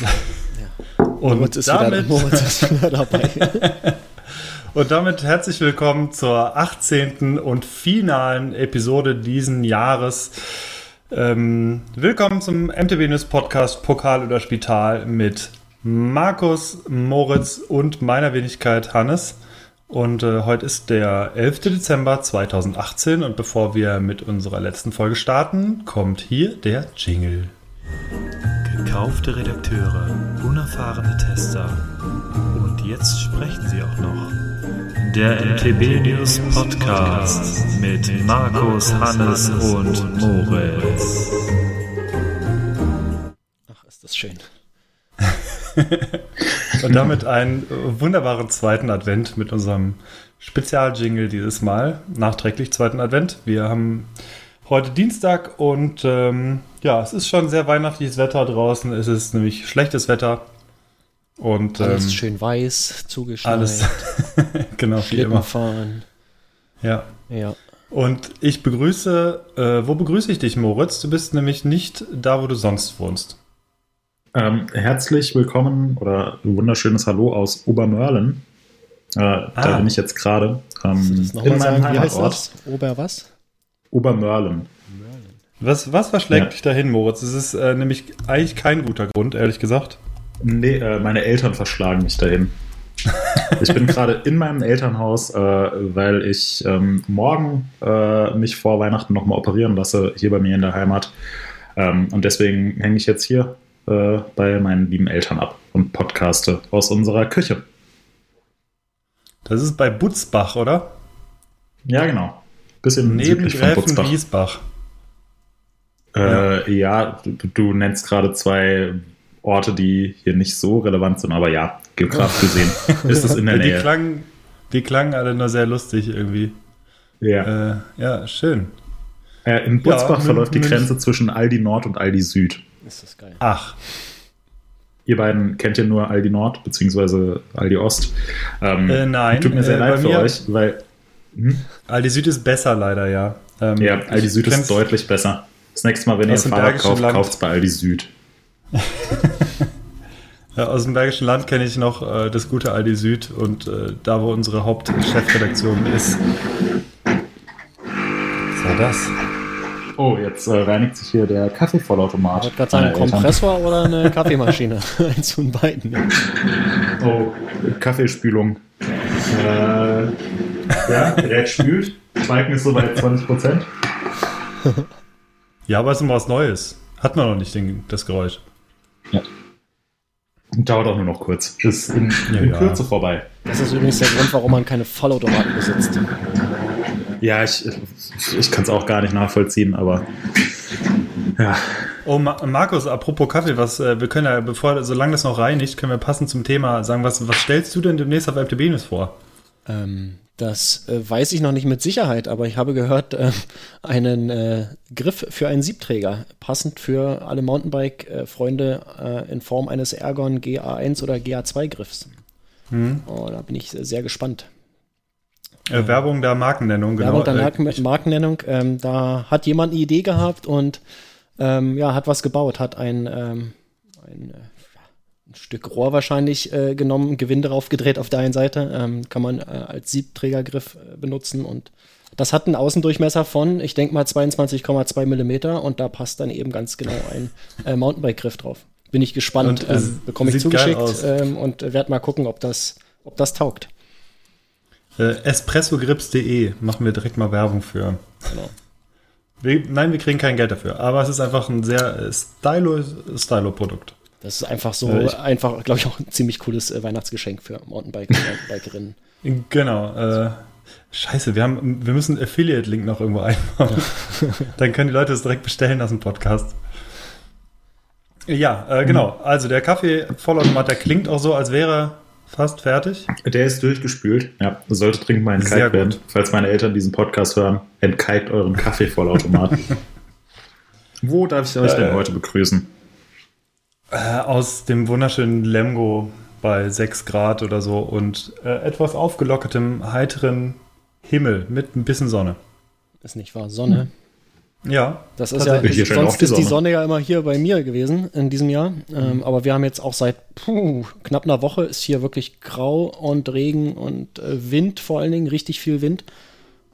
Ja. Und Moritz ist, damit, wieder, Moritz ist wieder dabei. und damit herzlich willkommen zur 18. und finalen Episode diesen Jahres. Ähm, willkommen zum MTB News Podcast Pokal oder Spital mit Markus, Moritz und meiner Wenigkeit Hannes. Und äh, heute ist der 11. Dezember 2018 und bevor wir mit unserer letzten Folge starten, kommt hier der Jingle. Gekaufte Redakteure, unerfahrene Tester und jetzt sprechen sie auch noch. Der MTB News Podcast mit Markus, Hannes und Moritz. Ach, ist das schön. Und damit einen wunderbaren zweiten Advent mit unserem Spezialjingle dieses Mal. Nachträglich zweiten Advent. Wir haben heute Dienstag und ähm, ja, es ist schon sehr weihnachtliches Wetter draußen. Es ist nämlich schlechtes Wetter. Und, alles ähm, schön weiß, zugeschneit. Alles, genau, wie immer. fahren. Ja. Ja. Und ich begrüße, äh, wo begrüße ich dich, Moritz? Du bist nämlich nicht da, wo du sonst wohnst. Ähm, herzlich willkommen oder ein wunderschönes Hallo aus Obermörlen. Äh, ah. Da bin ich jetzt gerade. Ähm, in meinem das? Ober was? Obermörlen. Was, was verschlägt ja. dich dahin, Moritz? Das ist äh, nämlich eigentlich kein guter Grund, ehrlich gesagt. Nee, äh, meine Eltern verschlagen mich dahin. ich bin gerade in meinem Elternhaus, äh, weil ich ähm, morgen äh, mich vor Weihnachten nochmal operieren lasse, hier bei mir in der Heimat. Ähm, und deswegen hänge ich jetzt hier äh, bei meinen lieben Eltern ab und podcaste aus unserer Küche. Das ist bei Butzbach, oder? Ja, genau. Bisschen Neben Gräfen Wiesbach. Äh, ja, du, du, nennst gerade zwei Orte, die hier nicht so relevant sind, aber ja, geografisch gesehen ist es in der die Nähe. Klangen, die klangen alle nur sehr lustig irgendwie. Ja. Äh, ja, schön. Äh, in Butzbach ja, verläuft die Grenze zwischen Aldi Nord und Aldi Süd. Ist das geil. Ach. Ihr beiden kennt ja nur Aldi Nord bzw. Aldi Ost. Ähm, äh, nein. Tut mir sehr äh, leid für euch, weil. Hm? Aldi Süd ist besser leider, ja. Ähm, ja, Aldi Süd ist deutlich besser. Das nächste Mal, wenn ihr ein Fahrrad kauft, kauft es bei Aldi Süd. ja, aus dem Bergischen Land kenne ich noch äh, das gute Aldi Süd und äh, da, wo unsere Hauptchefredaktion ist. Was war das? Oh, jetzt äh, reinigt sich hier der Kaffeevollautomat. Ich wollte gerade sagen, Kompressor oder eine Kaffeemaschine? Eins von beiden. Oh, Kaffeespülung. Äh, ja, Gerät spült. Balken ist so bei 20 Prozent. Ja, aber es ist immer was Neues. Hat man noch nicht den, das Geräusch. Ja. Dauert auch nur noch kurz. Ist in, ja, in ja. Kürze vorbei. Das ist übrigens der Grund, warum man keine Vollautomaten besitzt. Ja, ich, ich kann es auch gar nicht nachvollziehen, aber ja. Oh, Ma Markus, apropos Kaffee, was äh, wir können ja, bevor, solange das noch reinigt, können wir passend zum Thema sagen, was, was stellst du denn demnächst auf MTB News vor? Ähm, das äh, weiß ich noch nicht mit Sicherheit, aber ich habe gehört, äh, einen äh, Griff für einen Siebträger, passend für alle Mountainbike-Freunde äh, in Form eines Ergon GA1 oder GA2-Griffs. Hm. Oh, da bin ich sehr gespannt. Äh, Werbung der Markennennung, genau. Werbung der äh, Markennennung. Ähm, da hat jemand eine Idee gehabt und ähm, ja, hat was gebaut, hat ein, ähm, ein, äh, ein, Stück Rohr wahrscheinlich äh, genommen, Gewinn drauf gedreht auf der einen Seite, ähm, kann man äh, als Siebträgergriff äh, benutzen und das hat einen Außendurchmesser von, ich denke mal 22,2 Millimeter und da passt dann eben ganz genau ein äh, Mountainbike-Griff drauf. Bin ich gespannt, ähm, bekomme ich zugeschickt ähm, und werde mal gucken, ob das, ob das taugt. Äh, Espressogrips.de machen wir direkt mal Werbung für. Genau. Wir, nein, wir kriegen kein Geld dafür, aber es ist einfach ein sehr äh, Stylo-Produkt. Das ist einfach so, äh, einfach, glaube ich, auch ein ziemlich cooles äh, Weihnachtsgeschenk für Mountainbike-Bikerinnen. genau. Äh, scheiße, wir, haben, wir müssen Affiliate-Link noch irgendwo einbauen. Ja. Dann können die Leute es direkt bestellen aus dem Podcast. Ja, äh, genau. Also der Kaffee-Vollautomat, der klingt auch so, als wäre fast fertig? Der ist durchgespült. Ja, sollte dringend mal entkalkt werden. Falls meine Eltern diesen Podcast hören, entkalkt euren Kaffeevollautomaten. Wo darf ich euch äh, denn heute begrüßen? Äh, aus dem wunderschönen Lemgo bei 6 Grad oder so und äh, etwas aufgelockertem, heiteren Himmel mit ein bisschen Sonne. Ist nicht wahr, Sonne. Ja. Das ist ja, sonst ist die Sonne. die Sonne ja immer hier bei mir gewesen in diesem Jahr. Ähm, mhm. aber wir haben jetzt auch seit puh, knapp einer Woche ist hier wirklich grau und Regen und äh, Wind vor allen Dingen, richtig viel Wind.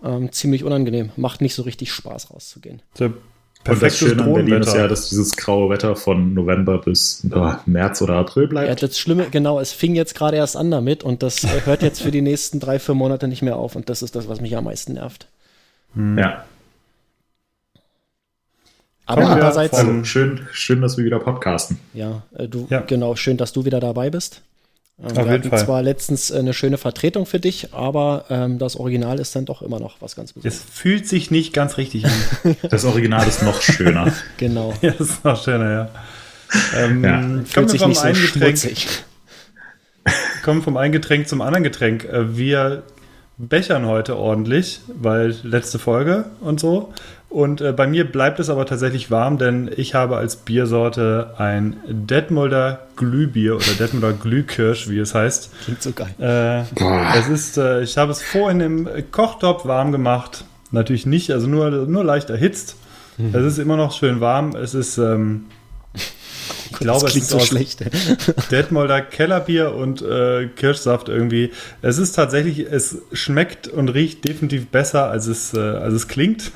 Ähm, ziemlich unangenehm. Macht nicht so richtig Spaß rauszugehen. Der und das Schöne an Berlin ist ja, dass dieses graue Wetter von November bis oh, März oder April bleibt. Ja, das Schlimme, genau, es fing jetzt gerade erst an damit und das äh, hört jetzt für die nächsten drei, vier Monate nicht mehr auf und das ist das, was mich am meisten nervt. Hm. Ja. Aber andererseits. Also schön, schön, dass wir wieder podcasten. Ja, äh, du, ja. genau, schön, dass du wieder dabei bist. Ähm, wir hatten Fall. zwar letztens äh, eine schöne Vertretung für dich, aber ähm, das Original ist dann doch immer noch was ganz Besonderes. Es fühlt sich nicht ganz richtig an. das Original ist noch schöner. genau. Ja, das ist noch schöner, ja. Ähm, ja. Fühlt sich nicht so schmutzig. Kommen vom einen Getränk zum anderen Getränk. Äh, wir bechern heute ordentlich, weil letzte Folge und so. Und äh, bei mir bleibt es aber tatsächlich warm, denn ich habe als Biersorte ein Detmolder Glühbier oder Detmolder Glühkirsch, wie es heißt. Klingt so geil. Äh, es ist, äh, ich habe es vorhin im Kochtopf warm gemacht. Natürlich nicht, also nur, nur leicht erhitzt. Mhm. Es ist immer noch schön warm. Es ist ähm, ich glaube, es ist so schlecht. Detmolder Kellerbier und äh, Kirschsaft irgendwie. Es ist tatsächlich, es schmeckt und riecht definitiv besser, als es, äh, als es klingt.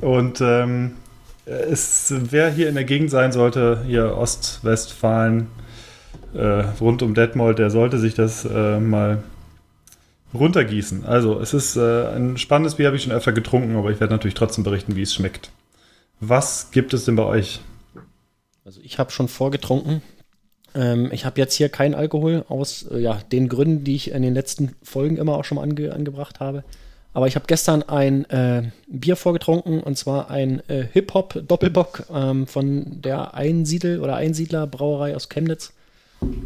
Und ähm, es, wer hier in der Gegend sein sollte, hier Ostwestfalen, äh, rund um Detmold, der sollte sich das äh, mal runtergießen. Also, es ist äh, ein spannendes Bier, habe ich schon öfter getrunken, aber ich werde natürlich trotzdem berichten, wie es schmeckt. Was gibt es denn bei euch? Also ich habe schon vorgetrunken. Ähm, ich habe jetzt hier keinen Alkohol aus äh, ja, den Gründen, die ich in den letzten Folgen immer auch schon mal ange angebracht habe. Aber ich habe gestern ein äh, Bier vorgetrunken und zwar ein äh, Hip-Hop-Doppelbock ähm, von der Einsiedel oder Einsiedler Brauerei aus Chemnitz.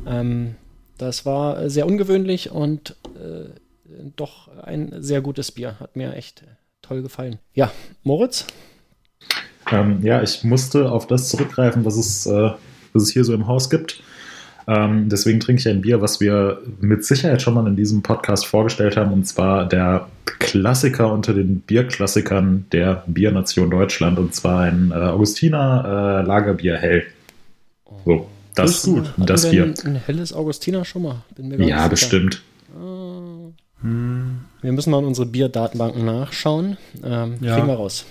Ähm, das war sehr ungewöhnlich und äh, doch ein sehr gutes Bier. Hat mir echt toll gefallen. Ja, Moritz? Ähm, ja, ich musste auf das zurückgreifen, was es, äh, was es hier so im Haus gibt. Ähm, deswegen trinke ich ein Bier, was wir mit Sicherheit schon mal in diesem Podcast vorgestellt haben, und zwar der Klassiker unter den Bierklassikern der Biernation Deutschland, und zwar ein äh, Augustiner äh, Lagerbier hell. So, das, ist gut. Das Bier. Ein, ein helles Augustiner schon mal? ja, bestimmt. Ah. Hm. Wir müssen mal in unsere Bierdatenbanken nachschauen. Ähm, ja. Kriegen wir raus.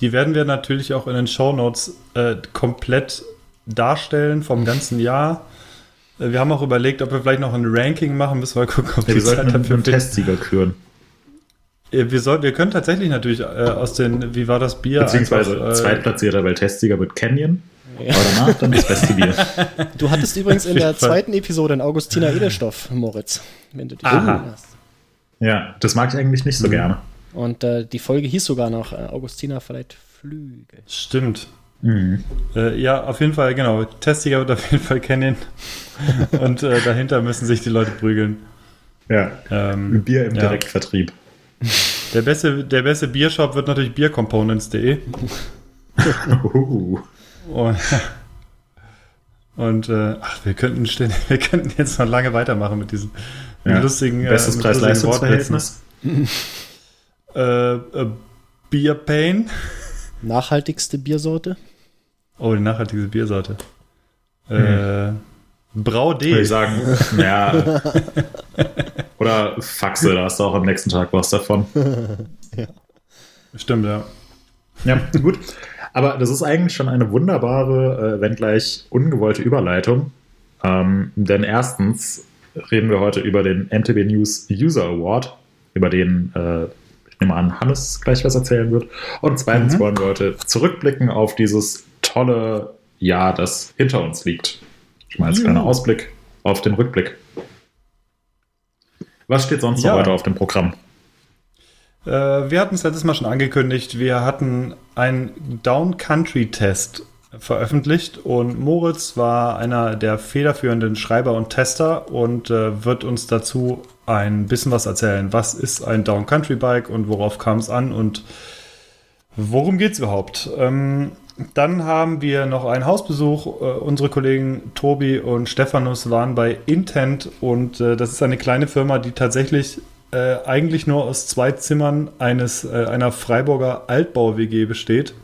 Die werden wir natürlich auch in den Show Notes äh, komplett darstellen vom ganzen Jahr. Äh, wir haben auch überlegt, ob wir vielleicht noch ein Ranking machen. Müssen wir gucken, ob ja, wir sollten dafür einen Testsieger küren. Äh, wir, soll, wir können tatsächlich natürlich äh, aus den, wie war das Bier? Beziehungsweise einfach, äh, Zweitplatzierter, weil Testsieger wird Canyon. Ja. Aber danach dann das beste Bier. Du hattest übrigens in der zweiten Episode einen Augustiner Edelstoff, Moritz, wenn du dich erinnerst. Ja, das mag ich eigentlich nicht so mhm. gerne. Und äh, die Folge hieß sogar noch äh, Augustina verleiht Flügel. Stimmt. Mhm. Äh, ja, auf jeden Fall, genau. Testiger wird auf jeden Fall kennen. Und äh, dahinter müssen sich die Leute prügeln. Ja. Ähm, Bier im ja. Direktvertrieb. Der beste, der beste Biershop wird natürlich biercomponents.de. uh. Und, und äh, ach, wir könnten, wir könnten jetzt noch lange weitermachen mit diesen ja. lustigen, Bestes äh, Preis-Leistungsverhältnis. Äh, äh, Beer Pain. Nachhaltigste Biersorte? Oh, die nachhaltigste Biersorte. Hm. Äh, Brau D. Würde ich sagen, ja. Oder Faxe, da hast du auch am nächsten Tag was davon. ja. Stimmt, ja. Ja, gut. Aber das ist eigentlich schon eine wunderbare, äh, wenn gleich ungewollte Überleitung. Ähm, denn erstens reden wir heute über den NTB News User Award, über den äh, ich nehme an, Hannes gleich was erzählen wird. Und zweitens mhm. wollen wir heute zurückblicken auf dieses tolle Jahr, das hinter uns liegt. Ich meine, als kleiner Ausblick auf den Rückblick. Was steht sonst ja. noch heute auf dem Programm? Äh, wir hatten es letztes Mal schon angekündigt. Wir hatten einen Down Country Test veröffentlicht und Moritz war einer der federführenden Schreiber und Tester und äh, wird uns dazu ein bisschen was erzählen. Was ist ein Down Country Bike und worauf kam es an und worum geht es überhaupt? Ähm, dann haben wir noch einen Hausbesuch. Äh, unsere Kollegen Tobi und Stephanus waren bei Intent und äh, das ist eine kleine Firma, die tatsächlich äh, eigentlich nur aus zwei Zimmern eines, äh, einer Freiburger Altbau-WG besteht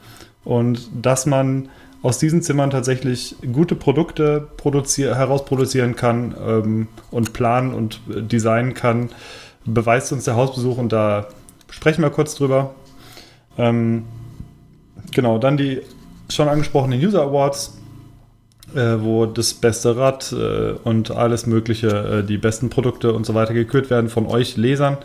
und dass man aus diesen Zimmern tatsächlich gute Produkte produzier herausproduzieren kann ähm, und planen und äh, designen kann, beweist uns der Hausbesuch und da sprechen wir kurz drüber. Ähm, genau, dann die schon angesprochenen User Awards, äh, wo das beste Rad äh, und alles Mögliche, äh, die besten Produkte und so weiter gekürt werden von euch Lesern.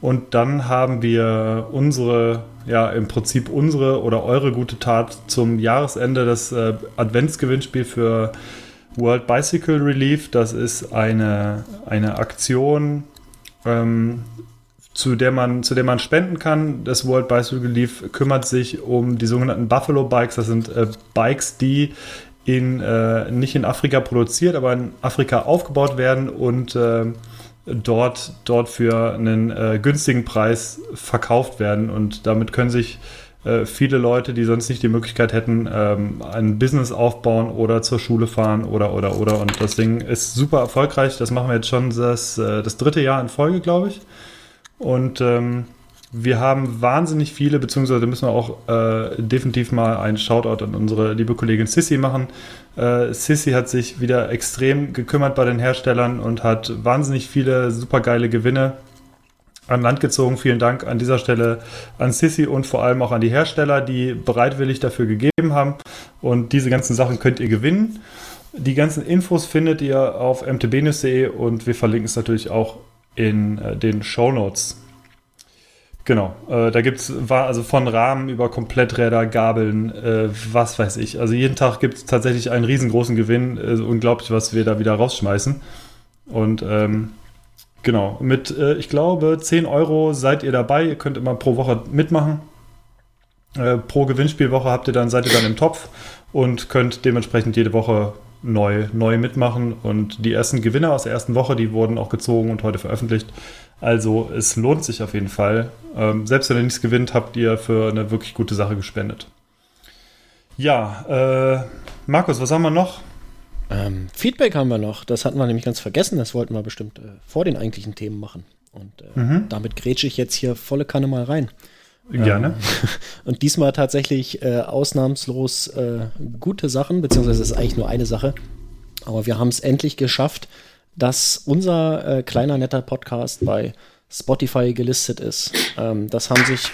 Und dann haben wir unsere, ja, im Prinzip unsere oder eure gute Tat zum Jahresende das äh, Adventsgewinnspiel für World Bicycle Relief. Das ist eine, eine Aktion, ähm, zu der man, zu der man spenden kann. Das World Bicycle Relief kümmert sich um die sogenannten Buffalo Bikes. Das sind äh, Bikes, die in, äh, nicht in Afrika produziert, aber in Afrika aufgebaut werden und äh, dort, dort für einen äh, günstigen Preis verkauft werden. Und damit können sich äh, viele Leute, die sonst nicht die Möglichkeit hätten, ähm, ein Business aufbauen oder zur Schule fahren oder, oder, oder. Und das Ding ist super erfolgreich. Das machen wir jetzt schon das, äh, das dritte Jahr in Folge, glaube ich. Und ähm, wir haben wahnsinnig viele, beziehungsweise müssen wir auch äh, definitiv mal einen Shoutout an unsere liebe Kollegin Sissy machen. Äh, Sissy hat sich wieder extrem gekümmert bei den Herstellern und hat wahnsinnig viele supergeile Gewinne an Land gezogen. Vielen Dank an dieser Stelle an Sissy und vor allem auch an die Hersteller, die bereitwillig dafür gegeben haben. Und diese ganzen Sachen könnt ihr gewinnen. Die ganzen Infos findet ihr auf mtbnews.de und wir verlinken es natürlich auch in äh, den Show Notes. Genau, äh, da gibt es also von Rahmen über Kompletträder, Gabeln, äh, was weiß ich. Also jeden Tag gibt es tatsächlich einen riesengroßen Gewinn. Äh, unglaublich, was wir da wieder rausschmeißen. Und ähm, genau, mit, äh, ich glaube, 10 Euro seid ihr dabei. Ihr könnt immer pro Woche mitmachen. Äh, pro Gewinnspielwoche habt ihr dann, seid ihr dann im Topf und könnt dementsprechend jede Woche neu, neu mitmachen. Und die ersten Gewinner aus der ersten Woche, die wurden auch gezogen und heute veröffentlicht. Also es lohnt sich auf jeden Fall. Ähm, selbst wenn ihr nichts gewinnt, habt ihr für eine wirklich gute Sache gespendet. Ja, äh, Markus, was haben wir noch? Ähm, Feedback haben wir noch. Das hatten wir nämlich ganz vergessen. Das wollten wir bestimmt äh, vor den eigentlichen Themen machen. Und äh, mhm. damit grätsche ich jetzt hier volle Kanne mal rein. Gerne. Ähm, und diesmal tatsächlich äh, ausnahmslos äh, gute Sachen, beziehungsweise es ist eigentlich nur eine Sache. Aber wir haben es endlich geschafft, dass unser äh, kleiner netter Podcast bei Spotify gelistet ist. Ähm, das haben sich.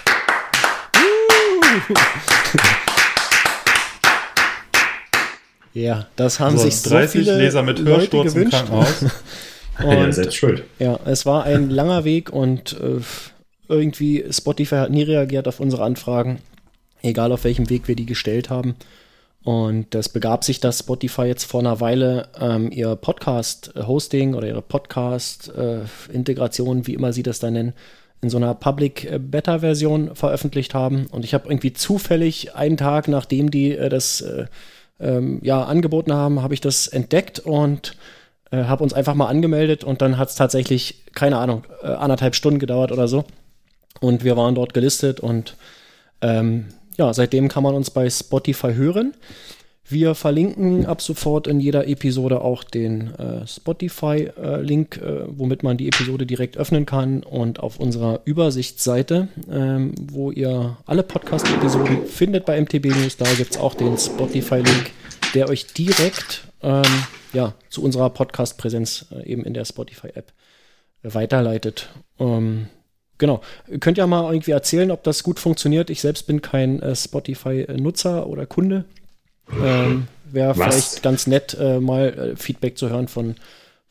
ja, das haben so, sich so 30 viele Leser mit Hörsturz im Krankenhaus. und, ja, selbst schuld. Ja, es war ein langer Weg und äh, irgendwie Spotify hat nie reagiert auf unsere Anfragen, egal auf welchem Weg wir die gestellt haben. Und das begab sich, dass Spotify jetzt vor einer Weile ähm, ihr Podcast-Hosting oder ihre Podcast-Integration, wie immer sie das da nennen, in so einer Public-Beta-Version veröffentlicht haben. Und ich habe irgendwie zufällig einen Tag, nachdem die äh, das äh, ähm, ja angeboten haben, habe ich das entdeckt und äh, habe uns einfach mal angemeldet und dann hat es tatsächlich, keine Ahnung, äh, anderthalb Stunden gedauert oder so. Und wir waren dort gelistet und ähm, ja, seitdem kann man uns bei Spotify hören. Wir verlinken ab sofort in jeder Episode auch den äh, Spotify-Link, äh, äh, womit man die Episode direkt öffnen kann. Und auf unserer Übersichtsseite, ähm, wo ihr alle Podcast-Episoden findet bei MTB News, da gibt es auch den Spotify-Link, der euch direkt ähm, ja, zu unserer Podcast-Präsenz äh, eben in der Spotify-App weiterleitet. Ähm, Genau. Könnt ihr mal irgendwie erzählen, ob das gut funktioniert? Ich selbst bin kein äh, Spotify-Nutzer oder Kunde. Ähm, Wäre vielleicht ganz nett, äh, mal äh, Feedback zu hören von,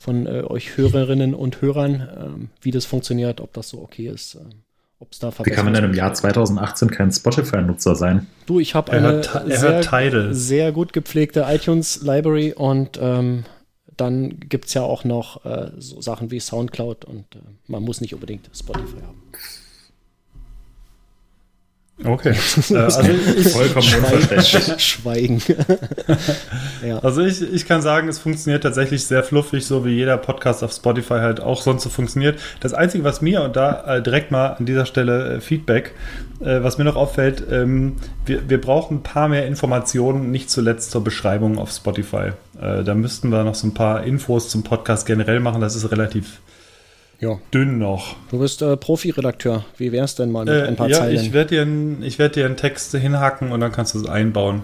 von äh, euch Hörerinnen und Hörern, ähm, wie das funktioniert, ob das so okay ist. Ähm, ob es da Wie kann man denn im Jahr 2018 kein Spotify-Nutzer sein? Du, ich habe eine sehr, sehr, gut gepflegte iTunes-Library und ähm, dann gibt es ja auch noch äh, so Sachen wie Soundcloud und äh, man muss nicht unbedingt Spotify haben. Okay. äh, also ich, vollkommen unverständlich. Schweigen. ja. Also ich, ich kann sagen, es funktioniert tatsächlich sehr fluffig, so wie jeder Podcast auf Spotify halt auch sonst so funktioniert. Das Einzige, was mir und da äh, direkt mal an dieser Stelle äh, Feedback, äh, was mir noch auffällt, ähm, wir, wir brauchen ein paar mehr Informationen, nicht zuletzt zur Beschreibung auf Spotify. Äh, da müssten wir noch so ein paar Infos zum Podcast generell machen. Das ist relativ Ja. dünn noch. Du bist äh, Profi-Redakteur. Wie wär's denn mal mit Äh, ein paar ja, Zeilen? ich werde dir, ich werd dir einen Text hinhacken und dann kannst du es einbauen.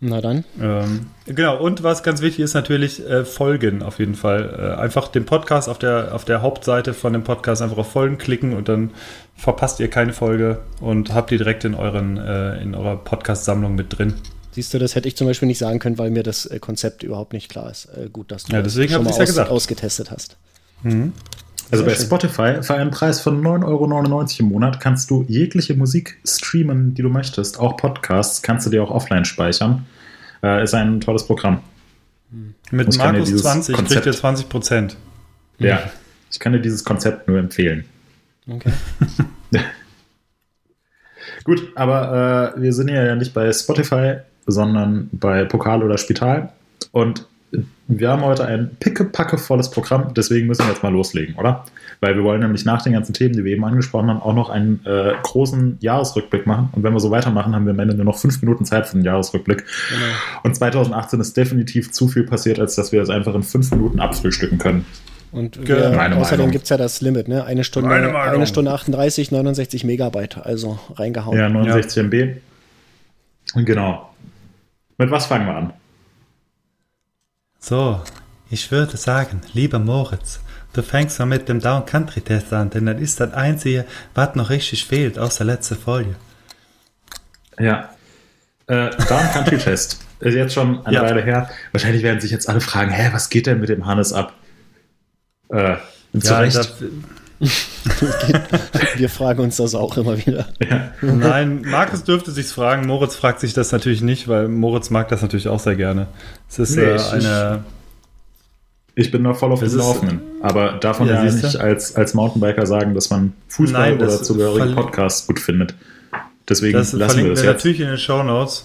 Na dann. Ähm, genau, und was ganz wichtig ist natürlich, äh, Folgen auf jeden Fall. Äh, einfach den Podcast auf der, auf der Hauptseite von dem Podcast einfach auf Folgen klicken und dann verpasst ihr keine Folge und habt die direkt in, euren, äh, in eurer Podcast-Sammlung mit drin. Siehst du, das hätte ich zum Beispiel nicht sagen können, weil mir das äh, Konzept überhaupt nicht klar ist. Äh, gut, dass du Ja, das schon mal ja aus, gesagt. ausgetestet hast. Also Sehr bei schön. Spotify für einen Preis von 9,99 Euro im Monat kannst du jegliche Musik streamen, die du möchtest. Auch Podcasts kannst du dir auch offline speichern. Äh, ist ein tolles Programm. Mit Ich Markus dieses 20 kriegt Konzept- ihr 20 Prozent. Ja. Ich kann dir dieses Konzept nur empfehlen. Okay. Gut, aber äh, wir sind ja nicht bei Spotify, sondern bei Pokal oder Spital. Und wir haben heute ein pickepackevolles Programm, deswegen müssen wir jetzt mal loslegen, oder? Weil wir wollen nämlich nach den ganzen Themen, die wir eben angesprochen haben, auch noch einen äh, großen Jahresrückblick machen. Und wenn wir so weitermachen, haben wir am Ende nur noch fünf Minuten Zeit für den Jahresrückblick. Genau. Und 2018 ist definitiv zu viel passiert, als dass wir es einfach in fünf Minuten abfrühstücken können. Und wir, Meine außerdem Meinung. gibt es ja das Limit, ne? Eine Stunde, eine Stunde 38, 69 Megabyte. Also reingehauen. Ja, 69 MB. Genau. Mit was fangen wir an? So, ich würde sagen, lieber Moritz, du fängst mal mit dem Down Country Test an, denn das ist das Einzige, was noch richtig fehlt aus der letzten Folge. Ja. Äh, Down Country Test. Ist jetzt schon eine Ja. Weile her. Wahrscheinlich werden sich jetzt alle fragen, hä, was geht denn mit dem Hannes ab? Äh, zu Ja, Recht. Wir fragen uns das auch immer wieder. nein, Markus dürfte sich's fragen, Moritz fragt sich das natürlich nicht, weil Moritz mag das natürlich auch sehr gerne. Es ist Nee, äh, ich- eine. Ich bin noch voll auf dem ist- Laufenden. Aber davon Ja, will ich nicht als, als Mountainbiker sagen, dass man Fußball Nein, oder zugehörigen verli- Podcast gut findet. Deswegen Das lassen wir das wir jetzt. natürlich in den Show Notes,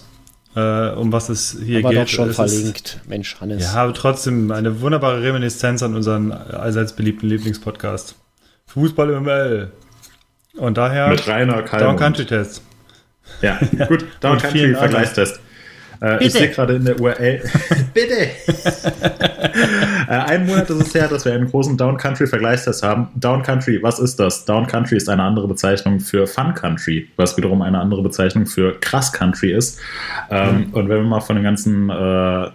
äh, um was es hier Aber geht. doch schon Es ist- verlinkt. Mensch, Hannes. Ja, aber trotzdem eine wunderbare Reminiszenz an unseren allseits beliebten Lieblingspodcast. Fußball ML. Und daher Mit Rainer Down. Country Test. Ja, gut. Down Country Vergleichstest. Äh, ich sehe gerade in der URL. Bitte! äh, ein Monat ist es her, dass wir einen großen Down Country Vergleichstest haben. Down Country, was ist das? Down Country ist eine andere Bezeichnung für Fun Country, was wiederum eine andere Bezeichnung für Krass Country ist. Ähm, Und wenn wir mal von den ganzen äh,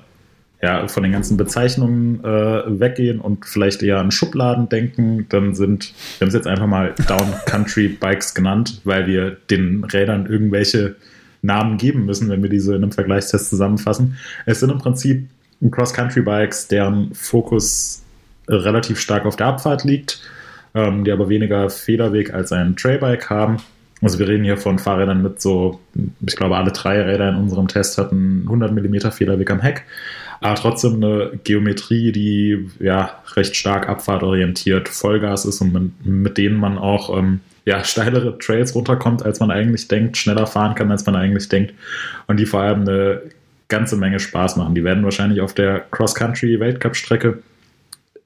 ja, von den ganzen Bezeichnungen äh, weggehen und vielleicht eher an Schubladen denken, dann sind, wir haben es jetzt einfach mal Down Country Bikes genannt, weil wir den Rädern irgendwelche Namen geben müssen, wenn wir diese in einem Vergleichstest zusammenfassen. Es sind im Prinzip Cross-Country-Bikes, deren Fokus relativ stark auf der Abfahrt liegt, ähm, die aber weniger Federweg als ein Trailbike haben. Also wir reden hier von Fahrrädern mit so, ich glaube, alle drei Räder in unserem Test hatten 100 mm Federweg am Heck, aber trotzdem eine Geometrie, die ja recht stark abfahrtorientiert Vollgas ist und mit, mit denen man auch ähm, ja, steilere Trails runterkommt, als man eigentlich denkt, schneller fahren kann, als man eigentlich denkt und die vor allem eine ganze Menge Spaß machen. Die werden wahrscheinlich auf der Cross-Country-Weltcup-Strecke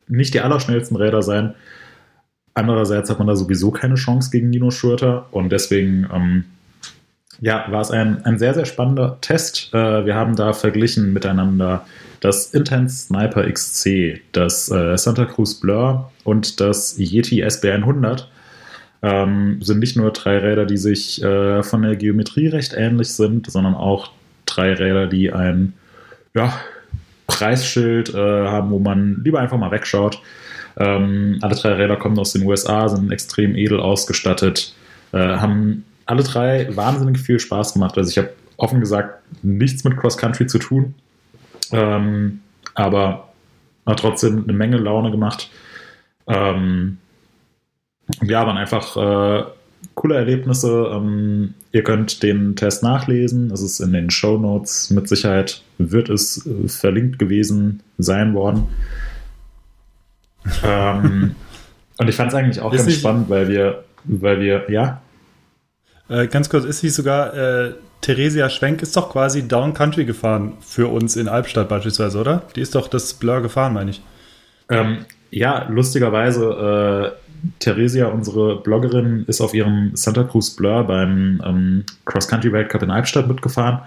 nicht die allerschnellsten Räder sein. Andererseits hat man da sowieso keine Chance gegen Nino Schurter und deswegen ähm, ja, war es ein, ein sehr, sehr spannender Test. Äh, wir haben da verglichen miteinander das Intense Sniper XC, das äh, Santa Cruz Blur und das Yeti SB100. Ähm, sind nicht nur drei Räder, die sich äh, von der Geometrie recht ähnlich sind, sondern auch drei Räder, die ein ja, Preisschild äh, haben, wo man lieber einfach mal wegschaut. Ähm, alle drei Räder kommen aus den USA, sind extrem edel ausgestattet, äh, haben alle drei wahnsinnig viel Spaß gemacht. Also ich habe offen gesagt nichts mit Cross Country zu tun, ähm, aber hat trotzdem eine Menge Laune gemacht. Ähm, ja, waren einfach äh, coole Erlebnisse. Ähm, ihr könnt den Test nachlesen. Es ist in den Show Notes. Mit Sicherheit wird es äh, verlinkt gewesen sein worden. ähm, und ich fand es eigentlich auch Ist ganz spannend, weil wir, weil wir, ja, Äh, ganz kurz, ist sie sogar, äh, Theresia Schwenk ist doch quasi Down Country gefahren für uns in Albstadt beispielsweise, oder? Die ist doch das Blur gefahren, meine ich. Ähm, ja, lustigerweise, äh, Theresia, unsere Bloggerin, ist auf ihrem Santa Cruz Blur beim ähm, Cross-Country Weltcup in Albstadt mitgefahren.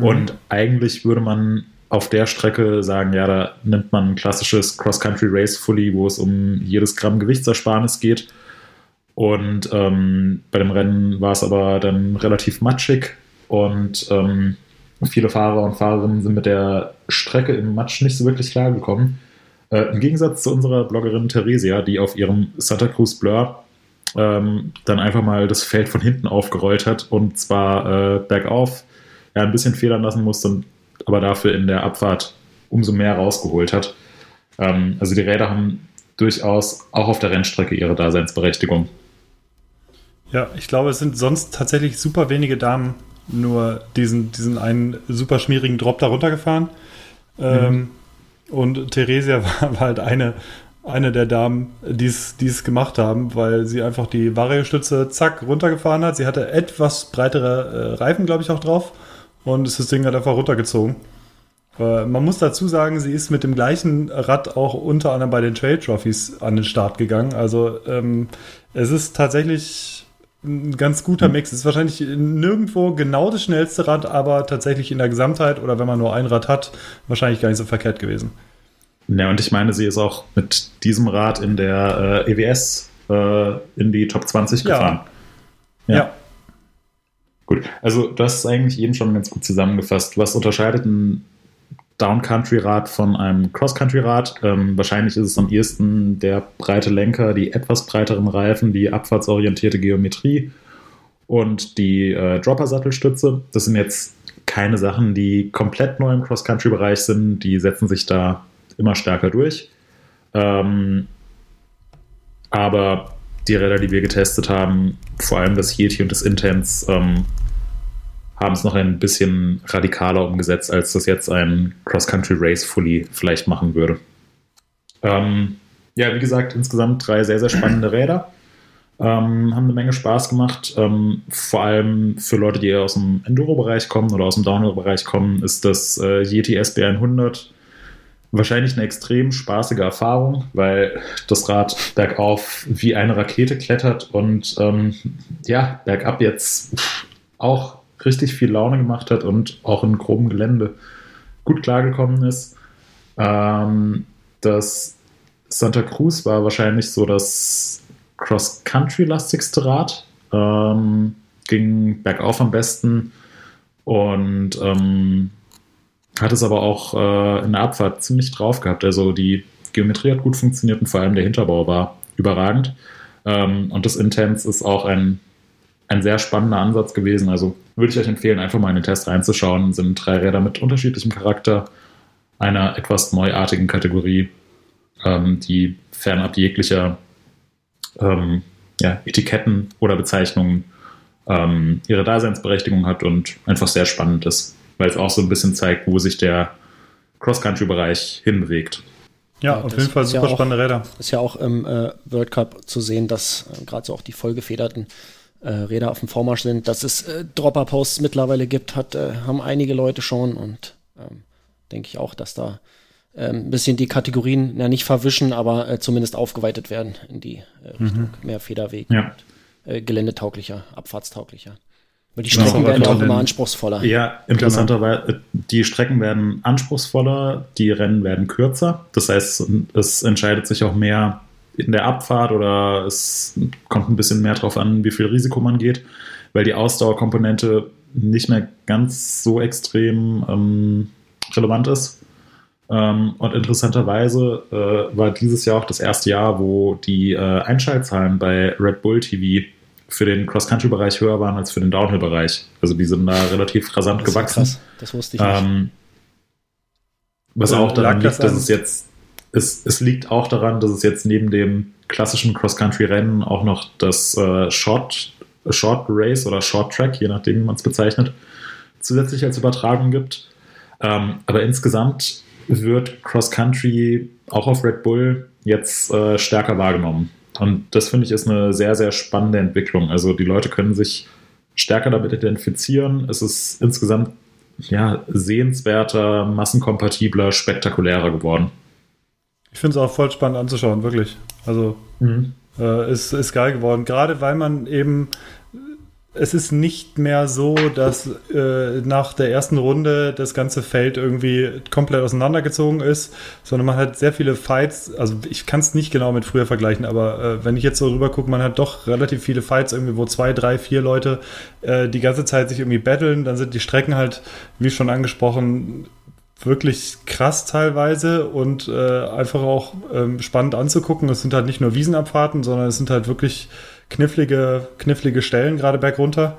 Und eigentlich würde man auf der Strecke sagen, ja, da nimmt man ein klassisches Cross-Country-Race Fully, wo es um jedes Gramm Gewichtsersparnis geht. Und ähm, bei dem Rennen war es aber dann relativ matschig und ähm, viele Fahrer und Fahrerinnen sind mit der Strecke im Matsch nicht so wirklich klargekommen. Äh, Im Gegensatz zu unserer Bloggerin Theresia, die auf ihrem Santa Cruz Blur ähm, dann einfach mal das Feld von hinten aufgerollt hat und zwar äh, bergauf ja, ein bisschen federn lassen musste aber dafür in der Abfahrt umso mehr rausgeholt hat. Ähm, also die Räder haben durchaus auch auf der Rennstrecke ihre Daseinsberechtigung. Ja, ich glaube, es sind sonst tatsächlich super wenige Damen nur diesen, diesen einen super schmierigen Drop da runtergefahren. Mhm. Ähm, und Theresia war, war, halt eine, eine der Damen, die es gemacht haben, weil sie einfach die Variostütze zack runtergefahren hat. Sie hatte etwas breitere äh, Reifen, glaube ich, auch drauf und das Ding halt einfach runtergezogen. Äh, man muss dazu sagen, sie ist mit dem gleichen Rad auch unter anderem bei den Trail Trophies an den Start gegangen. Also ähm, es ist tatsächlich ein ganz guter hm. Mix. Ist wahrscheinlich nirgendwo genau das schnellste Rad, aber tatsächlich in der Gesamtheit oder wenn man nur ein Rad hat, wahrscheinlich gar nicht so verkehrt gewesen. Ja, und ich meine, sie ist auch mit diesem Rad in der äh, EWS äh, in die Top 20 gefahren. Ja. ja. Gut, also das ist eigentlich eben schon ganz gut zusammengefasst. Was unterscheidet ein Downcountry-Rad von einem Cross-Country-Rad? Ähm, wahrscheinlich ist es am ehesten der breite Lenker, die etwas breiteren Reifen, die abfahrtsorientierte Geometrie und die äh, Dropper-Sattelstütze. Das sind jetzt keine Sachen, die komplett neu im Cross-Country-Bereich sind. Die setzen sich da immer stärker durch. Ähm, aber die Räder, die wir getestet haben, vor allem das Yeti und das Intense, ähm, haben es noch ein bisschen radikaler umgesetzt, als das jetzt ein Cross-Country Race Fully vielleicht machen würde. Ähm, ja, wie gesagt, insgesamt drei sehr, sehr spannende Räder. Ähm, haben eine Menge Spaß gemacht. Ähm, vor allem für Leute, die aus dem Enduro-Bereich kommen oder aus dem Downhill-Bereich kommen, ist das äh, Yeti SB100 wahrscheinlich eine extrem spaßige Erfahrung, weil das Rad bergauf wie eine Rakete klettert und ähm, ja, bergab jetzt auch richtig viel Laune gemacht hat und auch in grobem Gelände gut klargekommen ist. Ähm, das Santa Cruz war wahrscheinlich so das Cross-Country-lastigste Rad. Ähm, ging bergauf am besten und ähm, hat es aber auch äh, in der Abfahrt ziemlich drauf gehabt. Also die Geometrie hat gut funktioniert und vor allem der Hinterbau war überragend. Ähm, und das Intense ist auch ein, ein sehr spannender Ansatz gewesen. Also würde ich euch empfehlen, einfach mal in den Test reinzuschauen. Es sind drei Räder mit unterschiedlichem Charakter, einer etwas neuartigen Kategorie, ähm, die fernab jeglicher ähm, ja, Etiketten oder Bezeichnungen ähm, ihre Daseinsberechtigung hat und einfach sehr spannend ist weil es auch so ein bisschen zeigt, wo sich der Cross-Country-Bereich hinbewegt. Ja, ja auf jeden Fall super ja auch, spannende Räder. Ist ja auch im äh, World Cup zu sehen, dass äh, gerade so auch die vollgefederten äh, Räder auf dem Vormarsch sind, dass es äh, Dropper-Posts mittlerweile gibt, hat, äh, haben einige Leute schon und ähm, denke ich auch, dass da ähm, ein bisschen die Kategorien ja, nicht verwischen, aber äh, zumindest aufgeweitet werden in die Richtung mhm. mehr Federweg ja. und geländetauglicher, abfahrtstauglicher. Weil die Strecken werden auch immer anspruchsvoller. Ja, interessanterweise, genau. die Strecken werden anspruchsvoller, die Rennen werden kürzer. Das heißt, es entscheidet sich auch mehr in der Abfahrt oder es kommt ein bisschen mehr darauf an, wie viel Risiko man geht, weil die Ausdauerkomponente nicht mehr ganz so extrem ähm, relevant ist. Ähm, und interessanterweise äh, war dieses Jahr auch das erste Jahr, wo die äh, Einschaltzahlen bei Red Bull TV für den Cross-Country-Bereich höher waren als für den Downhill-Bereich. Also die sind da relativ rasant das gewachsen. Krass. Das wusste ich nicht. Ähm, was auch daran liegt, dass es jetzt, es, es liegt auch daran, dass es jetzt neben dem klassischen Cross-Country-Rennen auch noch das äh, Short, Short Race oder Short Track, je nachdem, wie man es bezeichnet, zusätzlich als Übertragung gibt. Ähm, aber insgesamt wird Cross-Country auch auf Red Bull jetzt äh, stärker wahrgenommen. Und das finde ich ist eine sehr, sehr spannende Entwicklung. Also die Leute können sich stärker damit identifizieren. Es ist insgesamt ja, sehenswerter, massenkompatibler, spektakulärer geworden. Ich finde es auch voll spannend anzuschauen, wirklich. Also mhm. äh, ist, ist geil geworden. Gerade weil man eben es ist nicht mehr so, dass äh, nach der ersten Runde das ganze Feld irgendwie komplett auseinandergezogen ist, sondern man hat sehr viele Fights. Also ich kann es nicht genau mit früher vergleichen, aber äh, wenn ich jetzt so rüber gucke, man hat doch relativ viele Fights irgendwie, wo zwei, drei, vier Leute äh, die ganze Zeit sich irgendwie battlen. Dann sind die Strecken halt, wie schon angesprochen, wirklich krass teilweise und äh, einfach auch ähm, spannend anzugucken. Es sind halt nicht nur Wiesenabfahrten, sondern es sind halt wirklich knifflige, knifflige Stellen, gerade bergunter.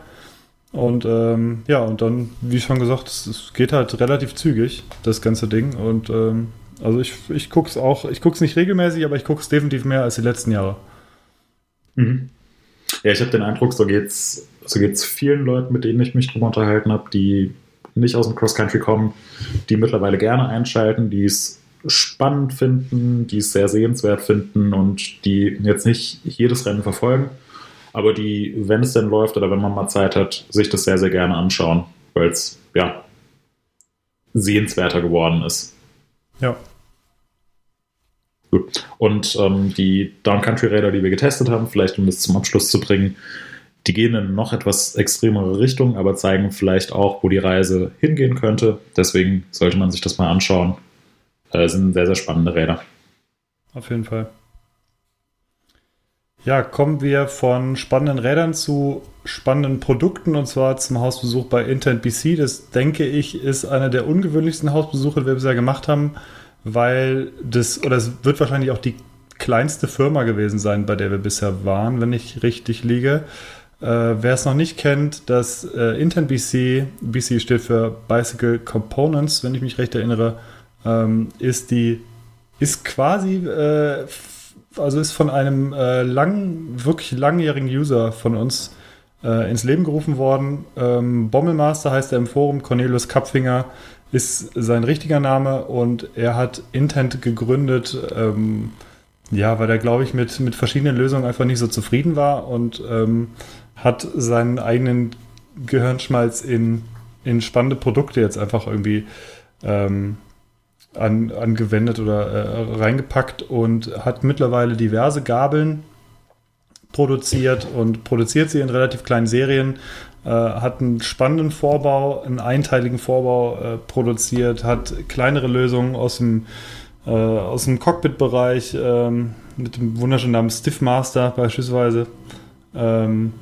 Und ähm, ja, und dann, wie schon gesagt, es, es, geht halt relativ zügig, das ganze Ding. Und ähm, also ich, ich es auch, ich gucke es nicht regelmäßig, aber ich gucke es definitiv mehr als die letzten Jahre. Mhm. Ja, ich habe den Eindruck, so geht's, so geht's vielen Leuten, mit denen ich mich drüber unterhalten habe, die nicht aus dem Cross-Country kommen, die mittlerweile gerne einschalten, die es spannend finden, die es sehr sehenswert finden und die jetzt nicht jedes Rennen verfolgen, aber die, wenn es denn läuft oder wenn man mal Zeit hat, sich das sehr, sehr gerne anschauen, weil es ja sehenswerter geworden ist. Ja. Gut. Und ähm, die Downcountry-Räder, die wir getestet haben, vielleicht um das zum Abschluss zu bringen, die gehen in noch etwas extremere Richtung, aber zeigen vielleicht auch, wo die Reise hingehen könnte. Deswegen sollte man sich das mal anschauen. Das äh, sind sehr, sehr spannende Räder. Auf jeden Fall. Ja, kommen wir von spannenden Rädern zu spannenden Produkten und zwar zum Hausbesuch bei Intent BC. Das denke ich ist einer der ungewöhnlichsten Hausbesuche, die wir bisher gemacht haben, weil das, oder es wird wahrscheinlich auch die kleinste Firma gewesen sein, bei der wir bisher waren, wenn ich richtig liege. Äh, wer es noch nicht kennt, das äh, Intent BC, BC steht für Bicycle Components, wenn ich mich recht erinnere, ähm, ist die, ist quasi, äh, also ist von einem äh, lang, wirklich langjährigen User von uns äh, ins Leben gerufen worden. Ähm, Bommelmaster heißt er im Forum, Cornelius Kapfinger ist sein richtiger Name und er hat Intent gegründet, ähm, ja, weil er, glaube ich, mit, mit verschiedenen Lösungen einfach nicht so zufrieden war und ähm, hat seinen eigenen Gehirnschmalz in, in spannende Produkte jetzt einfach irgendwie ähm, an, angewendet oder äh, reingepackt und hat mittlerweile diverse Gabeln produziert und produziert sie in relativ kleinen Serien, äh, hat einen spannenden Vorbau, einen einteiligen Vorbau äh, produziert, hat kleinere Lösungen aus dem, äh, aus dem Cockpit-Bereich ähm, mit dem wunderschönen Namen Stiffmaster beispielsweise. Ähm,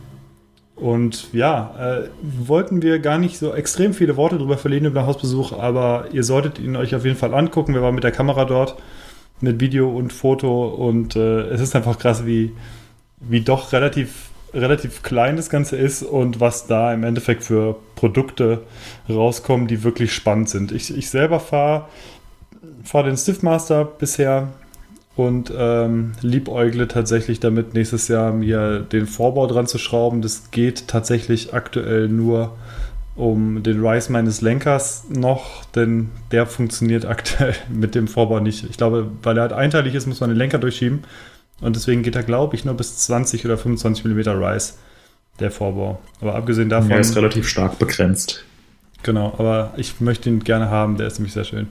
und ja, äh, wollten wir gar nicht so extrem viele Worte drüber verlieren über den Hausbesuch, aber ihr solltet ihn euch auf jeden Fall angucken. Wir waren mit der Kamera dort, mit Video und Foto und äh, es ist einfach krass, wie, wie doch relativ, relativ klein das Ganze ist und was da im Endeffekt für Produkte rauskommen, die wirklich spannend sind. Ich, ich selber fahre fahr den Stiffmaster bisher und ähm, liebäugle tatsächlich damit, nächstes Jahr mir den Vorbau dran zu schrauben. Das geht tatsächlich aktuell nur um den Rise meines Lenkers noch, denn der funktioniert aktuell mit dem Vorbau nicht. Ich glaube, weil er halt einteilig ist, muss man den Lenker durchschieben. Und deswegen geht er, glaube ich, nur bis 20 oder 25 mm Rise, der Vorbau. Aber abgesehen davon. Er ist relativ stark begrenzt. Genau, aber ich möchte ihn gerne haben, der ist nämlich sehr schön.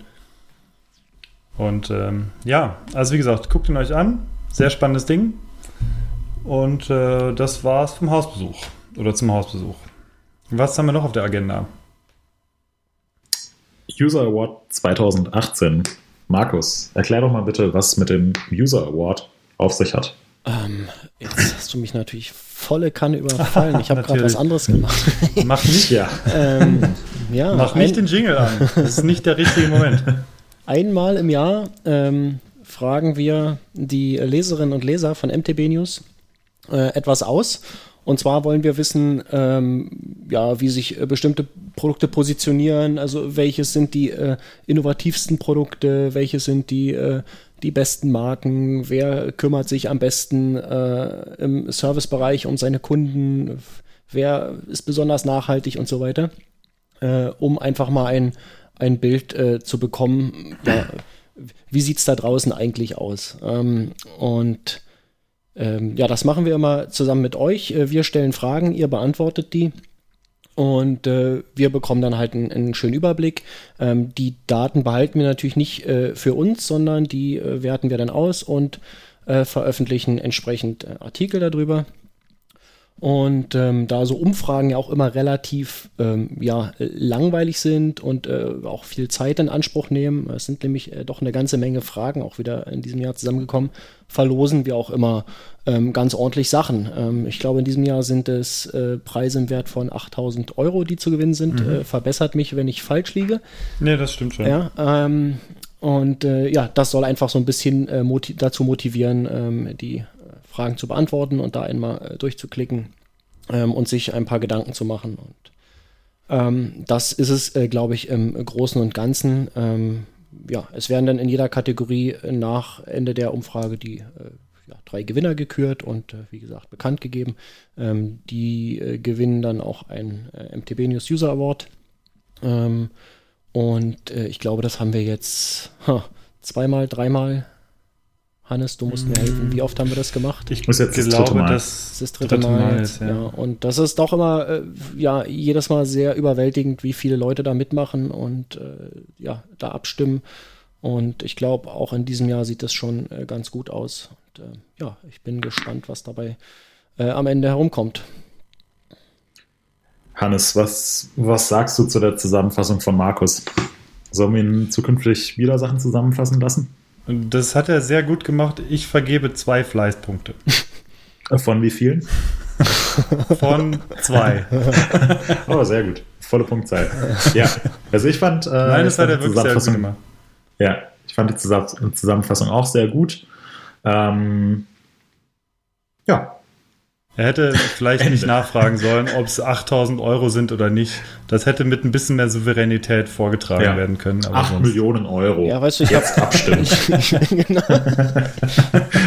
Und ähm, ja, also wie gesagt, guckt ihn euch an. Sehr spannendes Ding. Und äh, das war's vom Hausbesuch. Oder zum Hausbesuch. Was haben wir noch auf der Agenda? User Award 2018. Markus, erklär doch mal bitte, was mit dem User Award auf sich hat. Ähm, jetzt hast du mich natürlich volle Kanne überfallen. Ich habe gerade was anderes gemacht. Mach nicht, ja. ähm, ja Mach nicht den Jingle an. Das ist nicht der richtige Moment. Einmal im Jahr ähm, fragen wir die Leserinnen und Leser von MTB News äh, etwas aus. Und zwar wollen wir wissen, ähm, ja, wie sich äh, bestimmte Produkte positionieren, also welche sind die äh, innovativsten Produkte, welche sind die, äh, die besten Marken, wer kümmert sich am besten äh, im Servicebereich um seine Kunden, wer ist besonders nachhaltig und so weiter, äh, um einfach mal ein ein Bild äh, zu bekommen, ja, wie sieht es da draußen eigentlich aus? Ähm, und ähm, ja, das machen wir immer zusammen mit euch. Äh, wir stellen Fragen, ihr beantwortet die. Und äh, wir bekommen dann halt einen, einen schönen Überblick. Ähm, die Daten behalten wir natürlich nicht äh, für uns, sondern die äh, werten wir dann aus und äh, veröffentlichen entsprechend Artikel darüber. Und ähm, da so Umfragen ja auch immer relativ ähm, ja, langweilig sind und äh, auch viel Zeit in Anspruch nehmen, es sind nämlich äh, doch eine ganze Menge Fragen auch wieder in diesem Jahr zusammengekommen, verlosen wir auch immer ähm, ganz ordentlich Sachen. Ähm, ich glaube, in diesem Jahr sind es äh, Preise im Wert von 8000 Euro, die zu gewinnen sind. Mhm. Äh, verbessert mich, wenn ich falsch liege. Nee, das stimmt schon. Ja, ähm, und äh, ja, das soll einfach so ein bisschen äh, motiv dazu motivieren, ähm, die Fragen zu beantworten und da einmal äh, durchzuklicken ähm, und sich ein paar Gedanken zu machen. Und ähm, das ist es, äh, glaube ich, im Großen und Ganzen. Ähm, ja, es werden dann in jeder Kategorie nach Ende der Umfrage die äh, ja, drei Gewinner gekürt und äh, wie gesagt bekannt gegeben. Ähm, die äh, gewinnen dann auch einen MTB News User Award. Ähm, und ich glaube, das haben wir jetzt ha, zweimal, dreimal Hannes, du musst mir helfen. Wie oft haben wir das gemacht? Ich muss jetzt glaube, das dritte Mal. Das, das, das dritte, dritte Mal. Mal jetzt, ja. ja. Und das ist doch immer, äh, ja, jedes Mal sehr überwältigend, wie viele Leute da mitmachen und äh, ja, da abstimmen. Und ich glaube, auch in diesem Jahr sieht das schon äh, ganz gut aus. Und äh, ja, ich bin gespannt, was dabei äh, am Ende herumkommt. Hannes, was, was sagst du zu der Zusammenfassung von Markus? Sollen wir ihn zukünftig wieder Sachen zusammenfassen lassen? Und das hat er sehr gut gemacht. Ich vergebe zwei Fleißpunkte. Von wie vielen? Von zwei. oh, sehr gut. Volle Punktzahl. Ja, also ich fand. Äh, Nein, das hat er wirklich sehr gut gemacht. Ja, ich fand die Zusammenfassung auch sehr gut. Ähm, ja, er hätte vielleicht nicht nachfragen sollen, ob es 8000 Euro sind oder nicht. Das hätte mit ein bisschen mehr Souveränität vorgetragen ja. werden können. 8 Millionen Euro. Ja, weißt du, ich habe abstimmen. genau.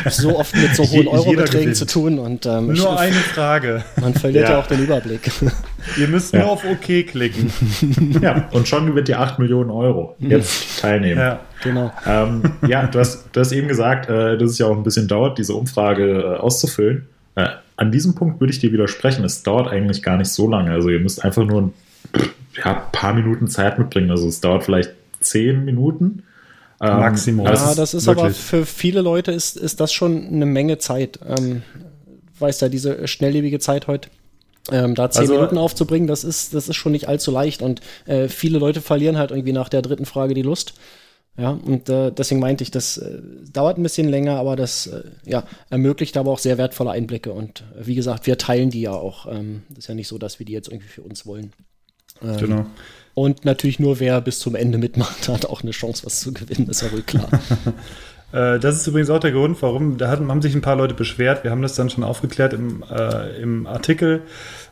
so oft mit so hohen Eurobeträgen zu tun. Und, ähm, nur ich, eine Frage. Man verliert ja. ja auch den Überblick. Ihr müsst nur auf OK klicken. ja, und schon gewinnt ihr 8 Millionen Euro. Jetzt teilnehmen. Ja, genau. Ähm, ja, du hast, du hast eben gesagt, äh, dass es ja auch ein bisschen dauert, diese Umfrage äh, auszufüllen. Äh, an diesem Punkt würde ich dir widersprechen. Es dauert eigentlich gar nicht so lange. Also ihr müsst einfach nur ein ja, paar Minuten Zeit mitbringen. Also es dauert vielleicht zehn Minuten. Ähm, Maximum. Ja, das ist wirklich. aber für viele Leute ist, ist das schon eine Menge Zeit. Ähm, weißt ja, diese schnelllebige Zeit heute. Ähm, da zehn also, Minuten aufzubringen, das ist, das ist schon nicht allzu leicht und äh, viele Leute verlieren halt irgendwie nach der dritten Frage die Lust. Ja, und äh, deswegen meinte ich, das äh, dauert ein bisschen länger, aber das äh, ja, ermöglicht aber auch sehr wertvolle Einblicke. Und äh, wie gesagt, wir teilen die ja auch. Ähm, das ist ja nicht so, dass wir die jetzt irgendwie für uns wollen. Ähm, genau. Und natürlich nur wer bis zum Ende mitmacht, hat auch eine Chance, was zu gewinnen, ist ja wohl klar. Äh, das ist übrigens auch der Grund, warum, da haben sich ein paar Leute beschwert, wir haben das dann schon aufgeklärt im, äh, im Artikel,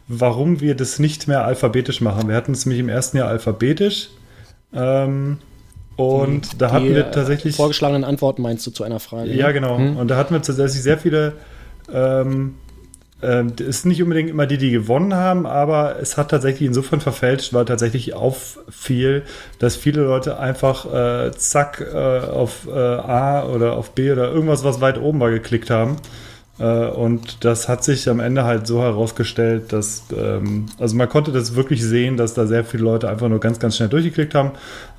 warum wir das nicht mehr alphabetisch machen. Wir hatten es nämlich im ersten Jahr alphabetisch. Ähm, und die, da hatten wir tatsächlich. Vorgeschlagenen Antworten meinst du zu einer Frage? Ja, genau. Hm? Und da hatten wir tatsächlich sehr viele. Ähm, ähm, ist nicht unbedingt immer die, die gewonnen haben, aber es hat tatsächlich insofern verfälscht, weil tatsächlich auffiel, dass viele Leute einfach äh, zack äh, auf äh, A oder auf B oder irgendwas, was weit oben war, geklickt haben. Äh, und das hat sich am Ende halt so herausgestellt, dass, ähm, also man konnte das wirklich sehen, dass da sehr viele Leute einfach nur ganz, ganz schnell durchgeklickt haben.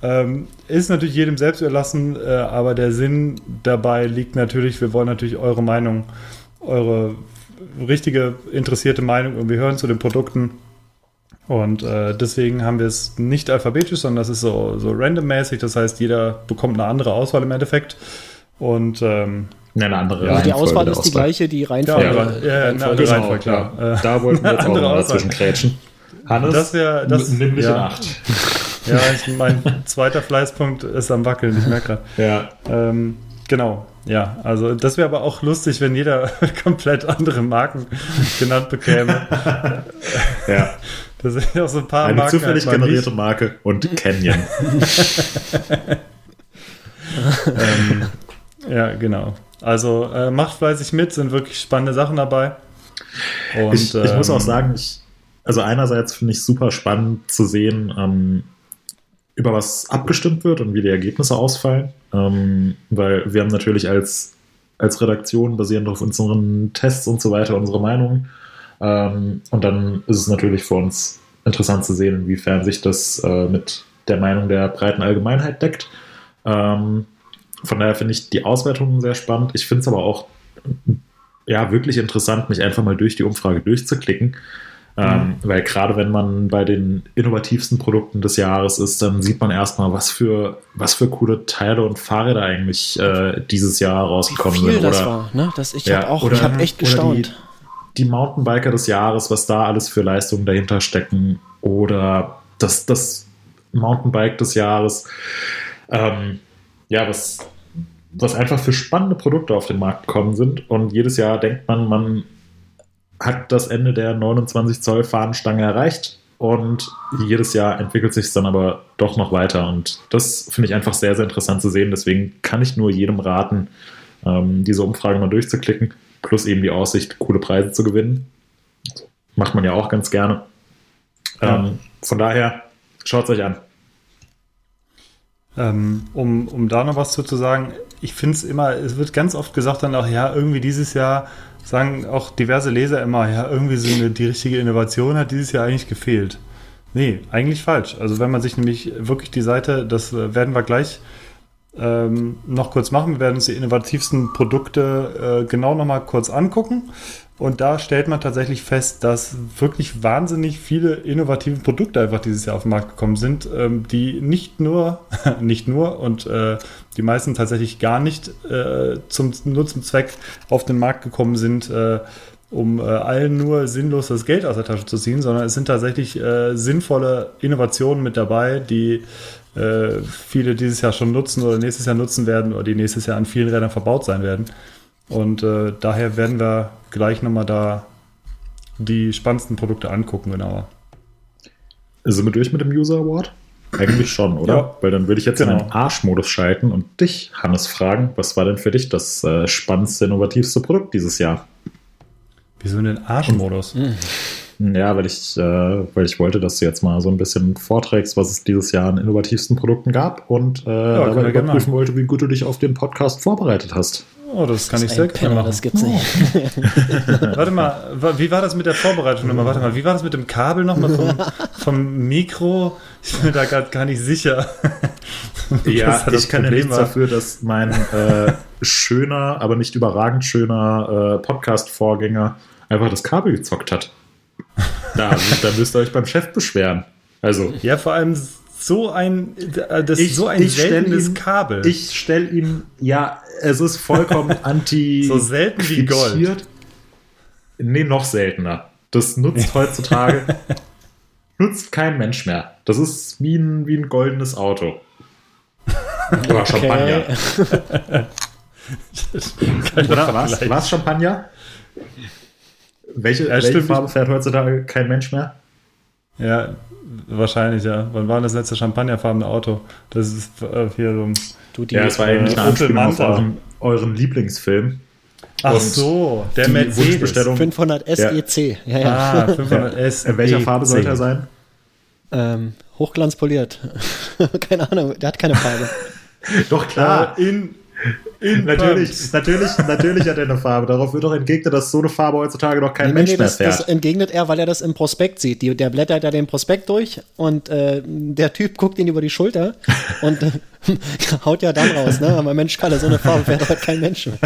Ähm, ist natürlich jedem selbst überlassen, äh, aber der Sinn dabei liegt natürlich, wir wollen natürlich eure Meinung, eure richtige, interessierte Meinung irgendwie hören zu den Produkten. Und äh, deswegen haben wir es nicht alphabetisch, sondern das ist so, so randommäßig. Das heißt, jeder bekommt eine andere Auswahl im Endeffekt. Und ähm, ja, eine andere ja, Die Auswahl ist die gleiche, die Reihenfolge. Ja, ja, ja, eine andere genau, Reihenfolge, klar. Ja. Da wollten wir jetzt auch mal dazwischen krätschen. Hannes, das wär, das, nimm mich ja. in Acht. Ja, ich, mein zweiter Fleißpunkt ist am Wackeln, ich merke gerade. Ja. Ähm, genau, ja, also das wäre aber auch lustig, wenn jeder komplett andere Marken genannt bekäme. ja. Das sind auch so ein paar Eine Marken. Eine zufällig generierte nicht. Marke und Canyon. ähm, ja, genau. Also äh, macht fleißig mit, sind wirklich spannende Sachen dabei. Und, ich, ich ähm, muss auch sagen, ich, also einerseits finde ich super spannend zu sehen, ähm, über was abgestimmt wird und wie die Ergebnisse ausfallen. Ähm, weil wir haben natürlich als, als Redaktion basierend auf unseren Tests und so weiter unsere Meinung. Ähm, und dann ist es natürlich für uns interessant zu sehen, inwiefern sich das äh, mit der Meinung der breiten Allgemeinheit deckt. Ähm, von daher finde ich die Auswertungen sehr spannend. Ich finde es aber auch ja wirklich interessant, mich einfach mal durch die Umfrage durchzuklicken. Ähm, weil gerade wenn man bei den innovativsten Produkten des Jahres ist, dann sieht man erstmal, was für, was für coole Teile und Fahrräder eigentlich äh, dieses Jahr rausgekommen Wie viel sind. das Oder, war, ne? Das, ich Ja, habe auch, oder- ich habe echt oder die- gestaunt. die Mountainbiker des Jahres, was da alles für Leistungen dahinter stecken. Oder das, das Mountainbike des Jahres. Ähm, ja, was, was einfach für spannende Produkte auf den Markt gekommen sind. Und jedes Jahr denkt man, man hat das Ende der 29 Zoll Fahnenstange erreicht. Und jedes Jahr entwickelt sich es dann aber doch noch weiter. Und das finde ich einfach sehr, sehr interessant zu sehen. Deswegen kann ich nur jedem raten, ähm, diese Umfrage mal durchzuklicken. Plus eben die Aussicht, coole Preise zu gewinnen. Macht man ja auch ganz gerne. Ja. Ähm, von daher, schaut es euch an. Ähm, um, um da noch was zu, zu sagen, ich finde es immer, es wird ganz oft gesagt dann auch, ja, irgendwie dieses Jahr sagen auch diverse Leser immer, ja, irgendwie so eine, die richtige Innovation hat dieses Jahr eigentlich gefehlt. Nee, eigentlich falsch. Also wenn man sich nämlich wirklich die Seite, das äh, werden wir gleich ähm, noch kurz machen, wir werden uns die innovativsten Produkte äh, genau nochmal kurz angucken. Und da stellt man tatsächlich fest, dass wirklich wahnsinnig viele innovative Produkte einfach dieses Jahr auf den Markt gekommen sind, ähm, die nicht nur, nicht nur und äh, die meisten tatsächlich gar nicht äh, zum nur Zweck auf den Markt gekommen sind, äh, um äh, allen nur sinnlos das Geld aus der Tasche zu ziehen, sondern es sind tatsächlich äh, sinnvolle Innovationen mit dabei, die äh, viele dieses Jahr schon nutzen oder nächstes Jahr nutzen werden oder die nächstes Jahr an vielen Rädern verbaut sein werden. Und äh, daher werden wir gleich nochmal da die spannendsten Produkte angucken, genauer. Sind wir durch mit dem User Award? Eigentlich schon, oder? Ja. Weil dann würde ich jetzt in Genau. den Arschmodus schalten und dich, Hannes, fragen, was war denn für dich das äh, spannendste, innovativste Produkt dieses Jahr? Wieso in den Arschmodus? Ja, weil ich, äh, weil ich wollte, dass du jetzt mal so ein bisschen vorträgst, was es dieses Jahr an innovativsten Produkten gab und äh, wir dabei gerne überprüfen wollte, wie gut du dich auf den Podcast vorbereitet hast. Oh, das kann ich sehr gerne Penner, machen. das gibt's nicht. Warte mal, wie war das mit der Vorbereitung nochmal? Warte mal, wie war das mit dem Kabel nochmal vom, vom Mikro? Ich bin da gerade gar nicht sicher. Ja, das ich kann ja Problem nichts dafür, dass mein äh, schöner, aber nicht überragend schöner äh, Podcast-Vorgänger einfach das Kabel gezockt hat. Da, da müsst ihr euch beim Chef beschweren. Also, Ja, vor allem so ein, äh, das Ich- so ein seltenes ihn- Kabel. ich stelle ihm, ja, es ist vollkommen anti. So selten wie Gold. Nee, noch seltener. Das nutzt heutzutage, nutzt kein Mensch mehr. Das ist wie ein, wie ein goldenes Auto. Oder Champagner. Oder was? Was Champagner? Welche, Ja, welche. Farbe fährt heutzutage kein Mensch mehr? Ja, wahrscheinlich, ja. Wann war das letzte champagnerfarbene Auto? Das ist äh, hier so ein. Du, die, Ja, es war eigentlich eine auf Manta. euren, euren Lieblingsfilm. Ach Und so, der Mercedes. Wunschbestellung- 500 SEC. Ja, ja. Ah, 500 S. In welcher Farbe sollte er sein? Ähm, hochglanzpoliert. keine Ahnung, der hat keine Farbe. Doch klar. Äh, in, in Natürlich, Pumps. natürlich, natürlich hat er eine Farbe. Darauf wird doch entgegnet, dass so eine Farbe heutzutage noch kein Nee, Mensch nee, mehr das, das fährt. entgegnet er, weil er das im Prospekt sieht. Die, der blättert ja den Prospekt durch und äh, der Typ guckt ihn über die Schulter und äh, haut ja dann raus, ne? Aber Mensch, Kalle, so eine Farbe fährt heute kein Mensch mehr.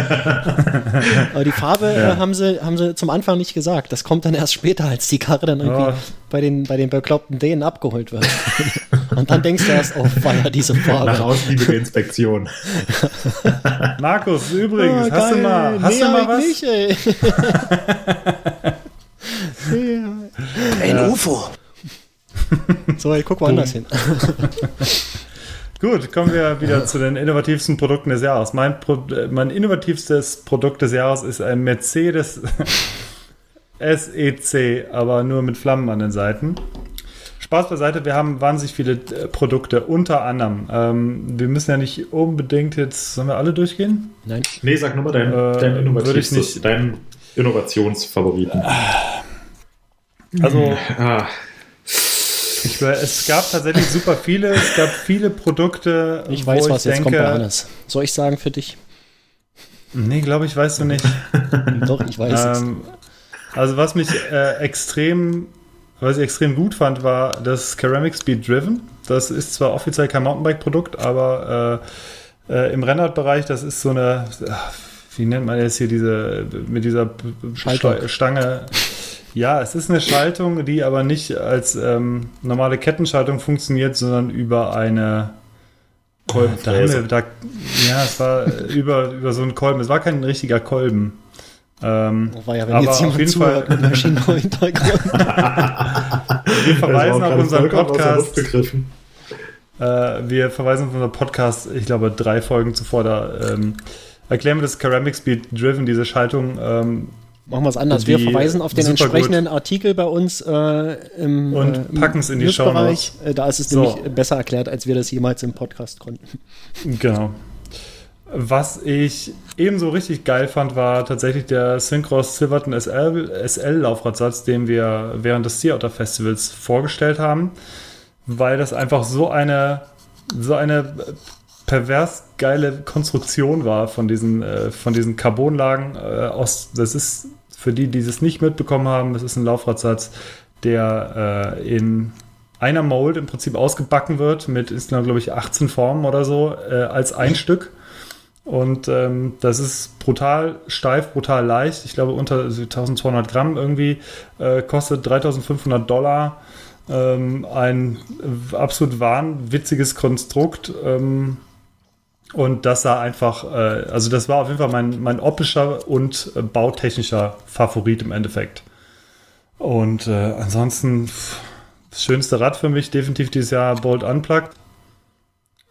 Aber die Farbe äh, haben, sie, haben sie zum Anfang nicht gesagt. Das kommt dann erst später, als die Karre dann irgendwie Oh. bei, den, bei den bekloppten Dänen abgeholt wird. und dann denkst du erst, oh, war ja diese Nach Farbe. Außenliebe-Inspektion. Markus, übrigens, Oh, hast du mal, hast nee, du mal was? ich Nicht, ey. Ein UFO. so, ich guck woanders hin. Gut, kommen wir wieder zu den innovativsten Produkten des Jahres. Mein, Pro äh, mein innovativstes Produkt des Jahres ist ein Mercedes SEC, aber nur mit Flammen an den Seiten. Spaß beiseite, wir haben wahnsinnig viele äh, Produkte, unter anderem. Ähm, wir müssen ja nicht unbedingt jetzt, sollen wir alle durchgehen? Nein. Nee, sag nur mal dein, Äh, dein würde ich innovativstes, nicht- dein Innovationsfavoriten. Also, Ah, ich, es gab tatsächlich super viele, es gab viele Produkte, Ich weiß, wo was ich jetzt kommt denke, bei Hannes. Soll ich sagen für dich? Nee, glaube ich, weißt du nicht. Doch, ich weiß es. Ähm, also was mich äh, extrem, was ich extrem gut fand, war das Ceramic Speed Driven. Das ist zwar offiziell kein Mountainbike-Produkt, aber äh, äh, im Rennradbereich, das ist so eine, wie nennt man jetzt hier diese, mit dieser Schaltung. Stange. Ja, es ist eine Schaltung, die aber nicht als ähm, normale Kettenschaltung funktioniert, sondern über eine Kolben. Wir, da, ja, es war über, über so einen Kolben. Es war kein richtiger Kolben. Ähm, das war ja, wenn jetzt jemand zuhört mit Maschinenbau-Hintergrund. wir verweisen auf unseren Podcast. Äh, wir verweisen auf unseren Podcast, ich glaube, drei Folgen zuvor, da ähm, erklären wir das Ceramic Speed Driven, diese Schaltung. Ähm, Machen wir es anders. Wir verweisen auf den entsprechenden gut. Artikel bei uns äh, im und äh, packen es in die Show. Äh, da ist es so. nämlich besser erklärt, als wir das jemals im Podcast konnten. Genau. Was ich ebenso richtig geil fand, war tatsächlich der Synchros Silverton SL, SL Laufradsatz, den wir während des Sea Otter Festivals vorgestellt haben, weil das einfach so eine so eine pervers geile Konstruktion war von diesen, äh, von diesen Carbonlagen äh, aus. Das ist für die, die es nicht mitbekommen haben, das ist ein Laufradsatz, der äh, in einer Mold im Prinzip ausgebacken wird mit, ist glaube ich 18 Formen oder so als ein Stück. Und ähm, das ist brutal steif, brutal leicht. Ich glaube unter 1200 Gramm irgendwie. Äh, kostet 3500 Dollar. Ähm, ein absolut wahnwitziges Konstrukt. Ähm, und das sah einfach, äh, also das war auf jeden Fall mein, mein optischer und äh, bautechnischer Favorit im Endeffekt. Und äh, ansonsten, das schönste Rad für mich definitiv dieses Jahr Bolt Unplugged.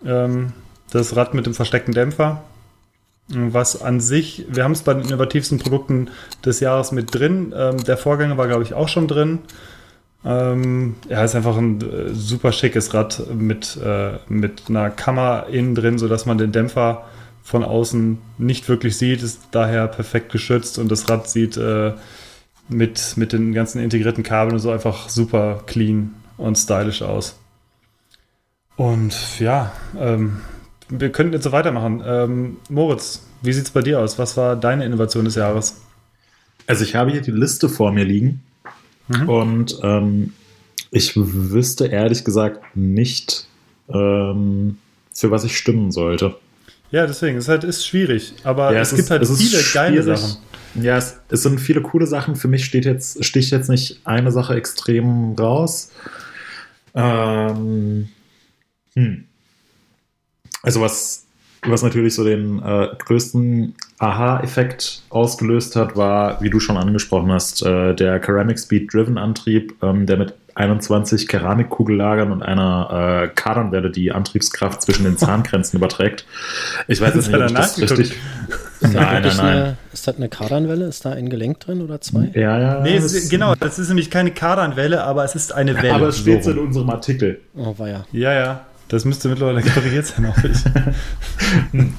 Ähm, das Rad mit dem versteckten Dämpfer. Was an sich, wir haben es bei den innovativsten Produkten des Jahres mit drin. Ähm, der Vorgänger war, glaube ich, auch schon drin. Ähm, ja, ist einfach ein äh, super schickes Rad mit, äh, mit einer Kammer innen drin, sodass man den Dämpfer von außen nicht wirklich sieht, ist daher perfekt geschützt und das Rad sieht äh, mit, mit den ganzen integrierten Kabeln und so einfach super clean und stylisch aus. Und ja, ähm, wir könnten jetzt so weitermachen. Ähm, Moritz, wie sieht es bei dir aus? Was war deine Innovation des Jahres? Also ich habe hier die Liste vor mir liegen Mhm. Und ähm, ich wüsste ehrlich gesagt nicht, ähm, für was ich stimmen sollte. Ja, deswegen, es ist halt ist schwierig, aber ja, es, es, gibt halt viele geile Sachen. Ja, es, es, sind viele coole Sachen. Für mich steht jetzt, sticht jetzt nicht eine Sache extrem raus. Ähm, hm. Also was was natürlich so den äh, größten Aha-Effekt ausgelöst hat, war, wie du schon angesprochen hast, äh, der Ceramic Speed Driven Antrieb, ähm, der mit 21 Keramikkugellagern und einer äh, Kardanwelle die Antriebskraft zwischen den Zahngrenzen überträgt. Ich weiß jetzt nicht, ob ich das richtig. Ist nein, nein, nein. Eine, ist das eine Kardanwelle? Ist da ein Gelenk drin oder zwei? Ja, ja. Nee, das genau, das ist nämlich keine Kardanwelle, aber es ist eine Welle. Aber es steht so in unserem Artikel. Oh, war ja. Ja, ja. Das müsste mittlerweile korrigiert sein, hoffe ich.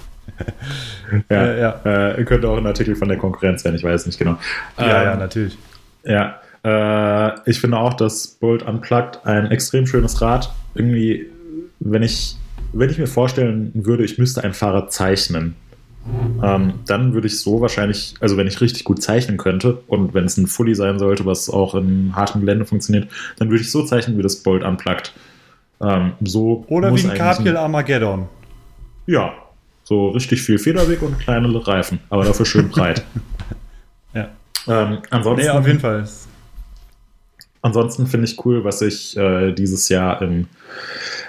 ja, ja. ja. Äh, könnte auch ein Artikel von der Konkurrenz sein, ich weiß nicht genau. Ja, ähm, ja, natürlich. Ja, äh, ich finde auch, dass Bolt Unplugged ein extrem schönes Rad. Irgendwie, wenn ich, wenn ich mir vorstellen würde, ich müsste ein Fahrrad zeichnen, ähm, dann würde ich so wahrscheinlich, also wenn ich richtig gut zeichnen könnte und wenn es ein Fully sein sollte, was auch in hartem Gelände funktioniert, dann würde ich so zeichnen wie das Bolt Unplugged. Ähm, so Oder wie ein Capiel Armageddon. Ja, so richtig viel Federweg und kleine Reifen, aber dafür schön breit. ja. Ähm, ansonsten, nee, auf jeden Fall. Ansonsten finde ich cool, was sich äh, dieses Jahr im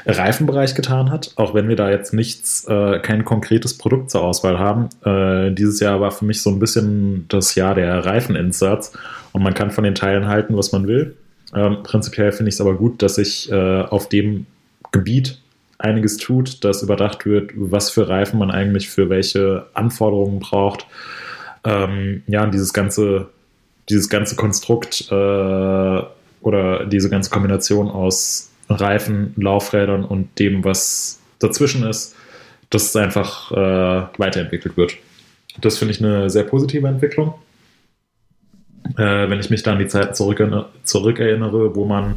Reifenbereich getan hat, auch wenn wir da jetzt nichts, äh, kein konkretes Produkt zur Auswahl haben. Äh, dieses Jahr war für mich so ein bisschen das Jahr der Reifeninserts und man kann von den Teilen halten, was man will. Ähm, prinzipiell finde ich es aber gut, dass sich äh, auf dem Gebiet einiges tut, dass überdacht wird, was für Reifen man eigentlich für welche Anforderungen braucht. Ähm, ja, dieses ganze, dieses ganze Konstrukt äh, oder diese ganze Kombination aus Reifen, Laufrädern und dem, was dazwischen ist, dass es einfach äh, weiterentwickelt wird. Das finde ich eine sehr positive Entwicklung äh, wenn ich mich da an die Zeiten zurück, zurückerinnere, wo man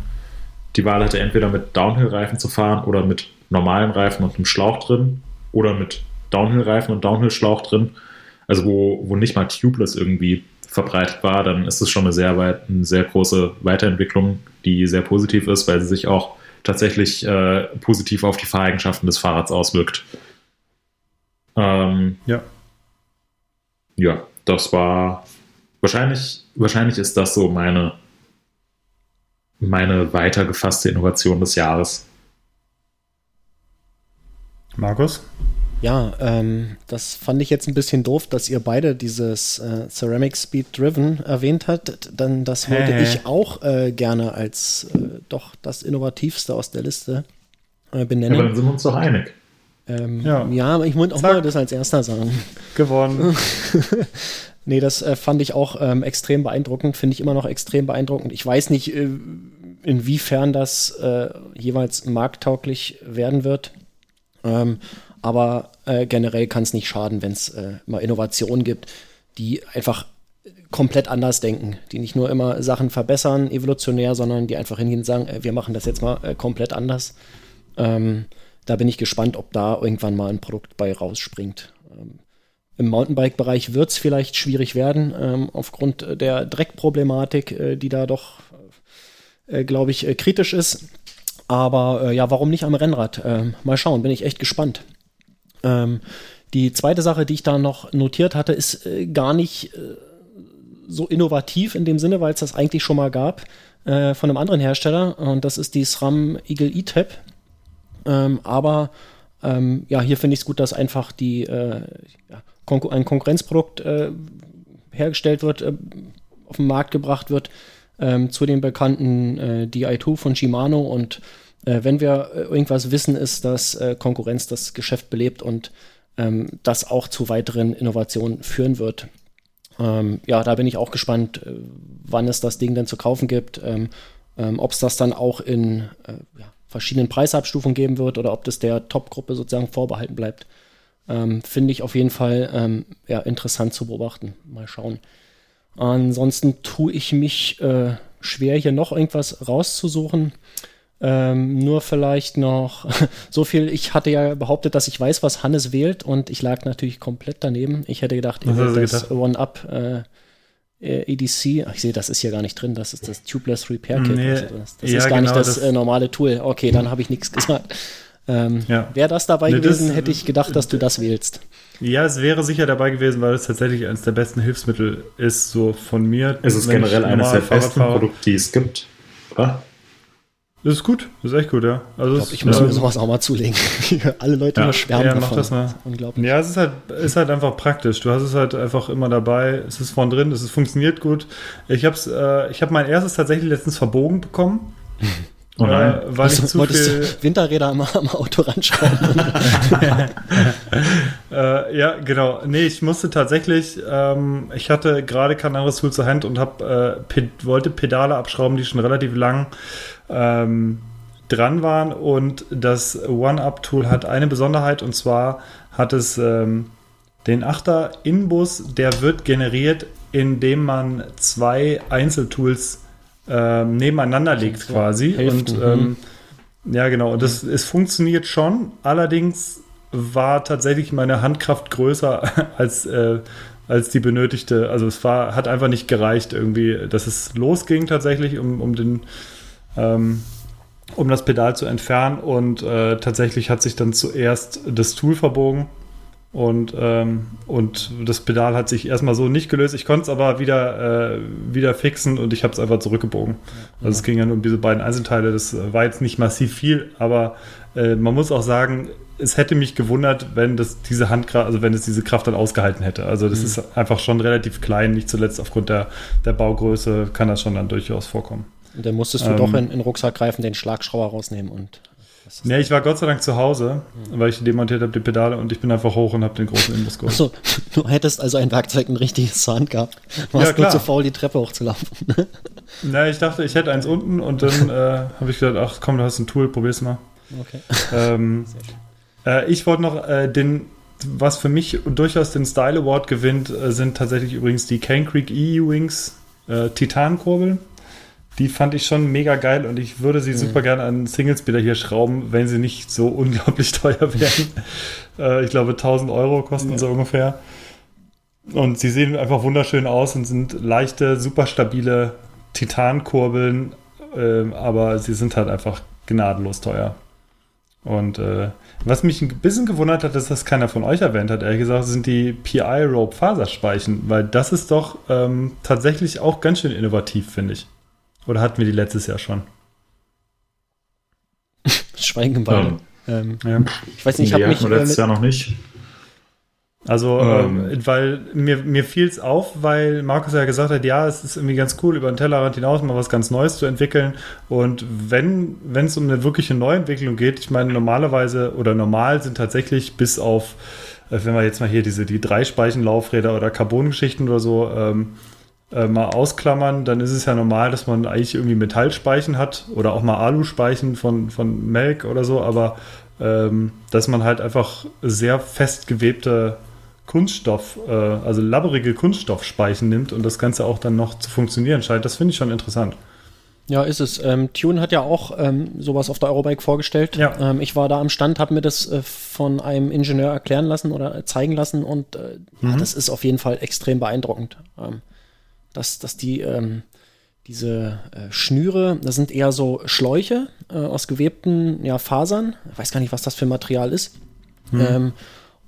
die Wahl hatte, entweder mit Downhill-Reifen zu fahren oder mit normalen Reifen und einem Schlauch drin oder mit Downhill-Reifen und Downhill-Schlauch drin, also wo, wo nicht mal Tubeless irgendwie verbreitet war, dann ist es schon eine sehr, weit, eine sehr große Weiterentwicklung, die sehr positiv ist, weil sie sich auch tatsächlich äh, positiv auf die Fahreigenschaften des Fahrrads auswirkt. Ähm, ja. ja, das war wahrscheinlich, wahrscheinlich ist das so meine, meine weitergefasste Innovation des Jahres. Markus? Ja, ähm, das fand ich jetzt ein bisschen doof, dass ihr beide dieses äh, Ceramic Speed Driven erwähnt habt, denn das wollte Hä? ich auch äh, gerne als äh, doch das innovativste aus der Liste äh, Ja, benennen. aber dann sind wir uns doch einig. ähm, Ja. ja. aber ich muss auch Zack. mal das als erster sagen. Gewonnen. Nee, das äh, fand ich auch ähm, extrem beeindruckend, finde ich immer noch extrem beeindruckend. Ich weiß nicht, äh, inwiefern das äh, jeweils markttauglich werden wird. Ähm, aber äh, generell kann es nicht schaden, wenn es äh, mal Innovationen gibt, die einfach komplett anders denken, die nicht nur immer Sachen verbessern, evolutionär, sondern die einfach hingehen und sagen, äh, wir machen das jetzt mal komplett anders. Ähm, da bin ich gespannt, ob da irgendwann mal ein Produkt bei rausspringt. Im Mountainbike-Bereich wird es vielleicht schwierig werden, ähm, aufgrund äh, der Dreckproblematik, äh, die da doch, äh, glaube ich, äh, kritisch ist. Aber äh, ja, warum nicht am Rennrad? Ähm, mal schauen, bin ich echt gespannt. Ähm, die zweite Sache, die ich da noch notiert hatte, ist äh, gar nicht äh, so innovativ in dem Sinne, weil es das eigentlich schon mal gab äh, von einem anderen Hersteller. Und das ist die SRAM Eagle E-Tab. Ähm, aber ähm, ja, hier finde ich es gut, dass einfach die, äh, Konkur ein Konkurrenzprodukt äh, hergestellt wird, äh, auf den Markt gebracht wird, ähm, zu den bekannten äh, DI2 von Shimano. Und äh, wenn wir äh, irgendwas wissen, ist, dass Konkurrenz das Geschäft belebt und ähm, das auch zu weiteren Innovationen führen wird. Ähm, ja, da bin ich auch gespannt, wann es das Ding denn zu kaufen gibt, ähm, ähm, ob es das dann auch in äh, ja, verschiedenen Preisabstufungen geben wird oder ob das der Top-Gruppe sozusagen vorbehalten bleibt. Ähm, Finde ich auf jeden Fall ähm, ja, interessant zu beobachten. Mal schauen. Ansonsten tue ich mich äh, schwer, hier noch irgendwas rauszusuchen. Ähm, nur vielleicht noch so viel. Ich hatte ja behauptet, dass ich weiß, was Hannes wählt und ich lag natürlich komplett daneben. Ich hätte gedacht, hast wählt das? One-Up äh, EDC. Ach, ich sehe, das ist hier gar nicht drin. Das ist das Tubeless Repair Kit. Nee, also das das ja, ist gar genau, nicht das, das- äh, normale Tool. Okay, dann habe ich nichts gesagt. Ähm, Ja. Wäre das dabei Nee, das- gewesen, hätte ich gedacht, dass du das wählst. Ja, es wäre sicher dabei gewesen, weil es tatsächlich eines der besten Hilfsmittel ist, so von mir. Es ist generell eines der besten. Produkte, die es gibt. Oder? Das ist gut, das ist echt gut, ja. Also Ich glaube, ich muss mir ähm, sowas auch mal zulegen. Alle Leute Ja. schwärmen Ja, mach davon. das mal. ist unglaublich. Ja, es ist halt, ist halt einfach praktisch. Du hast es halt einfach immer dabei. Es ist von drin, es ist, funktioniert gut. Ich habe äh, ich hab mein erstes tatsächlich letztens verbogen bekommen. Oh. Äh, weil ich Also, zu wolltest viel. du Winterräder am, am Auto ranschrauben? Äh, ja, genau. Nee, ich musste tatsächlich, ähm, ich hatte gerade kein anderes Tool zur Hand und hab, äh, pe wollte Pedale abschrauben, die schon relativ lang ähm, dran waren. Und das One-Up-Tool hat eine Besonderheit und zwar hat es ähm, den 8er Inbus, der wird generiert, indem man zwei Einzeltools ähm, nebeneinander legt So, quasi. Hälften, und ähm, ja, genau. Und das, es funktioniert schon. Allerdings war tatsächlich meine Handkraft größer als, äh, als die benötigte. Also es war, hat einfach nicht gereicht irgendwie, dass es losging tatsächlich, um, um den ähm, um das Pedal zu entfernen. Und äh, tatsächlich hat sich dann zuerst das Tool verbogen. Und, ähm, und das Pedal hat sich erstmal so nicht gelöst. Ich konnte es aber wieder, äh, wieder fixen und ich habe es einfach zurückgebogen. Also es ging ja nur um diese beiden Einzelteile. Das war jetzt nicht massiv viel, aber äh, man muss auch sagen, es hätte mich gewundert, wenn das diese Handkraft, also wenn es diese Kraft dann ausgehalten hätte. Also das ist einfach schon relativ klein, nicht zuletzt aufgrund der, der Baugröße kann das schon dann durchaus vorkommen. Und dann musstest du Ähm. doch in, in den Rucksack greifen, den Schlagschrauber rausnehmen und. Nee, ich war Gott sei Dank zu Hause, weil ich demontiert habe, die Pedale, und ich bin einfach hoch und habe den großen Inbus geholt. Achso, du hättest also ein Werkzeug ein richtiges Hand gehabt. Du Ja, warst nur klar. zu faul, die Treppe hochzulaufen. Na, ich dachte, ich hätte eins unten und dann äh, habe ich gesagt, ach komm, du hast ein Tool, probier's mal. Okay. Ähm, äh, ich wollte noch äh, den, was für mich durchaus den Style Award gewinnt, äh, sind tatsächlich übrigens die Cane Creek E-Wings äh, Titankurbeln. Die fand ich schon mega geil und ich würde sie super gerne an Singlespeeder hier schrauben, wenn sie nicht so unglaublich teuer wären. äh, ich glaube, 1000 Euro kosten so ungefähr. Und sie sehen einfach wunderschön aus und sind leichte, super stabile Titankurbeln, ähm, aber sie sind halt einfach gnadenlos teuer. Und äh, was mich ein bisschen gewundert hat, dass das keiner von euch erwähnt hat, ehrlich gesagt, sind die PI-Rope-Faserspeichen, weil das ist doch ähm, tatsächlich auch ganz schön innovativ, finde ich. Oder hatten wir die letztes Jahr schon? Schweigen beide. Ja. Ähm, Ja. ich weiß nicht, ich nee, habe mich. hatten wir letztes Jahr noch nicht. Also, Ähm. ähm, weil mir, mir fiel es auf, weil Markus ja gesagt hat, ja, es ist irgendwie ganz cool, über den Tellerrand hinaus mal was ganz Neues zu entwickeln. Und wenn wenn es um eine wirkliche Neuentwicklung geht, ich meine, normalerweise oder normal sind tatsächlich bis auf, äh, wenn wir jetzt mal hier diese die Dreispeichenlaufräder oder Carbongeschichten oder so ähm, äh, mal ausklammern, dann ist es ja normal, dass man eigentlich irgendwie Metallspeichen hat oder auch mal Aluspeichen von, von Melk oder so, aber ähm, dass man halt einfach sehr fest gewebte Kunststoff, äh, also labberige Kunststoffspeichen nimmt und das Ganze auch dann noch zu funktionieren scheint, das finde ich schon interessant. Ja, ist es. Ähm, Tune hat ja auch ähm, sowas auf der Eurobike vorgestellt. Ja. Ähm, ich war da am Stand, habe mir das äh, von einem Ingenieur erklären lassen oder äh, zeigen lassen und äh, ja, das ist auf jeden Fall extrem beeindruckend. Ähm, dass, dass die ähm, diese äh, Schnüre, das sind eher so Schläuche äh, aus gewebten ja, Fasern. Ich weiß gar nicht, was das für Material ist. Ähm,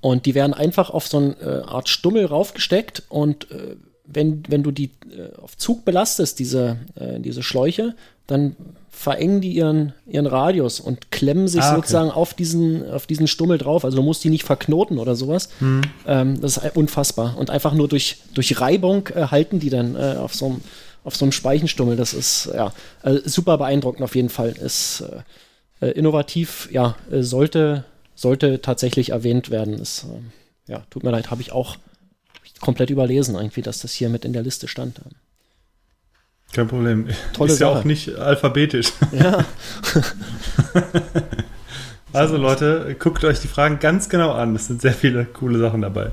und die werden einfach auf so eine äh, Art Stummel raufgesteckt und äh, wenn, wenn du die äh, auf Zug belastest, diese, diese Schläuche, dann verengen die ihren, ihren Radius und klemmen sich Ah, okay. sozusagen auf diesen, auf diesen Stummel drauf. Also du musst die nicht verknoten oder sowas. Ähm, das ist unfassbar. Und einfach nur durch, durch Reibung äh, halten die dann äh, auf so einem auf so einem Speichenstummel. Das ist ja äh, super beeindruckend auf jeden Fall. Ist äh, äh, innovativ, ja, sollte, sollte tatsächlich erwähnt werden. Ist, ähm, ja, tut mir leid, habe ich auch komplett überlesen, irgendwie, dass das hier mit in der Liste stand. Kein Problem. Tolle ist ja Sache. auch nicht alphabetisch. Ja, Also Leute, guckt euch die Fragen ganz genau an. Es sind sehr viele coole Sachen dabei.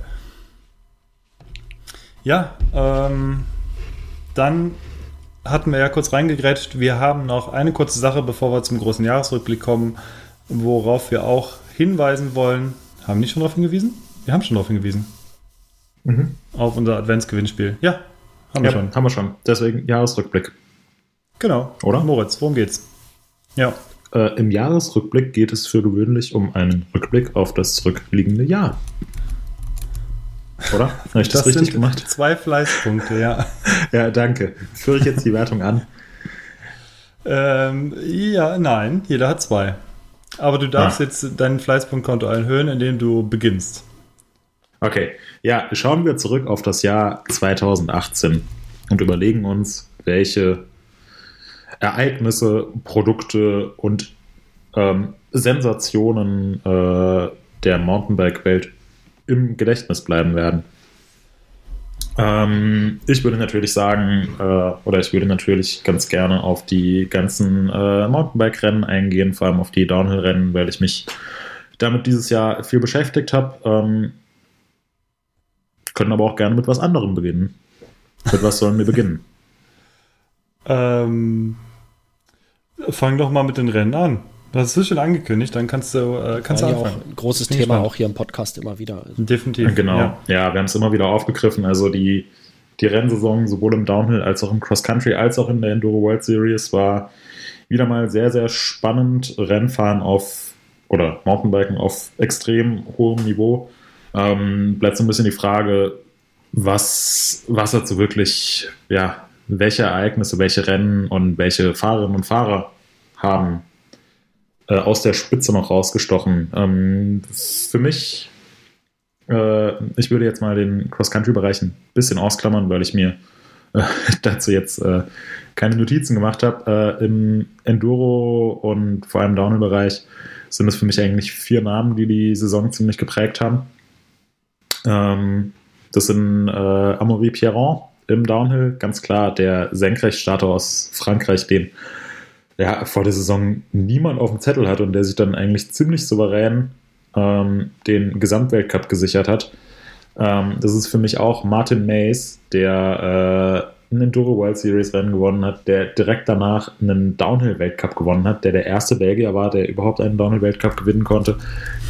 Ja, ähm, dann hatten wir ja kurz reingegrätscht. Wir haben noch eine kurze Sache, bevor wir zum großen Jahresrückblick kommen, worauf wir auch hinweisen wollen. Haben wir nicht schon darauf hingewiesen? Wir haben schon darauf hingewiesen. Mhm. Auf unser Adventsgewinnspiel. Ja, haben wir Ja, schon. haben wir schon. Deswegen Jahresrückblick. Genau. Oder? Moritz, worum geht's? Ja. Äh, Im Jahresrückblick geht es für gewöhnlich um einen Rückblick auf das zurückliegende Jahr. Oder? Habe ich das, richtig sind gemacht? zwei Fleißpunkte, ja. Ja, danke. Führe ich jetzt die Wertung an? Ähm, ja, nein, jeder hat zwei. Aber du darfst Ah. jetzt dein Fleißpunktkonto erhöhen, indem du beginnst. Okay, ja, schauen wir zurück auf das Jahr 2018 und überlegen uns, welche Ereignisse, Produkte und ähm, Sensationen äh, der Mountainbike-Welt im Gedächtnis bleiben werden. Ähm, ich würde natürlich sagen, äh, oder ich würde natürlich ganz gerne auf die ganzen äh, Mountainbike-Rennen eingehen, vor allem auf die Downhill-Rennen, weil ich mich damit dieses Jahr viel beschäftigt habe. Ähm, können aber auch gerne mit was anderem beginnen. Mit was sollen wir beginnen? Ähm, fang doch mal mit den Rennen an. Das ist so schön angekündigt, dann kannst du, äh, kannst du ja auch anfangen. ein großes Bin Thema auch hier im Podcast immer wieder. Also, Definitiv. Genau. Ja. Ja, wir haben es immer wieder aufgegriffen. Also die, die Rennsaison sowohl im Downhill als auch im Cross Country als auch in der Enduro World Series war wieder mal sehr, sehr spannend. Rennfahren auf oder Mountainbiken auf extrem hohem Niveau. Ähm, bleibt so ein bisschen die Frage, was, was so wirklich, ja, welche Ereignisse, welche Rennen und welche Fahrerinnen und Fahrer haben äh, aus der Spitze noch rausgestochen. Ähm, für mich äh, ich würde jetzt mal den Cross-Country-Bereich ein bisschen ausklammern, weil ich mir äh, dazu jetzt äh, keine Notizen gemacht habe. Äh, Im Enduro und vor allem Downhill-Bereich sind es für mich eigentlich vier Namen, die die Saison ziemlich geprägt haben. Ähm, das sind äh, Amaury Pierron im Downhill, ganz klar der Senkrechtstarter aus Frankreich, den ja, vor der Saison niemand auf dem Zettel hat und der sich dann eigentlich ziemlich souverän ähm, den Gesamtweltcup gesichert hat. Ähm, das ist für mich auch Martin Mays, der äh, ein Enduro World Series Rennen gewonnen hat, der direkt danach einen Downhill Weltcup gewonnen hat, der der erste Belgier war, der überhaupt einen Downhill Weltcup gewinnen konnte,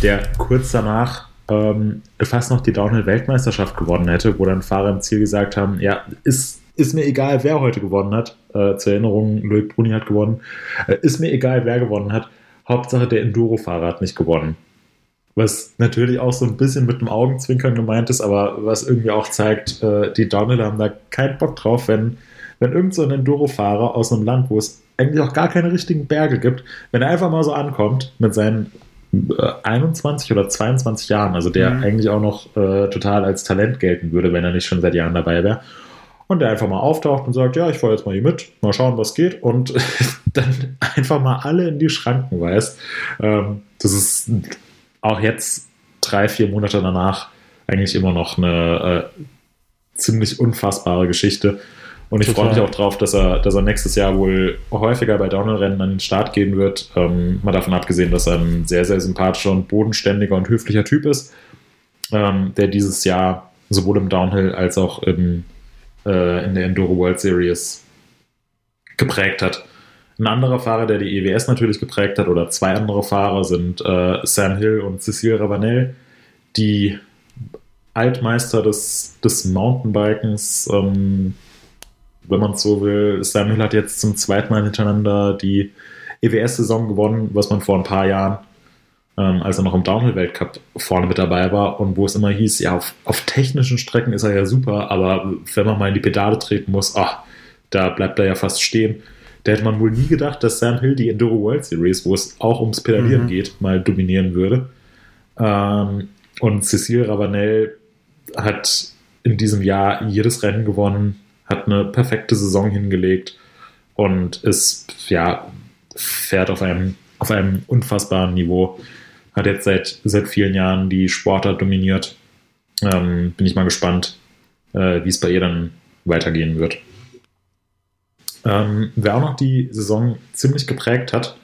der kurz danach ähm, fast noch die Downhill Weltmeisterschaft gewonnen hätte, wo dann Fahrer im Ziel gesagt haben, ja, ist, ist mir egal, wer heute gewonnen hat. Äh, zur Erinnerung, Loic Bruni hat gewonnen. Äh, ist mir egal, wer gewonnen hat. Hauptsache der Enduro-Fahrer hat nicht gewonnen. Was natürlich auch so ein bisschen mit dem Augenzwinkern gemeint ist, aber was irgendwie auch zeigt, äh, die Downhill haben da keinen Bock drauf, wenn, wenn irgend so ein Enduro-Fahrer aus einem Land, wo es eigentlich auch gar keine richtigen Berge gibt, wenn er einfach mal so ankommt mit seinen 21 oder 22 Jahren, also der Mhm. eigentlich auch noch äh, total als Talent gelten würde, wenn er nicht schon seit Jahren dabei wäre. Und der einfach mal auftaucht und sagt, ja, ich fahre jetzt mal hier mit, mal schauen, was geht. Und dann einfach mal alle in die Schranken weist. Ähm, das ist auch jetzt, drei, vier Monate danach, eigentlich immer noch eine äh, ziemlich unfassbare Geschichte. Und ich freue mich auch drauf, dass er, dass er nächstes Jahr wohl häufiger bei Downhill-Rennen an den Start gehen wird. Ähm, mal davon abgesehen, dass er ein sehr, sehr sympathischer und bodenständiger und höflicher Typ ist, ähm, der dieses Jahr sowohl im Downhill als auch im, äh, in der Enduro World Series geprägt hat. Ein anderer Fahrer, der die EWS natürlich geprägt hat, oder zwei andere Fahrer sind äh, Sam Hill und Cecile Ravanel, die Altmeister des, des Mountainbikens, ähm, wenn man es so will. Sam Hill hat jetzt zum zweiten Mal hintereinander die EWS-Saison gewonnen, was man vor ein paar Jahren, ähm, als er noch im Downhill-Weltcup vorne mit dabei war und wo es immer hieß, ja, auf, auf technischen Strecken ist er ja super, aber wenn man mal in die Pedale treten muss, ach, da bleibt er ja fast stehen. Da hätte man wohl nie gedacht, dass Sam Hill die Enduro World Series, wo es auch ums Pedalieren Mhm. geht, mal dominieren würde. Ähm, und Cecile Ravanel hat in diesem Jahr jedes Rennen gewonnen, hat eine perfekte Saison hingelegt und ist, ja, fährt auf einem, auf einem unfassbaren Niveau. Hat jetzt seit, seit vielen Jahren die Sportart dominiert. Ähm, bin ich mal gespannt, äh, wie es bei ihr dann weitergehen wird. Ähm, wer auch noch die Saison ziemlich geprägt hat,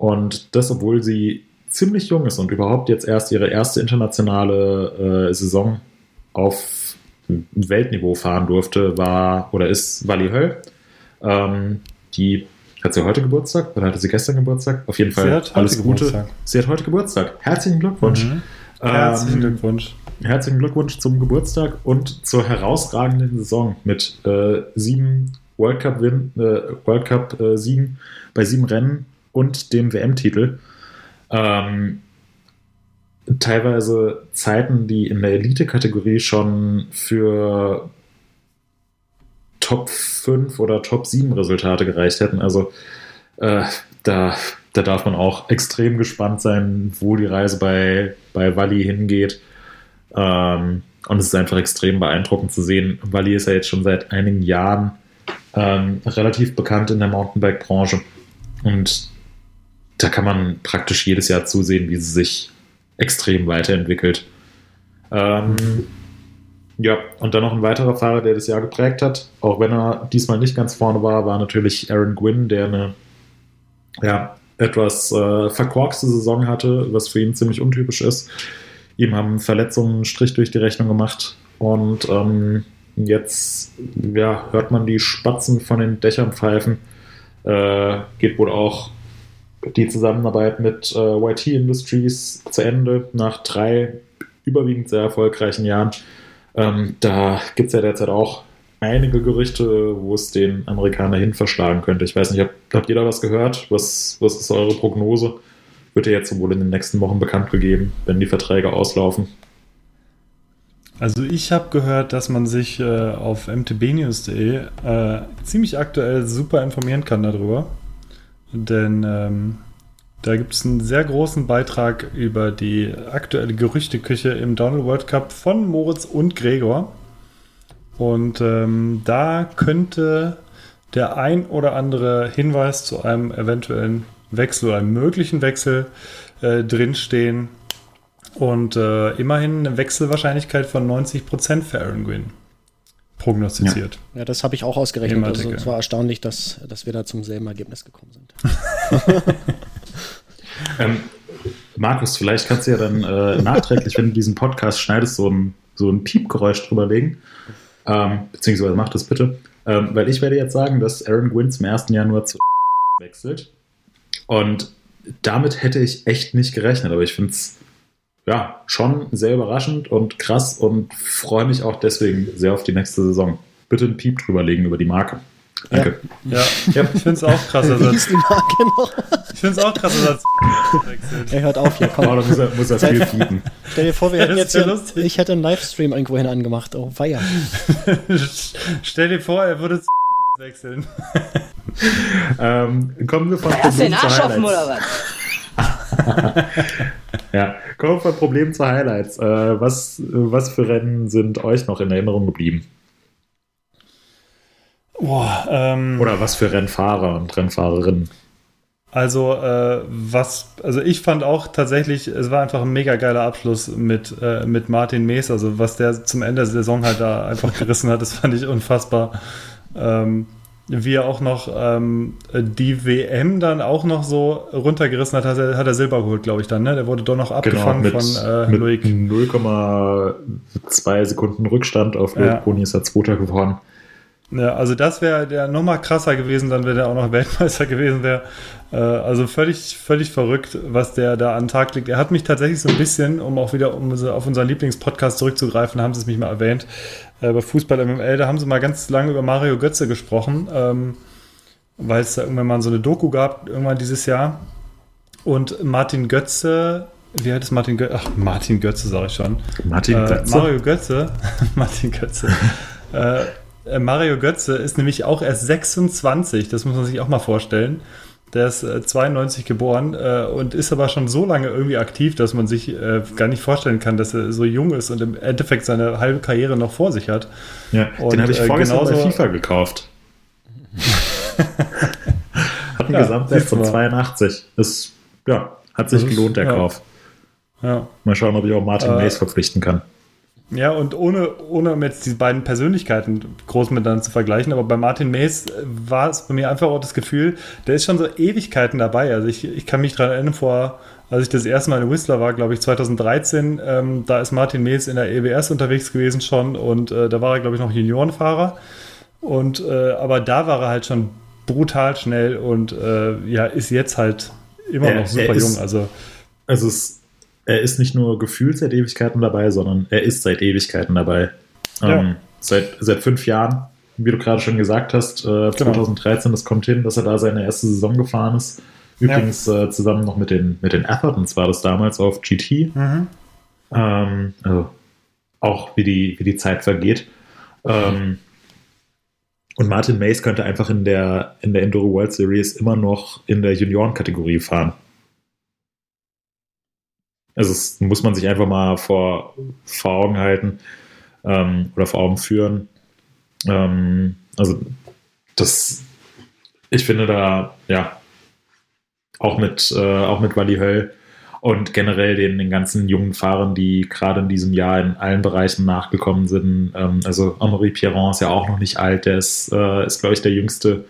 und das, obwohl sie ziemlich jung ist und überhaupt jetzt erst ihre erste internationale äh, Saison auf Weltniveau fahren durfte, war oder ist Wally Höll. Ähm, die hat sie heute Geburtstag oder hatte sie gestern Geburtstag? Auf jeden Fall Sie hat heute alles Gute. Geburtstag. Sie hat heute Geburtstag. Herzlichen Glückwunsch. Mhm. Herzlichen Ähm, Glückwunsch. Herzlichen Glückwunsch zum Geburtstag und zur herausragenden Saison mit äh, sieben World Cup, Win, äh, World Cup äh, Siegen bei sieben Rennen und dem WM-Titel. Ähm, teilweise Zeiten, die in der Elite-Kategorie schon für Top 5 oder Top 7 Resultate gereicht hätten. Also äh, da, da darf man auch extrem gespannt sein, wo die Reise bei, bei Wally hingeht. Ähm, und es ist einfach extrem beeindruckend zu sehen. Wally ist ja jetzt schon seit einigen Jahren ähm, relativ bekannt in der Mountainbike-Branche. Und da kann man praktisch jedes Jahr zusehen, wie sie sich extrem weiterentwickelt. Ähm, ja, und dann noch ein weiterer Fahrer, der das Jahr geprägt hat, auch wenn er diesmal nicht ganz vorne war, war natürlich Aaron Gwynn, der eine ja, etwas äh, verkorkste Saison hatte, was für ihn ziemlich untypisch ist. Ihm haben Verletzungen einen Strich durch die Rechnung gemacht und ähm, jetzt ja, hört man die Spatzen von den Dächern pfeifen. Äh, geht wohl auch die Zusammenarbeit mit äh, YT Industries zu Ende nach drei überwiegend sehr erfolgreichen Jahren. Ähm, da gibt es ja derzeit auch einige Gerüchte, wo es den Amerikaner hin verschlagen könnte. Ich weiß nicht, habt, habt ihr da was gehört? Was, was ist eure Prognose? Wird ja jetzt wohl in den nächsten Wochen bekannt gegeben, wenn die Verträge auslaufen. Also ich habe gehört, dass man sich äh, auf mtbnews.de äh, ziemlich aktuell super informieren kann darüber. Denn ähm, da gibt es einen sehr großen Beitrag über die aktuelle Gerüchteküche im Donald World Cup von Moritz und Gregor. Und ähm, da könnte der ein oder andere Hinweis zu einem eventuellen Wechsel oder einem möglichen Wechsel äh, drinstehen. Und äh, immerhin eine Wechselwahrscheinlichkeit von 90% für Aaron Gwynn prognostiziert. Ja, das habe ich auch ausgerechnet. Also es war erstaunlich, dass, dass wir da zum selben Ergebnis gekommen sind. Ähm, Markus, vielleicht kannst du ja dann äh, nachträglich, wenn du diesen Podcast schneidest, so ein, so ein Piepgeräusch drüberlegen. Ähm, beziehungsweise mach das bitte. Ähm, weil ich werde jetzt sagen, dass Aaron Gwynn zum 1. Januar zu wechselt. Und damit hätte ich echt nicht gerechnet, aber ich finde es ja schon sehr überraschend und krass und freue mich auch deswegen sehr auf die nächste Saison. Bitte ein Piep drüberlegen über die Marke. Danke. Ja, ja ich finde es auch krass, dass er, Lies die Marke noch. ich find's auch krass, dass er wechselt. Er hört auf hier, Oh, komm. da muss er, muss er viel fiepen. Stell dir vor, wir Ja, hätten jetzt hier, ich hätte einen Livestream irgendwohin angemacht. Oh, weia. Stell dir vor, er würde wechseln. Ähm, kommen wir von Hast du den Arsch offen oder was? Ja, kommen wir von Problem zu Highlights. Äh, was, was für Rennen sind euch noch in Erinnerung geblieben? Boah, ähm, Oder was für Rennfahrer und Rennfahrerinnen? Also, äh, was, also ich fand auch tatsächlich, es war einfach ein mega geiler Abschluss mit, äh, mit Martin Mees. Also, was der zum Ende der Saison halt da einfach gerissen hat, das fand ich unfassbar. Ähm, wie er auch noch ähm, die WM dann auch noch so runtergerissen hat, hat er, hat er Silber geholt, glaube ich, dann, ne? Der wurde doch noch abgefangen Genau, mit, von äh, mit Loic. 0,2 Sekunden Rückstand auf Ja. Loic Boni ist er Zweiter geworden. Ja, also das wäre der nochmal krasser gewesen, dann wäre der auch noch Weltmeister gewesen wäre. Äh, also völlig, völlig verrückt, was der da an den Tag legt. Er hat mich tatsächlich so ein bisschen, um auch wieder um auf unseren Lieblingspodcast zurückzugreifen, haben sie es mich mal erwähnt, äh, bei Fußball MML, da haben sie mal ganz lange über Mario Götze gesprochen, ähm, weil es da irgendwann mal so eine Doku gab, irgendwann dieses Jahr. Und Martin Götze, wie heißt es Martin Götze? Ach, Martin Götze sage ich schon. Martin Äh, Götze. Mario Götze, Martin Götze. äh, äh, Mario Götze ist nämlich auch erst 26, das muss man sich auch mal vorstellen. Der ist äh, 92 geboren äh, und ist aber schon so lange irgendwie aktiv, dass man sich äh, gar nicht vorstellen kann, dass er so jung ist und im Endeffekt seine halbe Karriere noch vor sich hat. Ja, Und, den habe ich äh, vorgestern bei genauso- FIFA gekauft. hat einen Ja, Gesamtwert von mal. 82. Das, ja, hat sich ist- gelohnt, der ja. Kauf. Ja. Mal schauen, ob ich auch Martin Äh, Mays verpflichten kann. Ja, und ohne, ohne um jetzt die beiden Persönlichkeiten groß miteinander zu vergleichen, aber bei Martin Mays äh, war es bei mir einfach auch das Gefühl, der ist schon so Ewigkeiten dabei. Also ich, ich kann mich daran erinnern, vor, als ich das erste Mal in Whistler war, glaube ich 2013, ähm, da ist Martin Mays in der EWS unterwegs gewesen schon und äh, da war er, glaube ich, noch Juniorenfahrer. Und äh, aber da war er halt schon brutal schnell und äh, ja, ist jetzt halt immer Er- noch er super ist- jung. Also Also es, er ist nicht nur gefühlt seit Ewigkeiten dabei, sondern er ist seit Ewigkeiten dabei. Ja. Ähm, seit, seit fünf Jahren, wie du gerade schon gesagt hast, äh, 2013, das kommt hin, dass er da seine erste Saison gefahren ist. Übrigens äh, zusammen noch mit den, mit den Athertons war das damals auf GT. mhm. Ähm, also auch wie die, wie die Zeit vergeht. Ähm, und Martin Mays könnte einfach in der, in der Enduro World Series immer noch in der Juniorenkategorie fahren. Also das muss man sich einfach mal vor, vor Augen halten ähm, oder vor Augen führen. Ähm, also das, ich finde da, ja, auch mit, äh, auch mit Wally Höll und generell den, den ganzen jungen Fahrern, die gerade in diesem Jahr in allen Bereichen nachgekommen sind. Ähm, also Henri Pierron ist ja auch noch nicht alt, der ist, äh, ist glaube ich, der jüngste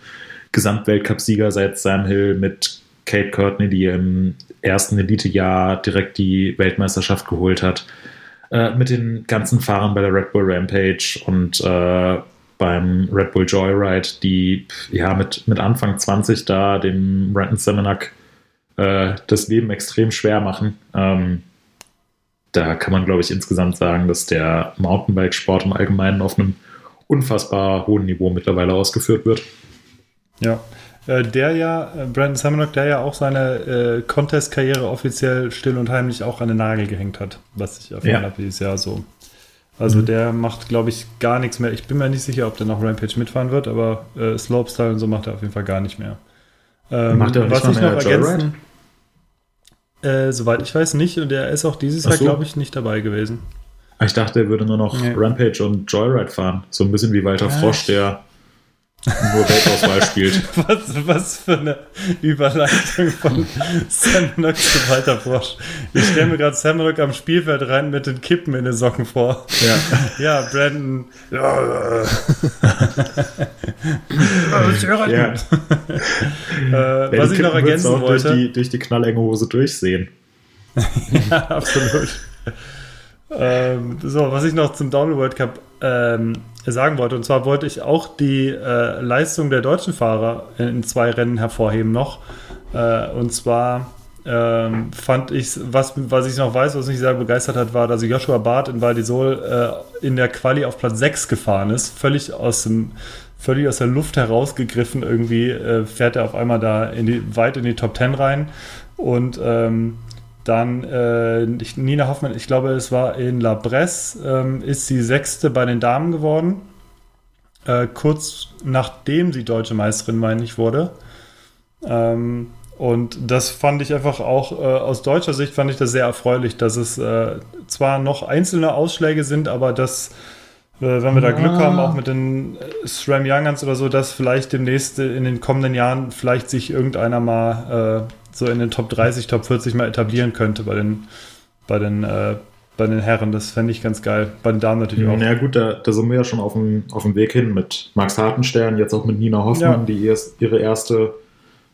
Gesamtweltcupsieger seit Sam Hill mit Kate Courtney, die im ersten Elitejahr direkt die Weltmeisterschaft geholt hat. Äh, mit den ganzen Fahrern bei der Red Bull Rampage und äh, beim Red Bull Joyride, die ja mit, mit Anfang 20 da dem Brandon Semenak äh, das Leben extrem schwer machen. Ähm, da kann man, glaube ich, insgesamt sagen, dass der Mountainbike-Sport im Allgemeinen auf einem unfassbar hohen Niveau mittlerweile ausgeführt wird. Ja, der ja, äh, Brandon Semenok, der ja auch seine äh, Contest-Karriere offiziell still und heimlich auch an den Nagel gehängt hat, was ich erfahren Ja. habe dieses Jahr so. Also der macht, glaube ich, gar nichts mehr. Ich bin mir nicht sicher, ob der noch Rampage mitfahren wird, aber äh, Slopestyle und so macht er auf jeden Fall gar nicht mehr. Ähm, Macht er auch nicht was mal ich mehr noch Joyride? ergänzen, äh, soweit ich weiß nicht, und der ist auch dieses Ach Jahr, so. glaube ich, nicht dabei gewesen. Ich dachte, er würde nur noch Nee. Rampage und Joyride fahren. So ein bisschen wie Walter Was? Frosch, der nur Weltauswahl spielt. Was, was für eine Überleitung von Semenok zu Walter Frosch. Ich stelle mir gerade Semenok am Spielfeld rein mit den Kippen in den Socken vor. Ja. Ja, Brandon. Ja, äh. ja, das hört Ja. gut. äh, was ich noch ergänzen auch durch wollte. die, durch die knallenge Hose durchsehen. ja, absolut. ähm, so, was ich noch zum Downhill World Cup ähm, sagen wollte, und zwar wollte ich auch die äh, Leistung der deutschen Fahrer in, in zwei Rennen hervorheben noch. Äh, und zwar ähm, fand ich, was, was ich noch weiß, was mich sehr begeistert hat, war, dass Joshua Barth in Valdisol äh, in der Quali auf Platz 6 gefahren ist. Völlig aus dem, völlig aus der Luft herausgegriffen irgendwie, äh, fährt er auf einmal da in die, weit in die Top 10 rein. Und ähm, dann äh, Nina Hoffmann, ich glaube, es war in La Bresse, ähm, ist sie sechste bei den Damen geworden. Äh, kurz nachdem sie deutsche Meisterin, meine ich, wurde. Ähm, und das fand ich einfach auch äh, aus deutscher Sicht fand ich das sehr erfreulich, dass es äh, zwar noch einzelne Ausschläge sind, aber dass, äh, wenn wir da Glück haben, auch mit den äh, SRAM Youngans oder so, dass vielleicht demnächst in den kommenden Jahren vielleicht sich irgendeiner mal äh, so in den Top 30, Top 40 mal etablieren könnte bei den, bei den, äh, bei den Herren. Das fände ich ganz geil. Bei den Damen natürlich auch. Na ja, gut, da, da, sind wir ja schon auf dem, auf dem Weg hin mit Max Hartenstern, jetzt auch mit Nina Hoffmann, ja. die erst, ihre erste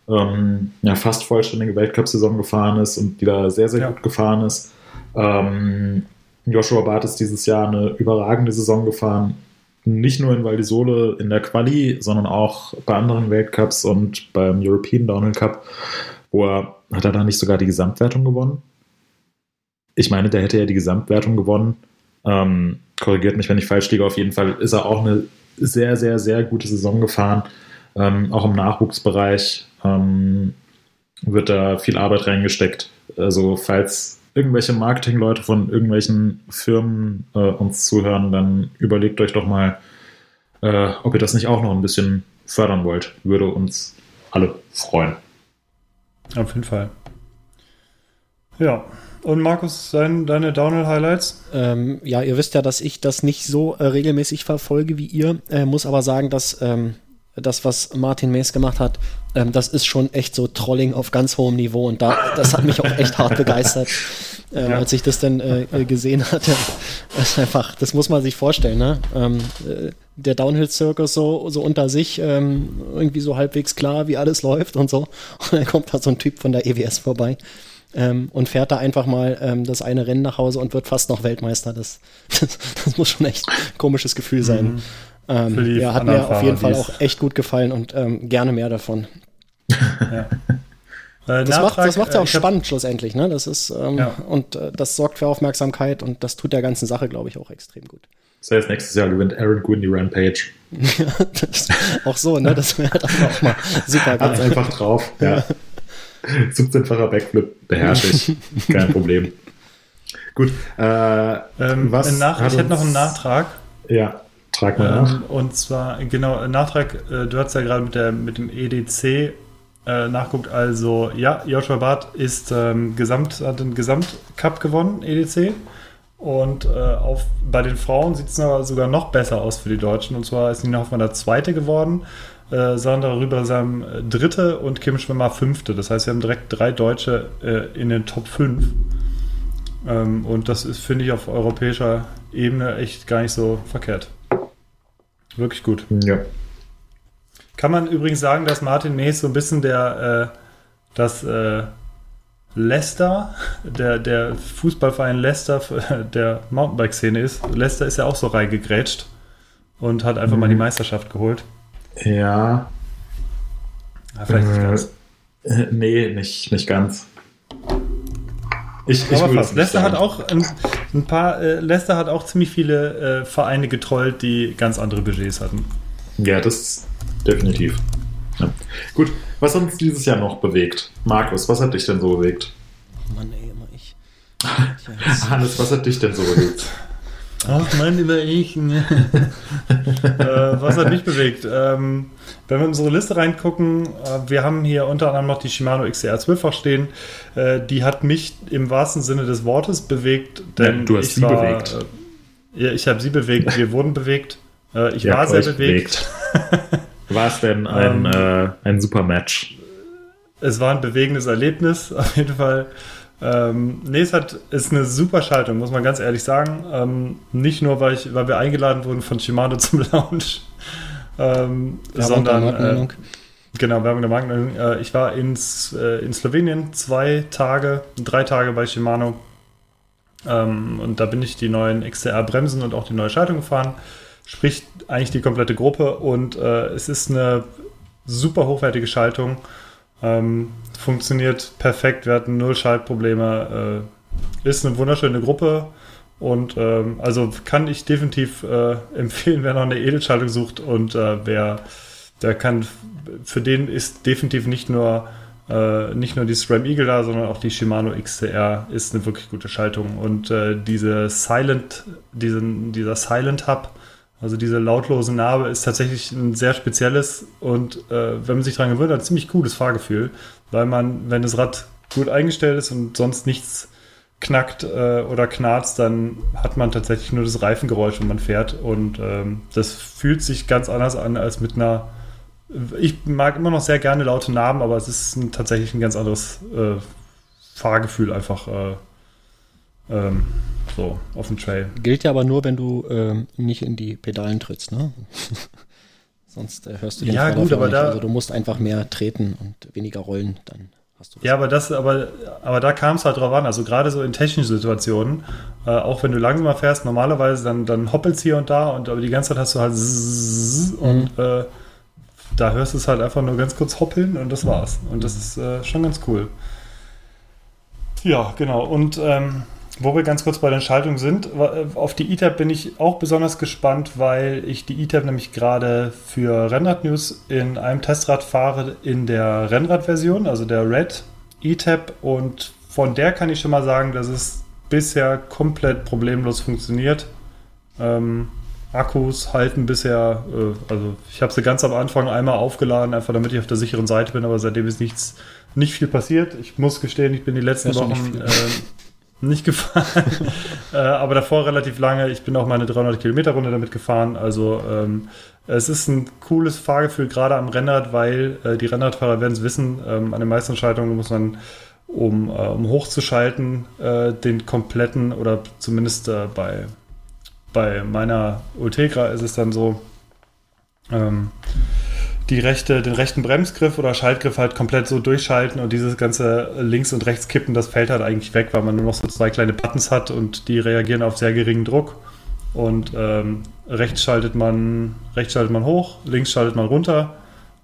ähm, ja, fast vollständige Weltcup-Saison gefahren ist und die da sehr, sehr ja. gut gefahren ist. Ähm, Joshua Barth ist dieses Jahr eine überragende Saison gefahren. Nicht nur in Val di Sole in der Quali, sondern auch bei anderen Weltcups und beim European Downhill Cup, wo er, hat er da nicht sogar die Gesamtwertung gewonnen? Ich meine, der hätte ja die Gesamtwertung gewonnen. Ähm, korrigiert mich, wenn ich falsch liege. Auf jeden Fall ist er auch eine sehr, sehr, sehr gute Saison gefahren. Ähm, auch im Nachwuchsbereich ähm, wird da viel Arbeit reingesteckt. Also falls irgendwelche Marketingleute von irgendwelchen Firmen äh, uns zuhören, dann überlegt euch doch mal, äh, ob ihr das nicht auch noch ein bisschen fördern wollt. Würde uns alle freuen. Auf jeden Fall. Ja. Und Markus, dein, deine Downhill-Highlights? Ähm, ja, ihr wisst ja, dass ich das nicht so äh, regelmäßig verfolge wie ihr. Äh, muss aber sagen, dass ähm, das, was Martin Mees gemacht hat, ähm, das ist schon echt so Trolling auf ganz hohem Niveau und da, das hat mich auch echt hart begeistert, ähm, ja. als ich das dann äh, äh gesehen hatte. Das ist einfach, das muss man sich vorstellen, ne? Ähm, äh, der Downhill-Circus so, so unter sich, ähm, irgendwie so halbwegs klar, wie alles läuft und so. Und dann kommt da so ein Typ von der EWS vorbei. Ähm, und fährt da einfach mal ähm, das eine Rennen nach Hause und wird fast noch Weltmeister. Das, das, das muss schon echt ein komisches Gefühl sein. Mhm. Ähm, ja, hat mir auf jeden Fall auch echt gut gefallen und ähm, gerne mehr davon. ja. Äh, das macht das macht's ja auch spannend hab, schlussendlich, ne? Das ist ähm, ja. und äh, das sorgt für Aufmerksamkeit und das tut der ganzen Sache, glaube ich, auch extrem gut. Das heißt, nächstes Jahr gewinnt Aaron Gwynn die Rampage. ja, auch so, ne? Das wäre dann auch mal super geil. Hat's einfach drauf, ja. 17-facher Backflip beherrsche ich. Kein Problem. Gut. Äh, ähm, was ich hätte noch einen Nachtrag. Ja. Trag mal nach. Ähm, und zwar, genau, Nachtrag, äh, du hast ja gerade mit, der, mit dem EDC äh, nachguckt, also ja, Joshua Barth ist ähm, Gesamt, hat den Gesamtcup gewonnen, EDC. Und äh, auf, bei den Frauen sieht es sogar noch besser aus für die Deutschen. Und zwar ist Nina Hoffmann der Zweite geworden, äh, Sandra Rüber sein äh, Dritte und Kim Schwimmer Fünfte. Das heißt, wir haben direkt drei Deutsche äh, in den Top 5. Ähm, und das ist, finde ich, auf europäischer Ebene echt gar nicht so verkehrt. Wirklich gut. Ja. Kann man übrigens sagen, dass Martin Mees so ein bisschen der, äh, das äh, Leicester, der, der Fußballverein Leicester der Mountainbike-Szene ist. Leicester ist ja auch so reingegrätscht und hat einfach mhm. mal die mhm. Meisterschaft geholt. Ja. ja ah, vielleicht nicht ganz. Äh, nee, nicht, nicht ganz. Ich, ich Aber fast. Leicester hat auch ein, ein paar, äh, Leicester hat auch ziemlich viele äh, Vereine getrollt, die ganz andere Budgets hatten. Ja, das definitiv. Ja. Gut, was hat uns dieses Jahr noch bewegt? Markus, was hat dich denn so bewegt? Mann, ey, immer ich. Hannes, was hat dich denn so bewegt? Ach, mein lieber ich. äh, was hat mich bewegt? Ähm, wenn wir in unsere Liste reingucken, äh, wir haben hier unter anderem noch die Shimano XCR 12 auch stehen. Äh, die hat mich im wahrsten Sinne des Wortes bewegt, denn ja, du hast ich sie war, bewegt. Äh, ja, ich habe sie bewegt, wir wurden bewegt. Äh, ich ja, war sehr bewegt. bewegt. war es denn ein, ähm, äh, ein super Match? Es war ein bewegendes Erlebnis, auf jeden Fall. Ähm, nee, es hat, ist eine super Schaltung, muss man ganz ehrlich sagen. Ähm, nicht nur, weil, ich, weil wir eingeladen wurden von Shimano zum Lounge, ähm, sondern. Äh, genau, Werbung der Markennennung. Äh, ich war ins, äh, in Slowenien zwei Tage, drei Tage bei Shimano. Ähm, und da bin ich die neuen XTR-Bremsen und auch die neue Schaltung gefahren. Sprich, eigentlich die komplette Gruppe. Und äh, es ist eine super hochwertige Schaltung. Ähm, funktioniert perfekt, wir hatten null Schaltprobleme. Äh, ist eine wunderschöne Gruppe und ähm, also kann ich definitiv äh, empfehlen, wer noch eine Edelschaltung sucht und äh, wer der kann, für den ist definitiv nicht nur äh, nicht nur die SRAM Eagle da, sondern auch die Shimano XCR ist eine wirklich gute Schaltung. Und äh, diese Silent, diesen, dieser Silent Hub, also diese lautlose Narbe, ist tatsächlich ein sehr spezielles und äh, wenn man sich daran gewöhnt, ein ziemlich cooles Fahrgefühl, weil man, wenn das Rad gut eingestellt ist und sonst nichts knackt äh, oder knarzt, dann hat man tatsächlich nur das Reifengeräusch, wenn man fährt. Und ähm, das fühlt sich ganz anders an als mit einer ich mag immer noch sehr gerne laute Namen, aber es ist ein, tatsächlich ein ganz anderes äh, Fahrgefühl einfach äh, ähm, so auf dem Trail. Gilt ja aber nur, wenn du ähm, nicht in die Pedalen trittst, ne? Sonst äh, hörst du den Ja, gut, aber nicht. da. Also du musst einfach mehr treten und weniger rollen, dann hast du. Ja, aber das, aber, aber da kam es halt drauf an. Also gerade so in technischen Situationen, äh, auch wenn du langsamer fährst, normalerweise dann, dann hoppelt es hier und da und aber die ganze Zeit hast du halt mhm. und äh, da hörst du es halt einfach nur ganz kurz hoppeln und das war's. Und das ist äh, schon ganz cool. Ja, genau. Und ähm, wo wir ganz kurz bei den Schaltungen sind, äh, auf die ETAP bin ich auch besonders gespannt, weil ich die ETAP nämlich gerade für Rennrad News in einem Testrad fahre in der Rennradversion, also der Red ETAP. Und von der kann ich schon mal sagen, dass es bisher komplett problemlos funktioniert. Ähm, Akkus halten bisher, äh, also ich habe sie ganz am Anfang einmal aufgeladen, einfach damit ich auf der sicheren Seite bin, aber seitdem ist nichts, nicht viel passiert. Ich muss gestehen, ich bin die letzten Wochen äh, nicht gefahren, äh, aber davor relativ lange. Ich bin auch meine 300 Kilometer Runde damit gefahren, also ähm, es ist ein cooles Fahrgefühl, gerade am Rennrad, weil äh, die Rennradfahrer werden es wissen, ähm, an den meisten Schaltungen muss man um, äh, um hochzuschalten, äh, den kompletten oder zumindest bei bei meiner Ultegra ist es dann so, ähm, die rechte, den rechten Bremsgriff oder Schaltgriff halt komplett so durchschalten und dieses ganze links und rechts kippen, das fällt halt eigentlich weg, weil man nur noch so zwei kleine Buttons hat und die reagieren auf sehr geringen Druck. Und ähm, rechts schaltet man, rechts schaltet man hoch, links schaltet man runter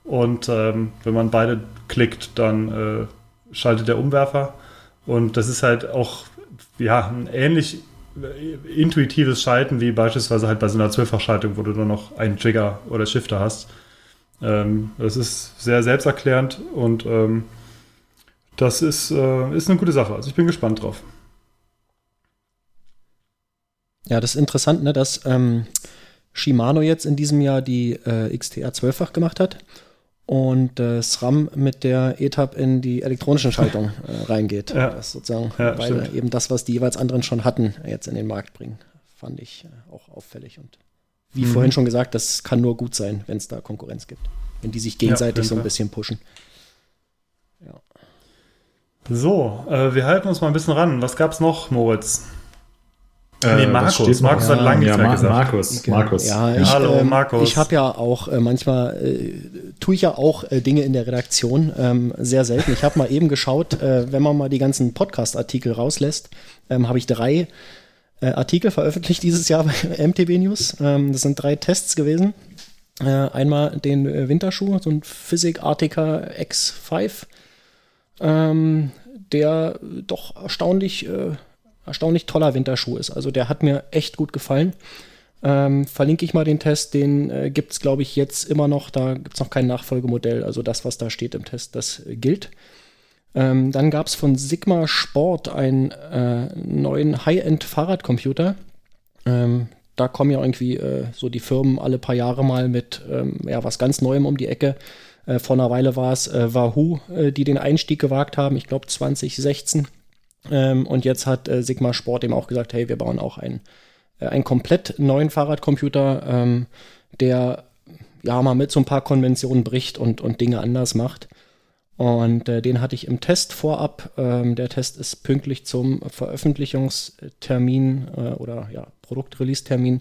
und ähm, wenn man beide klickt, dann äh, schaltet der Umwerfer. Und das ist halt auch ja, ein ähnlich intuitives Schalten, wie beispielsweise halt bei so einer Zwölffachschaltung, wo du nur noch einen Trigger oder Shifter hast. Ähm, das ist sehr selbsterklärend und ähm, das ist, äh, ist eine gute Sache. Also ich bin gespannt drauf. Ja, das ist interessant, ne, dass ähm, Shimano jetzt in diesem Jahr die äh, XTR 12-fach gemacht hat und äh, SRAM mit der ETAP in die elektronischen Schaltung äh, reingeht. Ja. Das sozusagen ja, beide eben das, was die jeweils anderen schon hatten, jetzt in den Markt bringen. Fand ich äh, auch auffällig. Und wie mhm. vorhin schon gesagt, das kann nur gut sein, wenn es da Konkurrenz gibt. Wenn die sich gegenseitig ja, so ein bisschen pushen. Ja. So, äh, wir halten uns mal ein bisschen ran. Was gab es noch, Moritz? Äh, nee, Markus. Markus ja, hat lange ja, nichts mehr Markus, genau. Markus. Ja, ich, Hallo, ähm, Markus. Ich habe ja auch äh, manchmal äh, tue ich ja auch äh, Dinge in der Redaktion ähm, sehr selten. Ich habe mal eben geschaut, äh, wenn man mal die ganzen Podcast-Artikel rauslässt, ähm, habe ich drei äh, Artikel veröffentlicht dieses Jahr bei MTB News. Ähm, das sind drei Tests gewesen. Äh, einmal den äh, Winterschuh, so ein Physik Artica X5, ähm, der doch erstaunlich äh, erstaunlich toller Winterschuh ist. Also der hat mir echt gut gefallen. Ähm, verlinke ich mal den Test, den äh, gibt es, glaube ich, jetzt immer noch. Da gibt es noch kein Nachfolgemodell. Also das, was da steht im Test, das gilt. Ähm, dann gab es von Sigma Sport einen äh, neuen High-End-Fahrradcomputer. Ähm, da kommen ja irgendwie äh, so die Firmen alle paar Jahre mal mit ähm, ja, was ganz Neuem um die Ecke. Äh, vor einer Weile war es äh, Wahoo, die den Einstieg gewagt haben, ich glaube 2016. Ähm, und jetzt hat äh, Sigma Sport eben auch gesagt, hey, wir bauen auch einen, äh, einen komplett neuen Fahrradcomputer, ähm, der ja mal mit so ein paar Konventionen bricht und, und Dinge anders macht. Und äh, den hatte ich im Test vorab. Ähm, der Test ist pünktlich zum Veröffentlichungstermin äh, oder ja, Produktrelease-Termin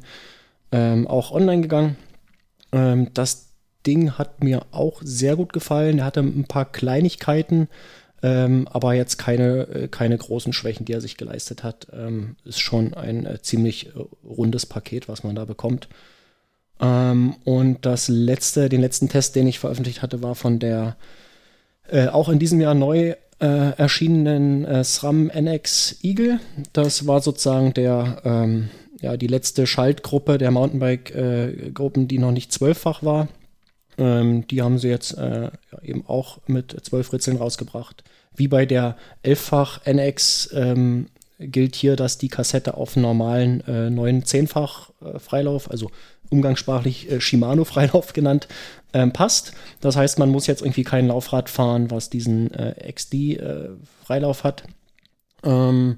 ähm, auch online gegangen. Ähm, das Ding hat mir auch sehr gut gefallen. Er hatte ein paar Kleinigkeiten, ähm, aber jetzt keine, äh, keine großen Schwächen, die er sich geleistet hat. Ähm, ist schon ein äh, ziemlich äh, rundes Paket, was man da bekommt. Ähm, und das letzte, den letzten Test, den ich veröffentlicht hatte, war von der äh, auch in diesem Jahr neu äh, erschienenen äh, SRAM NX Eagle. Das war sozusagen der, ähm, ja, die letzte Schaltgruppe der Mountainbike-Gruppen, die noch nicht zwölffach war. Ähm, die haben sie jetzt äh, ja, eben auch mit zwölf Ritzeln rausgebracht. Wie bei der elffach NX ähm, gilt hier, dass die Kassette auf normalen äh, 9 10-fach äh, Freilauf, also umgangssprachlich äh, Shimano-Freilauf genannt, ähm, passt. Das heißt, man muss jetzt irgendwie kein Laufrad fahren, was diesen äh, XD-Freilauf äh, hat. Ähm,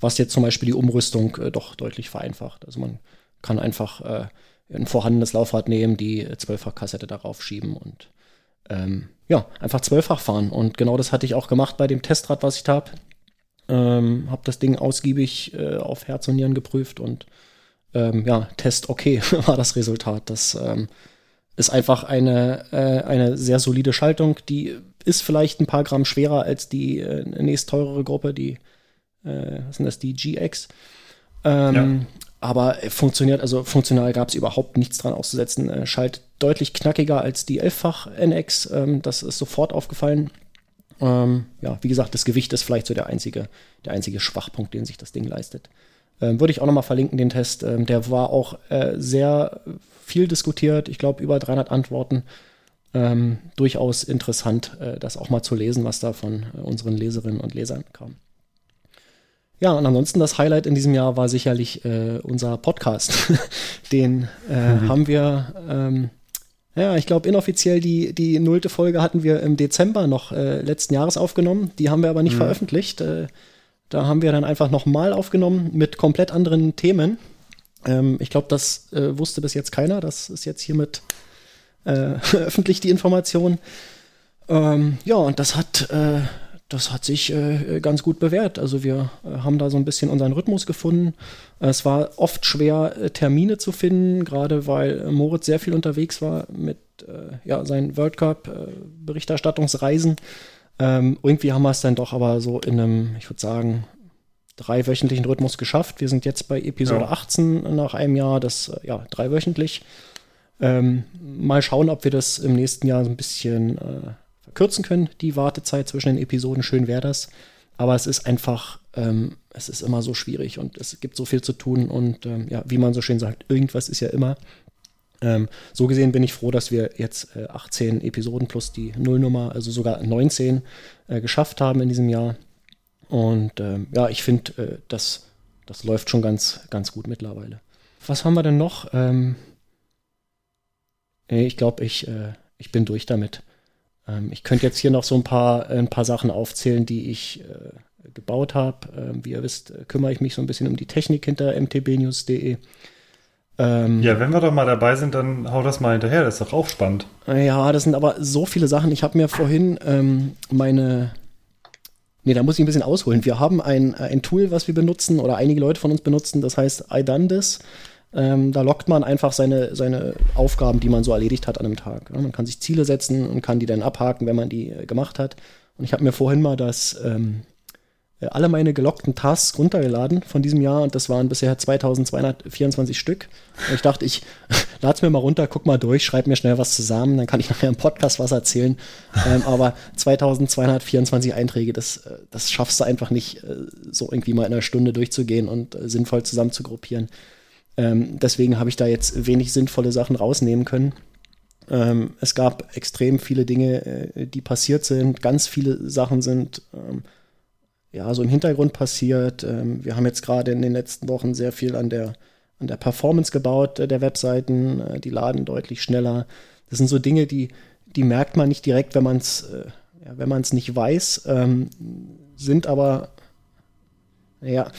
was jetzt zum Beispiel die Umrüstung äh, doch deutlich vereinfacht. Also man kann einfach äh, ein vorhandenes Laufrad nehmen, die zwölffach Kassette darauf schieben und ähm, ja, einfach zwölffach fahren. Und genau das hatte ich auch gemacht bei dem Testrad, was ich habe. Ähm, habe das Ding ausgiebig äh, auf Herz und Nieren geprüft und ähm, ja, Test okay war das Resultat. Das ähm, ist einfach eine, äh, eine sehr solide Schaltung. Die ist vielleicht ein paar Gramm schwerer als die äh, nächst teurere Gruppe, die, äh, was sind das, die GX. Ähm, ja. Aber funktioniert, also funktional gab es überhaupt nichts dran auszusetzen. Äh, schaltet deutlich knackiger als die 11-fach NX. Ähm, das ist sofort aufgefallen. Ähm, ja, wie gesagt, das Gewicht ist vielleicht so der einzige, der einzige Schwachpunkt, den sich das Ding leistet. Ähm, Würde ich auch nochmal verlinken, den Test. Ähm, der war auch äh, sehr viel diskutiert. Ich glaube, über 300 Antworten. Ähm, durchaus interessant, äh, das auch mal zu lesen, was da von äh, unseren Leserinnen und Lesern kam. Ja, und ansonsten das Highlight in diesem Jahr war sicherlich äh, unser Podcast. den äh, mhm. haben wir ähm, ja, ich glaube, inoffiziell die, die nullte Folge hatten wir im Dezember noch äh, letzten Jahres aufgenommen. Die haben wir aber nicht mhm. veröffentlicht. Äh, da haben wir dann einfach nochmal aufgenommen mit komplett anderen Themen. Ähm, ich glaube, das äh, wusste bis jetzt keiner. Das ist jetzt hiermit äh, öffentlich die Information. Ähm, ja, und das hat äh, das hat sich äh, ganz gut bewährt. Also wir äh, haben da so ein bisschen unseren Rhythmus gefunden. Es war oft schwer, äh, Termine zu finden, gerade weil Moritz sehr viel unterwegs war mit äh, ja, seinen World Cup-Berichterstattungsreisen. Äh, ähm, irgendwie haben wir es dann doch aber so in einem, ich würde sagen, dreiwöchentlichen Rhythmus geschafft. Wir sind jetzt bei Episode ja. 18 nach einem Jahr, das äh, ja dreiwöchentlich. Ähm, mal schauen, ob wir das im nächsten Jahr so ein bisschen kürzen können, die Wartezeit zwischen den Episoden. Schön wäre das. Aber es ist einfach, ähm, es ist immer so schwierig und es gibt so viel zu tun und ähm, ja, wie man so schön sagt, irgendwas ist ja immer. Ähm, so gesehen bin ich froh, dass wir jetzt äh, 18 Episoden plus die Nullnummer, also sogar 19 äh, geschafft haben in diesem Jahr. Und ähm, ja, ich finde, äh, das, das läuft schon ganz, ganz gut mittlerweile. Was haben wir denn noch? Ähm, ich glaube, ich, äh, ich bin durch damit. Ähm, ich könnte jetzt hier noch so ein paar, ein paar Sachen aufzählen, die ich äh, gebaut habe. Ähm, wie ihr wisst, äh, kümmere ich mich so ein bisschen um die Technik hinter mtbnews.de. Ähm, ja, wenn wir doch mal dabei sind, dann hau das mal hinterher, das ist doch auch spannend. Ja, das sind aber so viele Sachen. Ich habe mir vorhin ähm, meine. Nee, da muss ich ein bisschen ausholen. Wir haben ein, ein Tool, was wir benutzen, oder einige Leute von uns benutzen, das heißt I done this. Ähm, da lockt man einfach seine, seine Aufgaben, die man so erledigt hat an einem Tag. Ja, man kann sich Ziele setzen und kann die dann abhaken, wenn man die äh, gemacht hat. Und ich habe mir vorhin mal das ähm, äh, alle meine gelockten Tasks runtergeladen von diesem Jahr und das waren bisher 2224 Stück. Und ich dachte, ich lade es mir mal runter, guck mal durch, schreibe mir schnell was zusammen, dann kann ich nachher im Podcast was erzählen. ähm, aber 2224 Einträge, das, äh, das schaffst du einfach nicht, äh, so irgendwie mal in einer Stunde durchzugehen und äh, sinnvoll zusammen zu gruppieren. Ähm, deswegen habe ich da jetzt wenig sinnvolle Sachen rausnehmen können. Ähm, es gab extrem viele Dinge, äh, die passiert sind. Ganz viele Sachen sind ähm, ja so im Hintergrund passiert. Ähm, wir haben jetzt gerade in den letzten Wochen sehr viel an der, an der Performance gebaut äh, der Webseiten. Äh, die laden deutlich schneller. Das sind so Dinge, die, die merkt man nicht direkt, wenn man es äh, ja, nicht weiß, ähm, sind aber ja,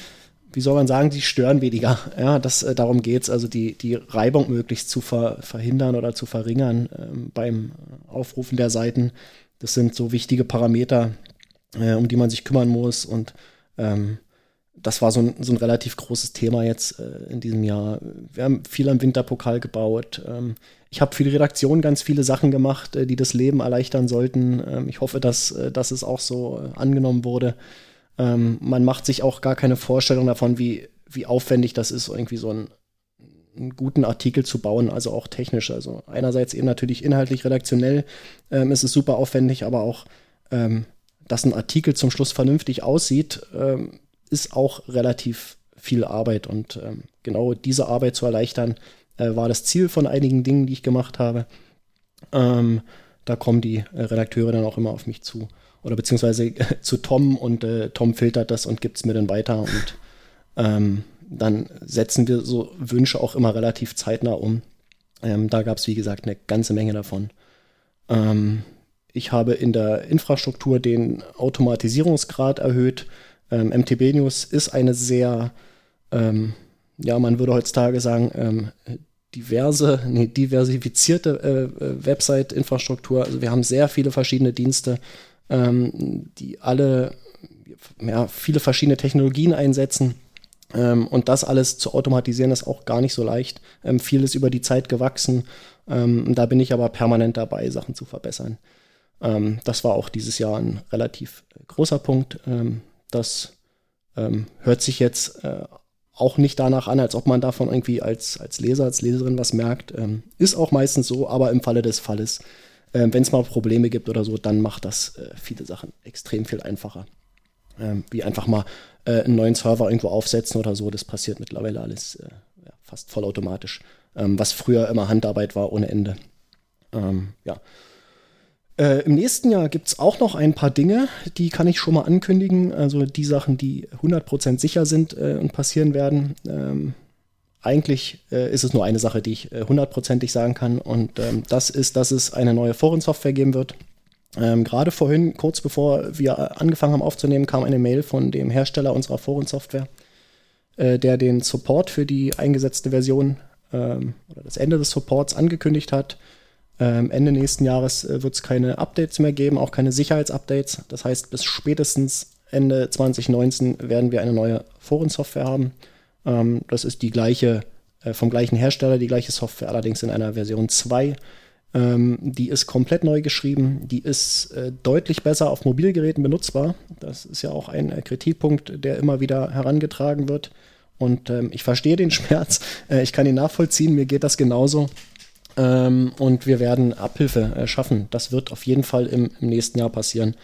wie soll man sagen, die stören weniger. Ja, das, darum geht es, also die, die Reibung möglichst zu ver, verhindern oder zu verringern ähm, beim Aufrufen der Seiten. Das sind so wichtige Parameter, äh, um die man sich kümmern muss. Und ähm, das war so ein, so ein relativ großes Thema jetzt äh, in diesem Jahr. Wir haben viel am Winterpokal gebaut. Ähm, ich habe für die Redaktion ganz viele Sachen gemacht, äh, die das Leben erleichtern sollten. Ähm, ich hoffe, dass, äh, dass es auch so äh, angenommen wurde. Ähm, man macht sich auch gar keine Vorstellung davon, wie, wie aufwendig das ist, irgendwie so einen, einen guten Artikel zu bauen, also auch technisch. Also einerseits eben natürlich inhaltlich, redaktionell ähm, ist es super aufwendig, aber auch ähm, dass ein Artikel zum Schluss vernünftig aussieht, ähm, ist auch relativ viel Arbeit. Und ähm, genau diese Arbeit zu erleichtern, äh, war das Ziel von einigen Dingen, die ich gemacht habe. Ähm, da kommen die äh, Redakteure dann auch immer auf mich zu. Oder beziehungsweise zu Tom und äh, Tom filtert das und gibt es mir dann weiter. Und ähm, dann setzen wir so Wünsche auch immer relativ zeitnah um. Ähm, da gab es, wie gesagt, eine ganze Menge davon. Ich habe in der Infrastruktur den Automatisierungsgrad erhöht. Ähm, MTB News ist eine sehr, ähm, ja, man würde heutzutage sagen, ähm, diverse, nee, diversifizierte äh, äh, Website-Infrastruktur. Also wir haben sehr viele verschiedene Dienste, ähm, die alle ja, viele verschiedene Technologien einsetzen. Ähm, und das alles zu automatisieren ist auch gar nicht so leicht. Ähm, viel ist über die Zeit gewachsen. Ähm, da bin ich aber permanent dabei, Sachen zu verbessern. Ähm, das war auch dieses Jahr ein relativ großer Punkt. Ähm, das ähm, hört sich jetzt äh, auch nicht danach an, als ob man davon irgendwie als, als Leser, als Leserin was merkt. Ist auch meistens so, aber im Falle des Falles, äh, wenn es mal Probleme gibt oder so, dann macht das äh, viele Sachen extrem viel einfacher. Wie einfach mal äh, einen neuen Server irgendwo aufsetzen oder so, das passiert mittlerweile alles äh, fast vollautomatisch. Was früher immer Handarbeit war ohne Ende. Ja. Äh, Im nächsten Jahr gibt es auch noch ein paar Dinge, die kann ich schon mal ankündigen. Also die Sachen, die 100% sicher sind äh, und passieren werden. Ähm, eigentlich äh, ist es nur eine Sache, die ich äh, hundertprozentig sagen kann. Und ähm, das ist, dass es eine neue Forensoftware geben wird. Ähm, Gerade vorhin, kurz bevor wir angefangen haben aufzunehmen, kam eine Mail von dem Hersteller unserer Forensoftware, äh, der den Support für die eingesetzte Version ähm, oder das Ende des Supports angekündigt hat ähm, Ende nächsten Jahres äh, wird es keine Updates mehr geben, auch keine Sicherheitsupdates. Das heißt, bis spätestens Ende 2019 werden wir eine neue Forensoftware haben. Ähm, das ist die gleiche, äh, vom gleichen Hersteller, die gleiche Software, allerdings in einer Version 2. Ähm, die ist komplett neu geschrieben. Die ist äh, deutlich besser auf Mobilgeräten benutzbar. Das ist ja auch ein äh, Kritikpunkt, der immer wieder herangetragen wird. Und ähm, ich verstehe den Schmerz. Äh, ich kann ihn nachvollziehen. Mir geht das genauso. Ähm, und wir werden Abhilfe äh, schaffen. Das wird auf jeden Fall im, im nächsten Jahr passieren.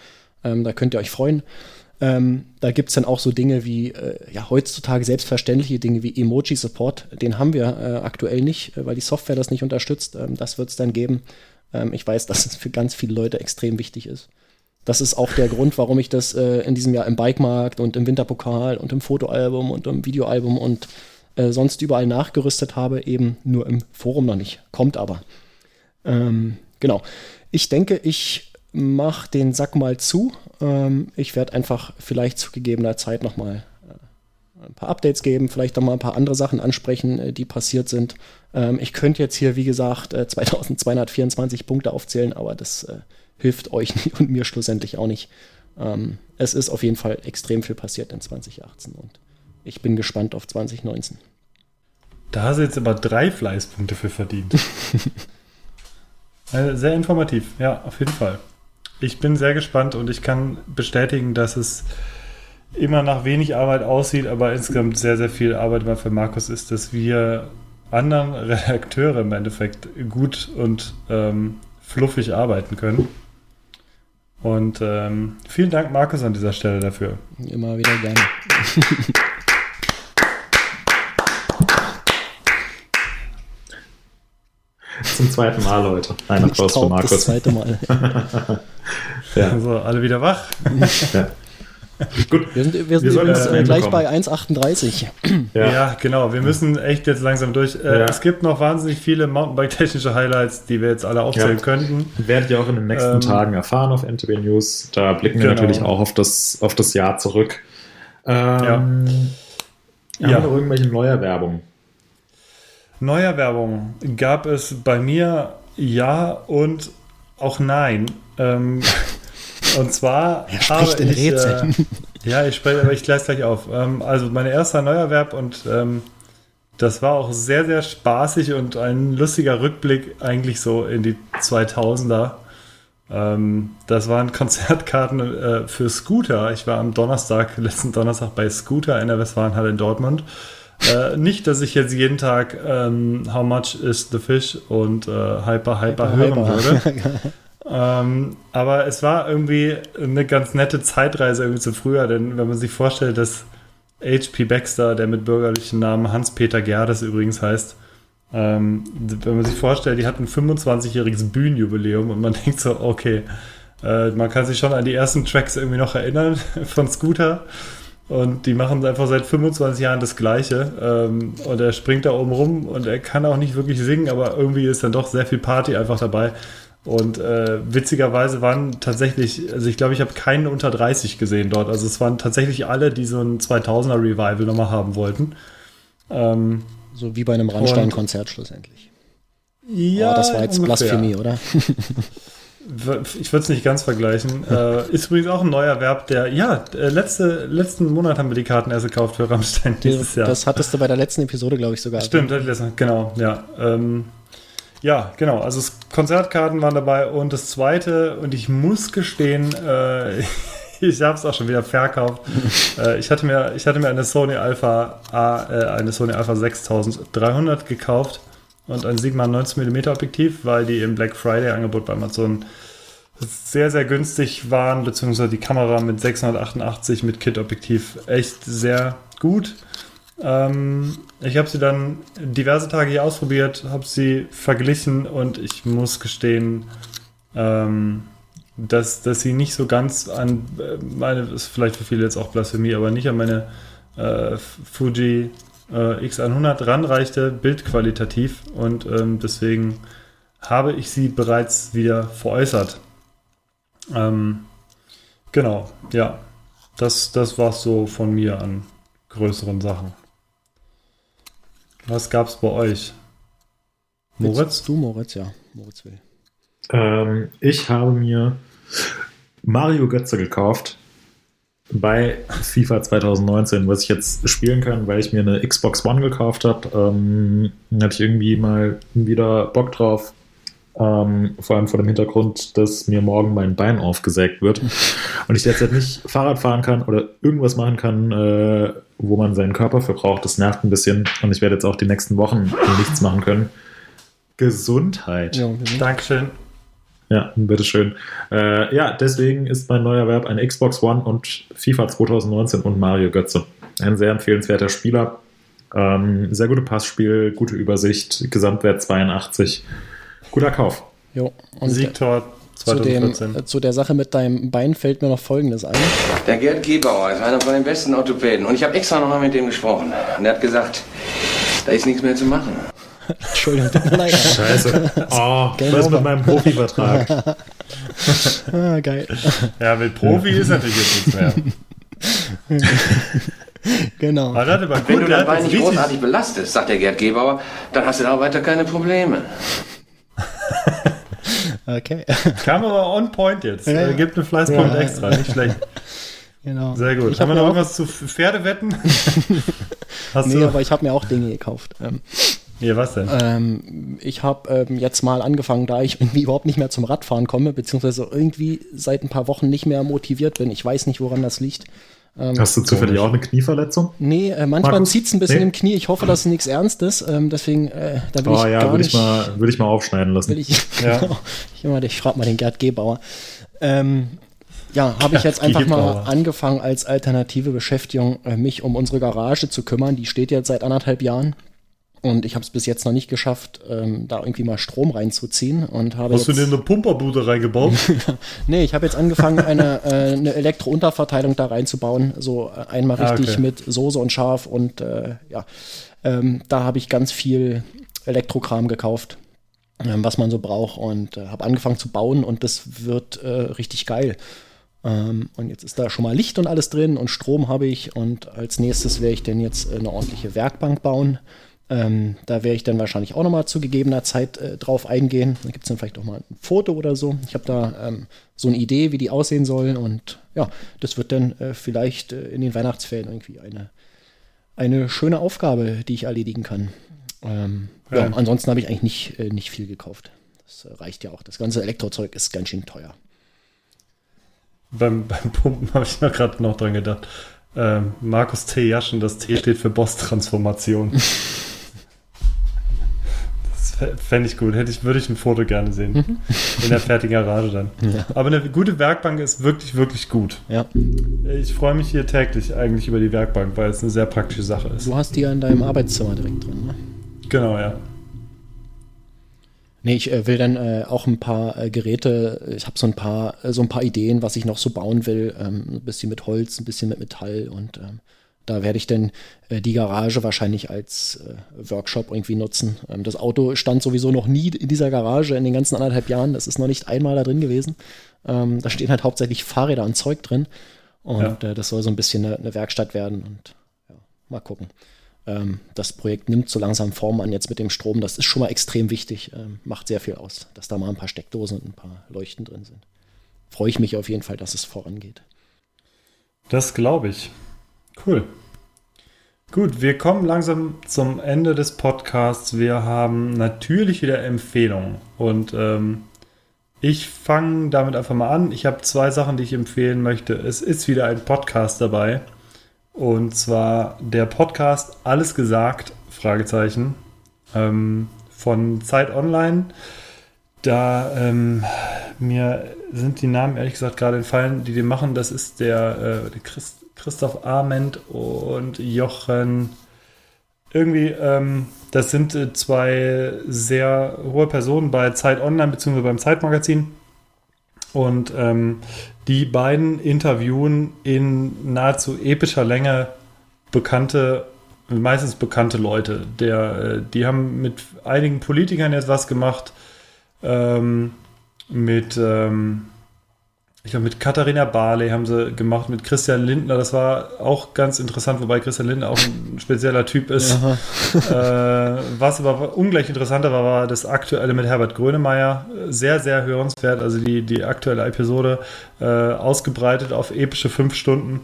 Ähm, da könnt ihr euch freuen. Ähm, da gibt es dann auch so Dinge wie, äh, ja, heutzutage selbstverständliche Dinge wie Emoji-Support. Den haben wir äh, aktuell nicht, äh, weil die Software das nicht unterstützt. Ähm, das wird es dann geben. Ähm, ich weiß, dass es für ganz viele Leute extrem wichtig ist. Das ist auch der Grund, warum ich das äh, in diesem Jahr im Bikemarkt und im Winterpokal und im Fotoalbum und im Videoalbum und äh, sonst überall nachgerüstet habe, eben nur im Forum noch nicht. Kommt aber. Ähm, genau. Ich denke, ich mache den Sack mal zu. Ähm, ich werde einfach vielleicht zu gegebener Zeit nochmal äh, ein paar Updates geben, vielleicht noch mal ein paar andere Sachen ansprechen, äh, die passiert sind. Ähm, ich könnte jetzt hier, wie gesagt, äh, 2224 Punkte aufzählen, aber das hilft euch und mir schlussendlich auch nicht. Ähm, es ist auf jeden Fall extrem viel passiert in 2018 und ich bin gespannt auf 2019. Da hast du jetzt aber drei Fleißpunkte für verdient. Also sehr informativ, ja, auf jeden Fall. Ich bin sehr gespannt und ich kann bestätigen, dass es immer nach wenig Arbeit aussieht, aber insgesamt sehr, sehr viel Arbeit für Markus ist, dass wir anderen Redakteure im Endeffekt gut und ähm, fluffig arbeiten können. Und ähm, vielen Dank, Markus, an dieser Stelle dafür. Immer wieder gerne. Zum zweiten Mal, Leute. Ein Applaus für Markus. Das zweite Mal. ja. Also, alle wieder wach. ja. Gut. Wir sind, wir sind wir übrigens äh, gleich bei 1,38. Ja. ja. genau. Wir müssen echt jetzt langsam durch. Äh, ja. Es gibt noch wahnsinnig viele Mountainbike-technische Highlights, die wir jetzt alle aufzählen ja. könnten. Werdet ihr auch in den nächsten ähm, Tagen erfahren auf NTB News. Da blicken wir genau. natürlich auch auf das, auf das Jahr zurück. Ähm, ja. Haben wir noch irgendwelche Neuerwerbung? Neuerwerbung gab es bei mir ja und auch nein. Ähm, und zwar er habe in ich, äh, ja, ich spreche, aber ich gleich gleich auf. Ähm, also mein erster Neuerwerb und ähm, das war auch sehr, sehr spaßig und ein lustiger Rückblick eigentlich so in die 2000er. Ähm, das waren Konzertkarten äh, für Scooter. Ich war am Donnerstag, letzten Donnerstag bei Scooter in der Westfalenhalle in Dortmund. Äh, nicht, dass ich jetzt jeden Tag ähm, How much is the fish und äh, Hyper, Hyper, Hyper hören Hyper. würde. Ähm, aber es war irgendwie eine ganz nette Zeitreise irgendwie zu früher, denn wenn man sich vorstellt, dass H.P. Baxter, der mit bürgerlichen Namen Hans-Peter Gerdes übrigens heißt, ähm, wenn man sich vorstellt, die hatten ein 25-jähriges Bühnenjubiläum und man denkt so, okay, äh, man kann sich schon an die ersten Tracks irgendwie noch erinnern von Scooter. Und die machen einfach seit 25 Jahren das Gleiche. Ähm, und er springt da oben rum und er kann auch nicht wirklich singen, aber irgendwie ist dann doch sehr viel Party einfach dabei. Und äh, witzigerweise waren tatsächlich, also ich glaube, ich habe keinen unter 30 gesehen dort. Also es waren tatsächlich alle, die so ein 2000er Revival nochmal haben wollten. Ähm, so wie bei einem Rammstein-Konzert schlussendlich. Ja, Aber das war jetzt ungefähr. Blasphemie, oder? ich würde es nicht ganz vergleichen. äh, ist übrigens auch ein neuer Verb, der, ja, äh, letzte, letzten Monat haben wir die Karten erst gekauft für Rammstein dieses Jahr. Das hattest du bei der letzten Episode, glaube ich, sogar. Stimmt, genau, ja. Ähm, ja, genau. Also Konzertkarten waren dabei und das zweite, und ich muss gestehen, äh, ich habe es auch schon wieder verkauft. äh, ich, hatte mir, ich hatte mir eine Sony Alpha A, äh, eine Sony Alpha 6300 gekauft und ein Sigma 90mm Objektiv, weil die im Black Friday Angebot bei Amazon sehr, sehr günstig waren, beziehungsweise die Kamera mit 688 mit Kit-Objektiv echt sehr gut. Ähm, ich habe sie dann diverse Tage hier ausprobiert, habe sie verglichen und ich muss gestehen, ähm, dass, dass sie nicht so ganz an äh, meine, ist vielleicht für viele jetzt auch Blasphemie, aber nicht an meine äh, Fuji äh, X100 ranreichte, bildqualitativ und ähm, deswegen habe ich sie bereits wieder veräußert. Ähm, genau, ja, das, das war es so von mir an größeren Sachen. Was gab es bei euch? Moritz? Willst du, Moritz, ja. Moritz will. Ähm, ich habe mir Mario Götze gekauft bei FIFA 2019, was ich jetzt spielen kann, weil ich mir eine Xbox One gekauft habe. Ähm, hatte ich irgendwie mal wieder Bock drauf. Ähm, vor allem vor dem Hintergrund, dass mir morgen mein Bein aufgesägt wird und ich derzeit nicht Fahrrad fahren kann oder irgendwas machen kann, äh, wo man seinen Körper für braucht. Das nervt ein bisschen und ich werde jetzt auch die nächsten Wochen nichts machen können. Gesundheit. Ja, Dankeschön. Ja, bitteschön. Äh, ja, deswegen ist mein neuer Verb eine Xbox One und FIFA 2019 und Mario Götze. Ein sehr empfehlenswerter Spieler. Ähm, sehr gute Passspiel, gute Übersicht, Gesamtwert 82. Guter Kauf. Jo, und Siegtor 2014. Zu, dem, äh, zu, der Sache mit deinem Bein fällt mir noch Folgendes ein. Der Gerd Gebauer ist einer von den besten Orthopäden. Und ich habe extra noch mal mit dem gesprochen. Und er hat gesagt, da ist nichts mehr zu machen. Entschuldigung, tut mir leid. Scheiße. Oh, was mit meinem Profivertrag? ah, geil. Ja, mit Profi ist natürlich jetzt nichts mehr. genau. Aber Wenn du dein Bein nicht großartig belastest, sagt der Gerd Gebauer, dann hast du da weiter keine Probleme. okay. Kam aber on point jetzt. Ja, äh, gibt einen Fleißpunkt ja, extra, nicht schlecht. Genau. Sehr gut. Ich Haben wir noch irgendwas zu Pferdewetten? Hast nee, du? aber ich habe mir auch Dinge gekauft. Ähm, ja, was denn? Ähm, ich habe ähm, jetzt mal angefangen, da ich irgendwie überhaupt nicht mehr zum Radfahren komme, beziehungsweise irgendwie seit ein paar Wochen nicht mehr motiviert bin. Ich weiß nicht, woran das liegt. Ähm, Hast du zufällig auch eine Knieverletzung? Nee, äh, manchmal zieht es ein bisschen nee? im Knie. Ich hoffe, das ist nichts Ernstes. Ähm, deswegen, äh, da will oh, ich ja, gar würde ich mal, würde ich mal aufschneiden lassen. Will ich, ja. genau, ich, ich frage mal den Gerd Gebauer. Ähm, ja, habe ich jetzt einfach mal angefangen als alternative Beschäftigung, äh, mich um unsere Garage zu kümmern. Die steht jetzt seit anderthalb Jahren. Und ich habe es bis jetzt noch nicht geschafft, ähm, da irgendwie mal Strom reinzuziehen. Und habe Hast du dir eine Pumperbude reingebaut? nee, ich habe jetzt angefangen, eine, äh, eine Elektro-Unterverteilung da reinzubauen. So äh, einmal ah, richtig ah, okay. mit Soße und Schaf. Und äh, ja, ähm, da habe ich ganz viel Elektrokram gekauft, ähm, was man so braucht. Und äh, habe angefangen zu bauen und das wird äh, richtig geil. Ähm, und jetzt ist da schon mal Licht und alles drin und Strom habe ich. Und als nächstes werde ich denn jetzt eine ordentliche Werkbank bauen ähm, da werde ich dann wahrscheinlich auch nochmal zu gegebener Zeit äh, drauf eingehen. Da gibt es dann vielleicht auch mal ein Foto oder so. Ich habe da ähm, so eine Idee, wie die aussehen sollen. Und ja, das wird dann äh, vielleicht äh, in den Weihnachtsferien irgendwie eine, eine schöne Aufgabe, die ich erledigen kann. Ähm, ja. ja. ansonsten habe ich eigentlich nicht, äh, nicht viel gekauft. Das äh, reicht ja auch. Das ganze Elektrozeug ist ganz schön teuer. Beim, beim Pumpen habe ich mir gerade noch dran gedacht. Ähm, Markus T. Jaschen, das T steht für Boss-Transformation. Fände ich gut. Hätte ich, würde ich ein Foto gerne sehen. Mhm. In der fertigen Garage dann. Ja. Aber eine gute Werkbank ist wirklich, wirklich gut. Ja. Ich freue mich hier täglich eigentlich über die Werkbank, weil es eine sehr praktische Sache ist. Du hast die ja in deinem Arbeitszimmer direkt drin, ne? Genau, ja. Nee, ich äh, will dann äh, auch ein paar äh, Geräte, ich habe so ein paar, äh, so ein paar Ideen, was ich noch so bauen will. Ähm, ein bisschen mit Holz, ein bisschen mit Metall und ähm, da werde ich dann äh, die Garage wahrscheinlich als äh, Workshop irgendwie nutzen. Ähm, das Auto stand sowieso noch nie in dieser Garage in den ganzen anderthalb Jahren. Das ist noch nicht einmal da drin gewesen. Ähm, da stehen halt hauptsächlich Fahrräder und Zeug drin. Und äh, das soll so ein bisschen eine, eine Werkstatt werden. Und ja, mal gucken. Ähm, das Projekt nimmt so langsam Form an jetzt mit dem Strom. Das ist schon mal extrem wichtig. Ähm, macht sehr viel aus, dass da mal ein paar Steckdosen und ein paar Leuchten drin sind. Freue ich mich auf jeden Fall, dass es vorangeht. Das glaube ich. Cool. Gut, wir kommen langsam zum Ende des Podcasts. Wir haben natürlich wieder Empfehlungen. Und ähm, ich fange damit einfach mal an. Ich habe zwei Sachen, die ich empfehlen möchte. Es ist wieder ein Podcast dabei. Und zwar der Podcast Alles gesagt, Fragezeichen, ähm, von Zeit Online. Da ähm, mir sind die Namen ehrlich gesagt gerade entfallen, die die machen. Das ist der, äh, der Christ, Christoph Ament und Jochen. Irgendwie, ähm, das sind äh, zwei sehr hohe Personen bei Zeit Online bzw. beim Zeitmagazin. Und ähm, die beiden interviewen in nahezu epischer Länge bekannte, meistens bekannte Leute. Der, äh, die haben mit einigen Politikern jetzt was gemacht. Ähm, mit, ähm, ich glaube, mit Katharina Barley haben sie gemacht, mit Christian Lindner. Das war auch ganz interessant, wobei Christian Lindner auch ein spezieller Typ ist. äh, was aber ungleich interessanter war, war das aktuelle mit Herbert Grönemeyer. Sehr, sehr hörenswert. Also die, die aktuelle Episode äh, ausgebreitet auf epische fünf Stunden.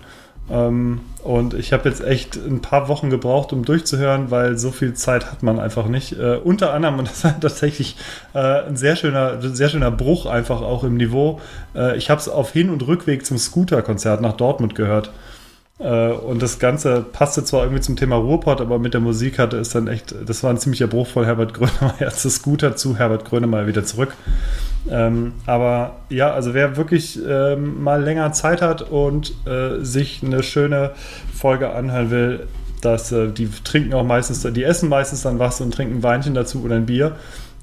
Ähm, und ich habe jetzt echt ein paar Wochen gebraucht, um durchzuhören, weil so viel Zeit hat man einfach nicht. Äh, unter anderem, und das war tatsächlich äh, ein sehr schöner, sehr schöner Bruch einfach auch im Niveau. Äh, ich habe es auf Hin- und Rückweg zum Scooter-Konzert nach Dortmund gehört. Äh, und das Ganze passte zwar irgendwie zum Thema Ruhrpott, aber mit der Musik hatte es dann echt, das war ein ziemlicher Bruch von Herbert Grönemeyer zu Scooter zu Herbert Grönemeyer wieder zurück. Ähm, aber ja, also wer wirklich ähm, mal länger Zeit hat und äh, sich eine schöne Folge anhören will, dass äh, die trinken auch meistens, die essen meistens dann was und trinken ein Weinchen dazu oder ein Bier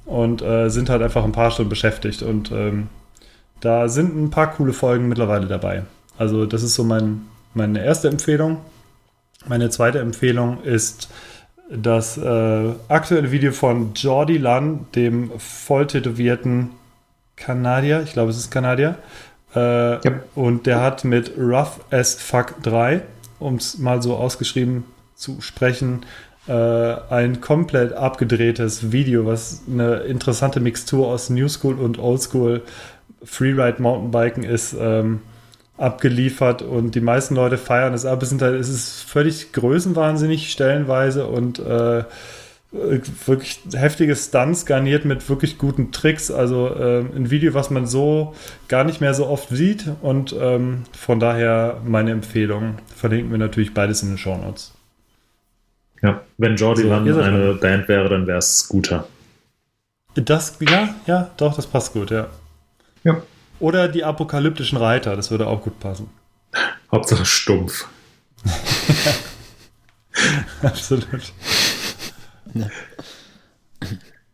und äh, sind halt einfach ein paar Stunden beschäftigt. Und ähm, da sind ein paar coole Folgen mittlerweile dabei. Also das ist so mein, meine erste Empfehlung. Meine zweite Empfehlung ist das äh, aktuelle Video von Jordi Lunn, dem voll tätowierten Kanadier, ich glaube, es ist Kanadier. Äh, Ja. Und der hat mit Rough as Fuck 3, um es mal so ausgeschrieben zu sprechen, äh, ein komplett abgedrehtes Video, was eine interessante Mixtur aus New School und Old School Freeride Mountainbiken ist, ähm, abgeliefert und die meisten Leute feiern es ab. Es, sind halt, es ist völlig größenwahnsinnig stellenweise und äh, wirklich heftige Stunts garniert mit wirklich guten Tricks. Also äh, ein Video, was man so gar nicht mehr so oft sieht und ähm, von daher meine Empfehlung. Verlinken wir natürlich beides in den Show Notes. Ja, wenn Jordi So, Land eine Band wäre, dann wäre es Scooter. Das, ja, ja, doch, das passt gut, ja. Ja. Oder die apokalyptischen Reiter, das würde auch gut passen. Hauptsache stumpf. Absolut.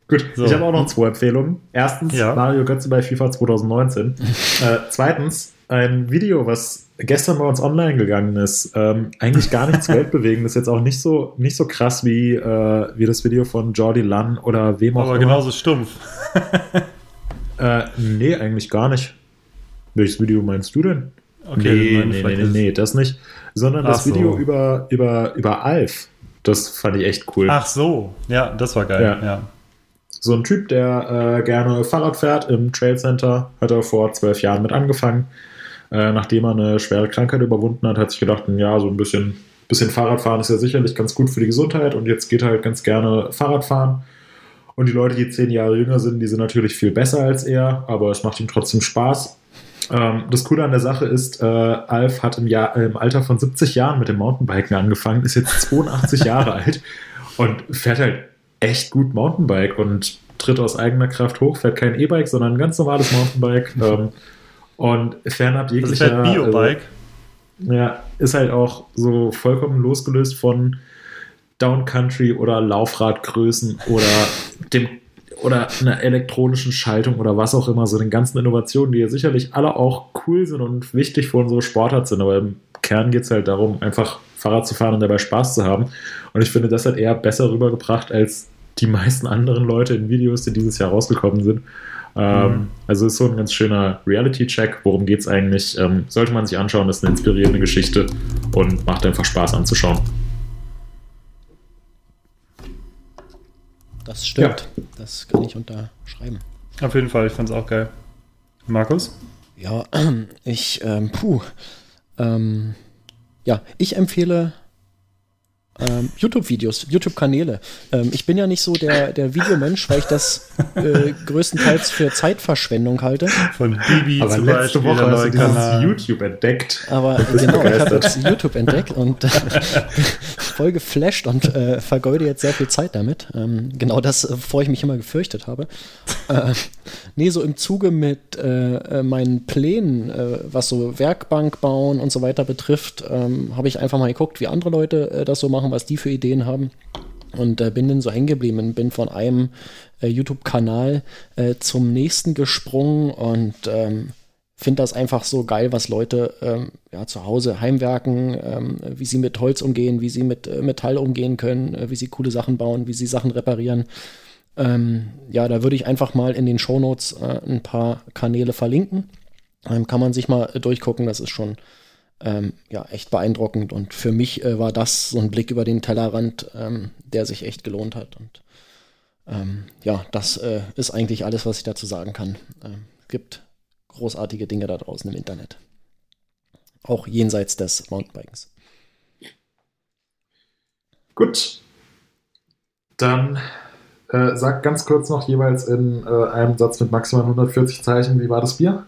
Gut, So. ich habe auch noch zwei Empfehlungen. Erstens, Ja. Mario Götze bei FIFA 2019. äh, zweitens, ein Video, was gestern bei uns online gegangen ist. Ähm, eigentlich gar nichts weltbewegendes, jetzt auch nicht so, nicht so krass wie, äh, wie das Video von Jordi Lunn oder wem auch Aber immer. genauso stumpf. Äh, nee, eigentlich gar nicht. Welches Video meinst du denn? Okay, nee, nee, nee, nee, das nicht. Sondern das Video über, über, über Alf. Das fand ich echt cool. Ach so, ja, das war geil. Ja. So ein Typ, der äh, gerne Fahrrad fährt im Trail Center, hat er vor zwölf Jahren mit angefangen. Äh, nachdem er eine schwere Krankheit überwunden hat, hat sich gedacht, ja, so ein bisschen, bisschen Fahrradfahren ist ja sicherlich ganz gut für die Gesundheit und jetzt geht er halt ganz gerne Fahrrad fahren. Und die Leute, die zehn Jahre jünger sind, die sind natürlich viel besser als er, aber es macht ihm trotzdem Spaß. Ähm, das Coole an der Sache ist, äh, Alf hat im, Jahr, äh, im Alter von 70 Jahren mit dem Mountainbiken angefangen, ist jetzt 82 Jahre alt und fährt halt echt gut Mountainbike und tritt aus eigener Kraft hoch, fährt kein E-Bike, sondern ein ganz normales Mountainbike. ähm, und fernab jeglicher. Das ist halt Biobike. Also, ja, ist halt auch so vollkommen losgelöst von Downcountry oder Laufradgrößen oder dem oder einer elektronischen Schaltung oder was auch immer, so den ganzen Innovationen, die ja sicherlich alle auch cool sind und wichtig für unsere Sportart sind, aber im Kern geht es halt darum, einfach Fahrrad zu fahren und dabei Spaß zu haben. Und ich finde, das hat eher besser rübergebracht als die meisten anderen Leute in Videos, die dieses Jahr rausgekommen sind. Ähm, mhm. Also ist so ein ganz schöner Reality-Check. Worum geht es eigentlich? Ähm, sollte man sich anschauen, ist eine inspirierende Geschichte und macht einfach Spaß anzuschauen. Das stimmt. Ja. Das kann ich unterschreiben. Auf jeden Fall, ich fand es auch geil. Markus? Ja, ich, ähm, puh. Ähm, ja, ich empfehle ähm, YouTube-Videos, YouTube-Kanäle. Ähm, ich bin ja nicht so der, der Videomensch, weil ich das äh, größtenteils für Zeitverschwendung halte. Von Bibi Aber zum letzte Beispiel, Woche hast du Kanal. YouTube entdeckt. Aber genau, ich habe jetzt YouTube entdeckt und äh, voll geflasht und äh, vergeude jetzt sehr viel Zeit damit. Ähm, genau das, wovor ich mich immer gefürchtet habe. Äh, nee, so im Zuge mit äh, äh, meinen Plänen, äh, was so Werkbank bauen und so weiter betrifft, ähm, habe ich einfach mal geguckt, wie andere Leute das so machen was die für Ideen haben. Und äh, bin dann so hängen geblieben, bin von einem äh, YouTube-Kanal äh, zum nächsten gesprungen und ähm, finde das einfach so geil, was Leute ähm, ja, zu Hause heimwerken, ähm, wie sie mit Holz umgehen, wie sie mit äh, Metall umgehen können, äh, wie sie coole Sachen bauen, wie sie Sachen reparieren. Ähm, ja, da würde ich einfach mal in den Shownotes äh, ein paar Kanäle verlinken. Ähm, kann man sich mal durchgucken, das ist schon ähm, ja, echt beeindruckend. Und für mich äh, war das so ein Blick über den Tellerrand, ähm, der sich echt gelohnt hat. Und ja, das äh, ist eigentlich alles, was ich dazu sagen kann. Es gibt großartige Dinge da draußen im Internet. Auch jenseits des Mountainbikens. Gut. Dann äh, sag ganz kurz noch jeweils in äh, einem Satz mit maximal 140 Zeichen, wie war das Bier?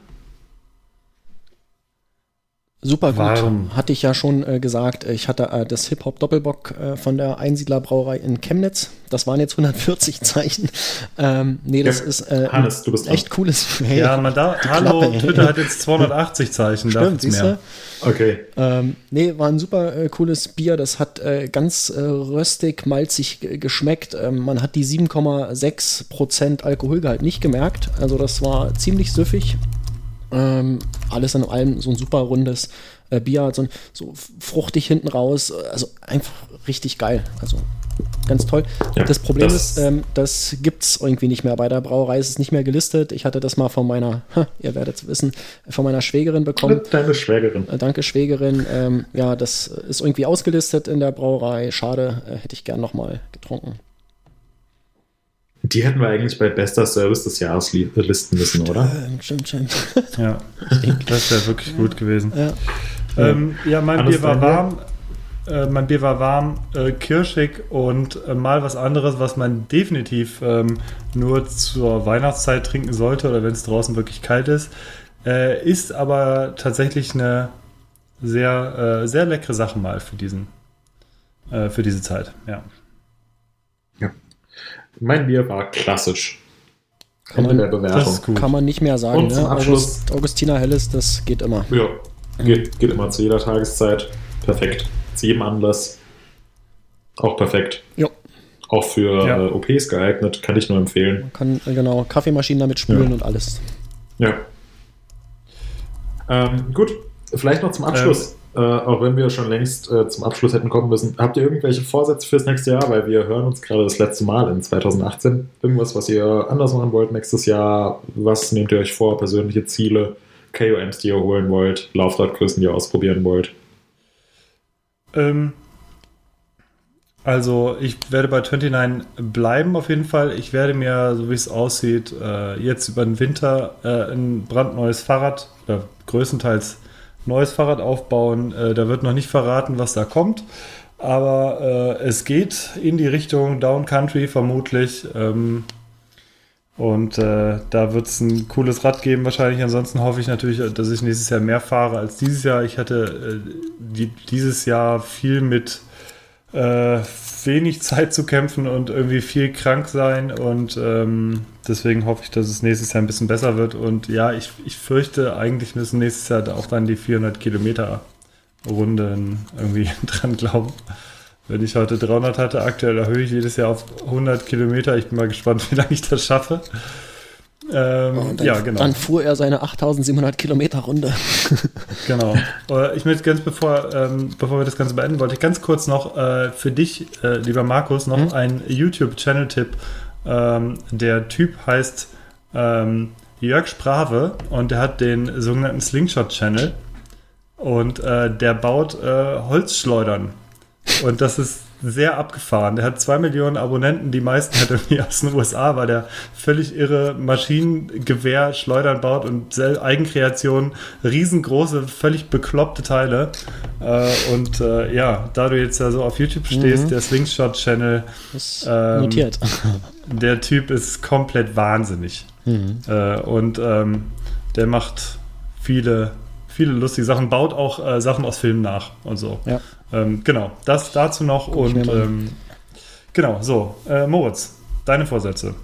Super gut. Warum? Hatte ich ja schon äh, gesagt. Ich hatte äh, das Hip-Hop-Doppelbock äh, von der Einsiedlerbrauerei in Chemnitz. Das waren jetzt 140 Zeichen. Ähm, nee, das ja, ist äh, Hannes, du bist echt cooles. Hey, ja, man da, hallo, Klappe, Twitter hat jetzt 280 Zeichen. Stimmt, siehst du? Okay. Ähm, nee, war ein super äh, cooles Bier. Das hat äh, ganz röstig, malzig geschmeckt. Ähm, man hat die 7,6% Alkoholgehalt nicht gemerkt. Also das war ziemlich süffig ähm, alles in allem so ein super rundes äh, Bier, so, so fruchtig hinten raus, also einfach richtig geil. Also ganz toll. Ja, das Problem das ist, ähm, das es irgendwie nicht mehr. Bei der Brauerei ist es nicht mehr gelistet. Ich hatte das mal von meiner, ha, ihr werdet es wissen, von meiner Schwägerin bekommen. Deine Schwägerin. Äh, danke, Schwägerin. Ähm, ja, das ist irgendwie ausgelistet in der Brauerei. Schade, äh, hätte ich gern nochmal getrunken. Die hätten wir eigentlich bei bester Service des Jahres listen müssen, oder? Stimmt, stimmt. Ja, das wäre wirklich gut gewesen. Ja, ähm, ja mein Bier war warm. Äh, mein Bier war warm, äh, kirschig und äh, mal was anderes, was man definitiv ähm, nur zur Weihnachtszeit trinken sollte oder wenn es draußen wirklich kalt ist. Äh, ist aber tatsächlich eine sehr, äh, sehr leckere Sache mal für diesen, äh, für diese Zeit. Ja. Mein Bier war klassisch. Kann man, Bewertung. kann man nicht mehr sagen. Und zum ne? Abschluss, August, Augustina Helles, das geht immer. Ja, geht, geht immer zu jeder Tageszeit. Perfekt. Zu jedem Anlass. Auch perfekt. Ja. Auch für ja. äh, OPs geeignet, kann ich nur empfehlen. Man kann äh, genau Kaffeemaschinen damit spülen ja. und alles. Ja. Ähm, gut, vielleicht noch zum Abschluss. Ähm, äh, auch wenn wir schon längst äh, zum Abschluss hätten kommen müssen. Habt ihr irgendwelche Vorsätze fürs nächste Jahr? Weil wir hören uns gerade das letzte Mal in 2018. Irgendwas, was ihr anders machen wollt nächstes Jahr? Was nehmt ihr euch vor? Persönliche Ziele? KOMs, die ihr holen wollt? Laufradgrößen, die ihr ausprobieren wollt? Ähm, also ich werde bei 29 bleiben auf jeden Fall. Ich werde mir, so wie es aussieht, äh, jetzt über den Winter äh, ein brandneues Fahrrad oder größtenteils neues Fahrrad aufbauen. Äh, da wird noch nicht verraten, was da kommt. Aber äh, es geht in die Richtung Down Country vermutlich. Ähm, und äh, da wird es ein cooles Rad geben wahrscheinlich. Ansonsten hoffe ich natürlich, dass ich nächstes Jahr mehr fahre als dieses Jahr. Ich hatte äh, die, dieses Jahr viel mit äh, wenig Zeit zu kämpfen und irgendwie viel krank sein und ähm, deswegen hoffe ich, dass es nächstes Jahr ein bisschen besser wird und ja, ich, ich fürchte, eigentlich müssen nächstes Jahr auch dann die 400 Kilometer Runden irgendwie dran glauben. Wenn ich heute 300 hatte, aktuell erhöhe ich jedes Jahr auf 100 Kilometer. Ich bin mal gespannt, wie lange ich das schaffe. Ähm, dann, ja, genau. Dann fuhr er seine 8700 Kilometer Runde. genau. Ich möchte ganz bevor, ähm, bevor wir das Ganze beenden, wollte ich ganz kurz noch äh, für dich, äh, lieber Markus, noch mhm. einen YouTube-Channel-Tipp. Ähm, der Typ heißt ähm, Jörg Sprave und der hat den sogenannten Slingshot-Channel und äh, der baut äh, Holzschleudern. Und das ist sehr abgefahren. Der hat zwei Millionen Abonnenten, die meisten halt irgendwie aus den USA, weil der völlig irre Maschinengewehr Schleudern baut und Eigenkreation, riesengroße, völlig bekloppte Teile. Äh, und äh, ja, da du jetzt ja so auf YouTube stehst, mhm. der Slingshot-Channel. Ähm, notiert. Der Typ ist komplett wahnsinnig. Mhm. Äh, und ähm, der macht viele viele lustige Sachen, baut auch äh, Sachen aus Filmen nach und so. Ja. Ähm, genau, das dazu noch Guck und ähm, genau, so. Äh, Moritz, deine Vorsätze.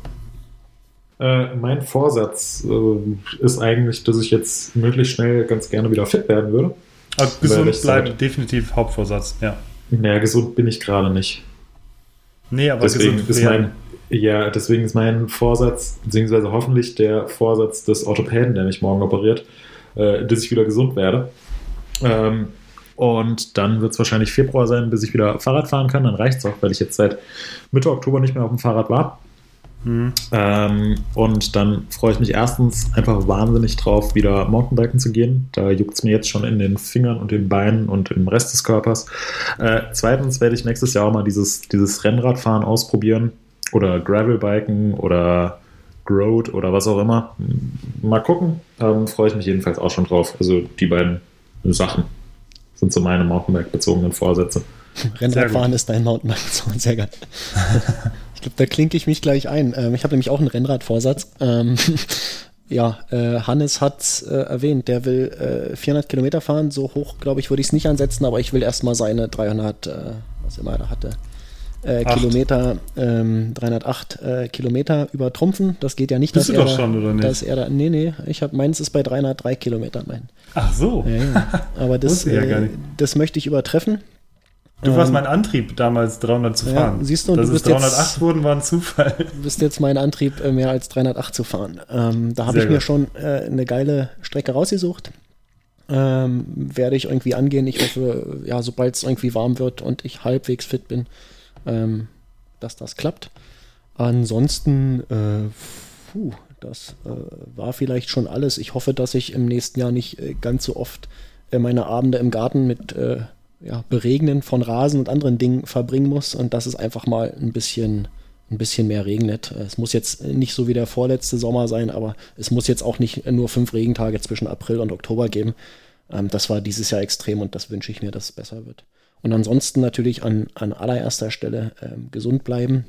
Äh, mein Vorsatz äh, ist eigentlich, dass ich jetzt möglichst schnell ganz gerne wieder fit werden würde. Also gesund bleiben, definitiv Hauptvorsatz, ja. Naja, gesund bin ich gerade nicht. Nee, aber deswegen gesund ist mein, Ja, deswegen ist mein Vorsatz, beziehungsweise hoffentlich der Vorsatz des Orthopäden, der mich morgen operiert, äh, dass ich wieder gesund werde. Ähm, und dann wird es wahrscheinlich Februar sein, bis ich wieder Fahrrad fahren kann. Dann reicht es auch, weil ich jetzt seit Mitte Oktober nicht mehr auf dem Fahrrad war. Mhm. Ähm, und dann freue ich mich erstens einfach wahnsinnig drauf, wieder Mountainbiken zu gehen. Da juckt es mir jetzt schon in den Fingern und den Beinen und im Rest des Körpers. Äh, zweitens werde ich nächstes Jahr auch mal dieses, dieses Rennradfahren ausprobieren oder Gravelbiken oder Road oder was auch immer. Mal gucken. Ähm, freue ich mich jedenfalls auch schon drauf. Also die beiden Sachen sind so meine Mountainbike-bezogenen Vorsätze. Rennradfahren ist dein Mountainbike, sehr geil. ich glaube, da klinke ich mich gleich ein. Ähm, ich habe nämlich auch einen Rennradvorsatz. Ähm, ja, äh, Hannes hat äh, erwähnt, der will äh, 400 Kilometer fahren. So hoch, glaube ich, würde ich es nicht ansetzen, aber ich will erstmal seine 300, äh, was immer er hatte, äh, Kilometer, ähm, 308 äh, Kilometer übertrumpfen. Das geht ja nicht. Bist du doch schon, oder nicht? Dass er da, nee, nee, ich habe meins ist bei 303 Kilometern. Mein. Ach so. Ja, ja. Aber das, äh, das möchte ich übertreffen. Du warst ähm, mein Antrieb, damals 300 zu fahren. Ja, siehst du, Dass du es 308 jetzt, wurden, war ein Zufall. Du bist jetzt mein Antrieb, äh, mehr als 308 zu fahren. Ähm, da habe ich gut. mir schon äh, eine geile Strecke rausgesucht. Ähm, werde ich irgendwie angehen. Ich hoffe, ja, sobald es irgendwie warm wird und ich halbwegs fit bin, ähm, dass das klappt. Ansonsten, äh, puh, das äh, war vielleicht schon alles. Ich hoffe, dass ich im nächsten Jahr nicht äh, ganz so oft äh, meine Abende im Garten mit äh, ja, Beregnen von Rasen und anderen Dingen verbringen muss und dass es einfach mal ein bisschen, ein bisschen mehr regnet. Es muss jetzt nicht so wie der vorletzte Sommer sein, aber es muss jetzt auch nicht nur fünf Regentage zwischen April und Oktober geben. Ähm, das war dieses Jahr extrem und das wünsche ich mir, dass es besser wird. Und ansonsten natürlich an, an allererster Stelle ähm, gesund bleiben.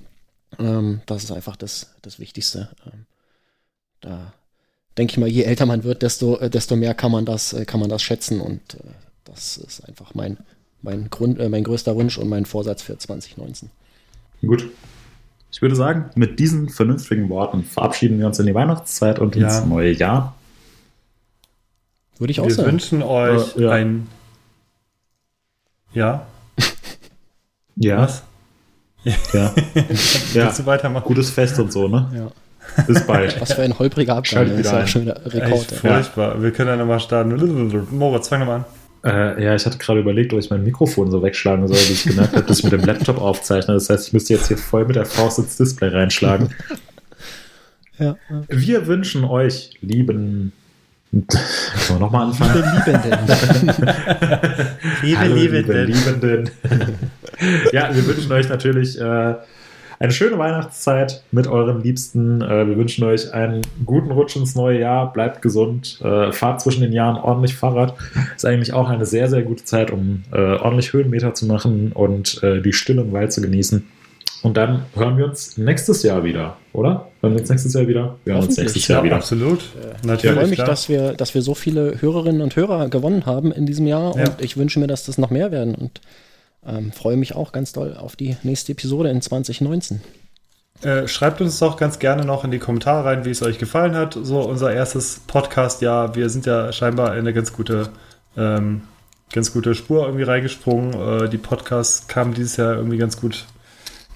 Ähm, das ist einfach das, das Wichtigste. Ähm, da denke ich mal, je älter man wird, desto, äh, desto mehr kann man das, äh, kann man das schätzen. Und äh, das ist einfach mein, mein, Grund, äh, mein größter Wunsch und mein Vorsatz für 2019. Gut. Ich würde sagen, mit diesen vernünftigen Worten verabschieden wir uns in die Weihnachtszeit und ja. ins neue Jahr. Würde ich auch wir sagen. Wir wünschen euch ja. ein ja. Ja. Was? Ja. ja. du weitermachen? Gutes Fest und so, ne? Ja. Bis bald. Was für ein holpriger Abgang. Das ist ja schon wieder Rekord. Echt furchtbar. Ja. Wir können ja nochmal starten. Moritz, fang nochmal an. Äh, ja, ich hatte gerade überlegt, ob ich mein Mikrofon so wegschlagen soll, wie ich gemerkt habe, dass ich mit dem Laptop aufzeichne. Das heißt, ich müsste jetzt hier voll mit der Faust ins Display reinschlagen. Ja. Wir wünschen euch, lieben Sollen wir nochmal anfangen? Liebe Liebenden. liebe Liebenden. Liebe Liebenden. ja, wir wünschen euch natürlich äh, eine schöne Weihnachtszeit mit euren Liebsten. Äh, wir wünschen euch einen guten Rutsch ins neue Jahr. Bleibt gesund. Äh, fahrt zwischen den Jahren ordentlich Fahrrad. Ist eigentlich auch eine sehr, sehr gute Zeit, um äh, ordentlich Höhenmeter zu machen und äh, die Stille im Wald zu genießen. Und dann hören wir uns nächstes Jahr wieder, oder? Hören wir uns nächstes Jahr wieder? Wir hören uns nächstes Jahr wieder. Absolut. Natürlich, ich freue mich, dass wir, dass wir so viele Hörerinnen und Hörer gewonnen haben in diesem Jahr ja. und ich wünsche mir, dass das noch mehr werden. Und ähm, freue mich auch ganz doll auf die nächste Episode in 2019. Äh, schreibt uns doch ganz gerne noch in die Kommentare rein, wie es euch gefallen hat. So unser erstes Podcast-Jahr. Wir sind ja scheinbar in eine ganz gute, ähm, ganz gute Spur irgendwie reingesprungen. Äh, die Podcasts kamen dieses Jahr irgendwie ganz gut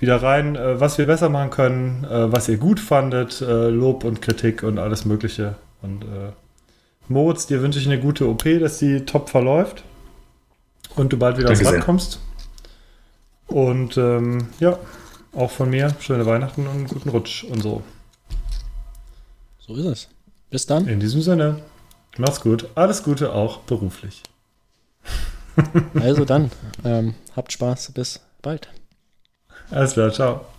wieder rein. Äh, was wir besser machen können, äh, was ihr gut fandet, äh, Lob und Kritik und alles Mögliche. Und äh, Moritz, dir wünsche ich eine gute OP, dass die top verläuft und du bald wieder Danke aufs Rad sehr. kommst. Und ähm, ja, auch von mir schöne Weihnachten und einen guten Rutsch und so. So ist es. Bis dann. In diesem Sinne, mach's gut. Alles Gute auch beruflich. Also dann, ähm, habt Spaß. Bis bald. Alles klar, ciao.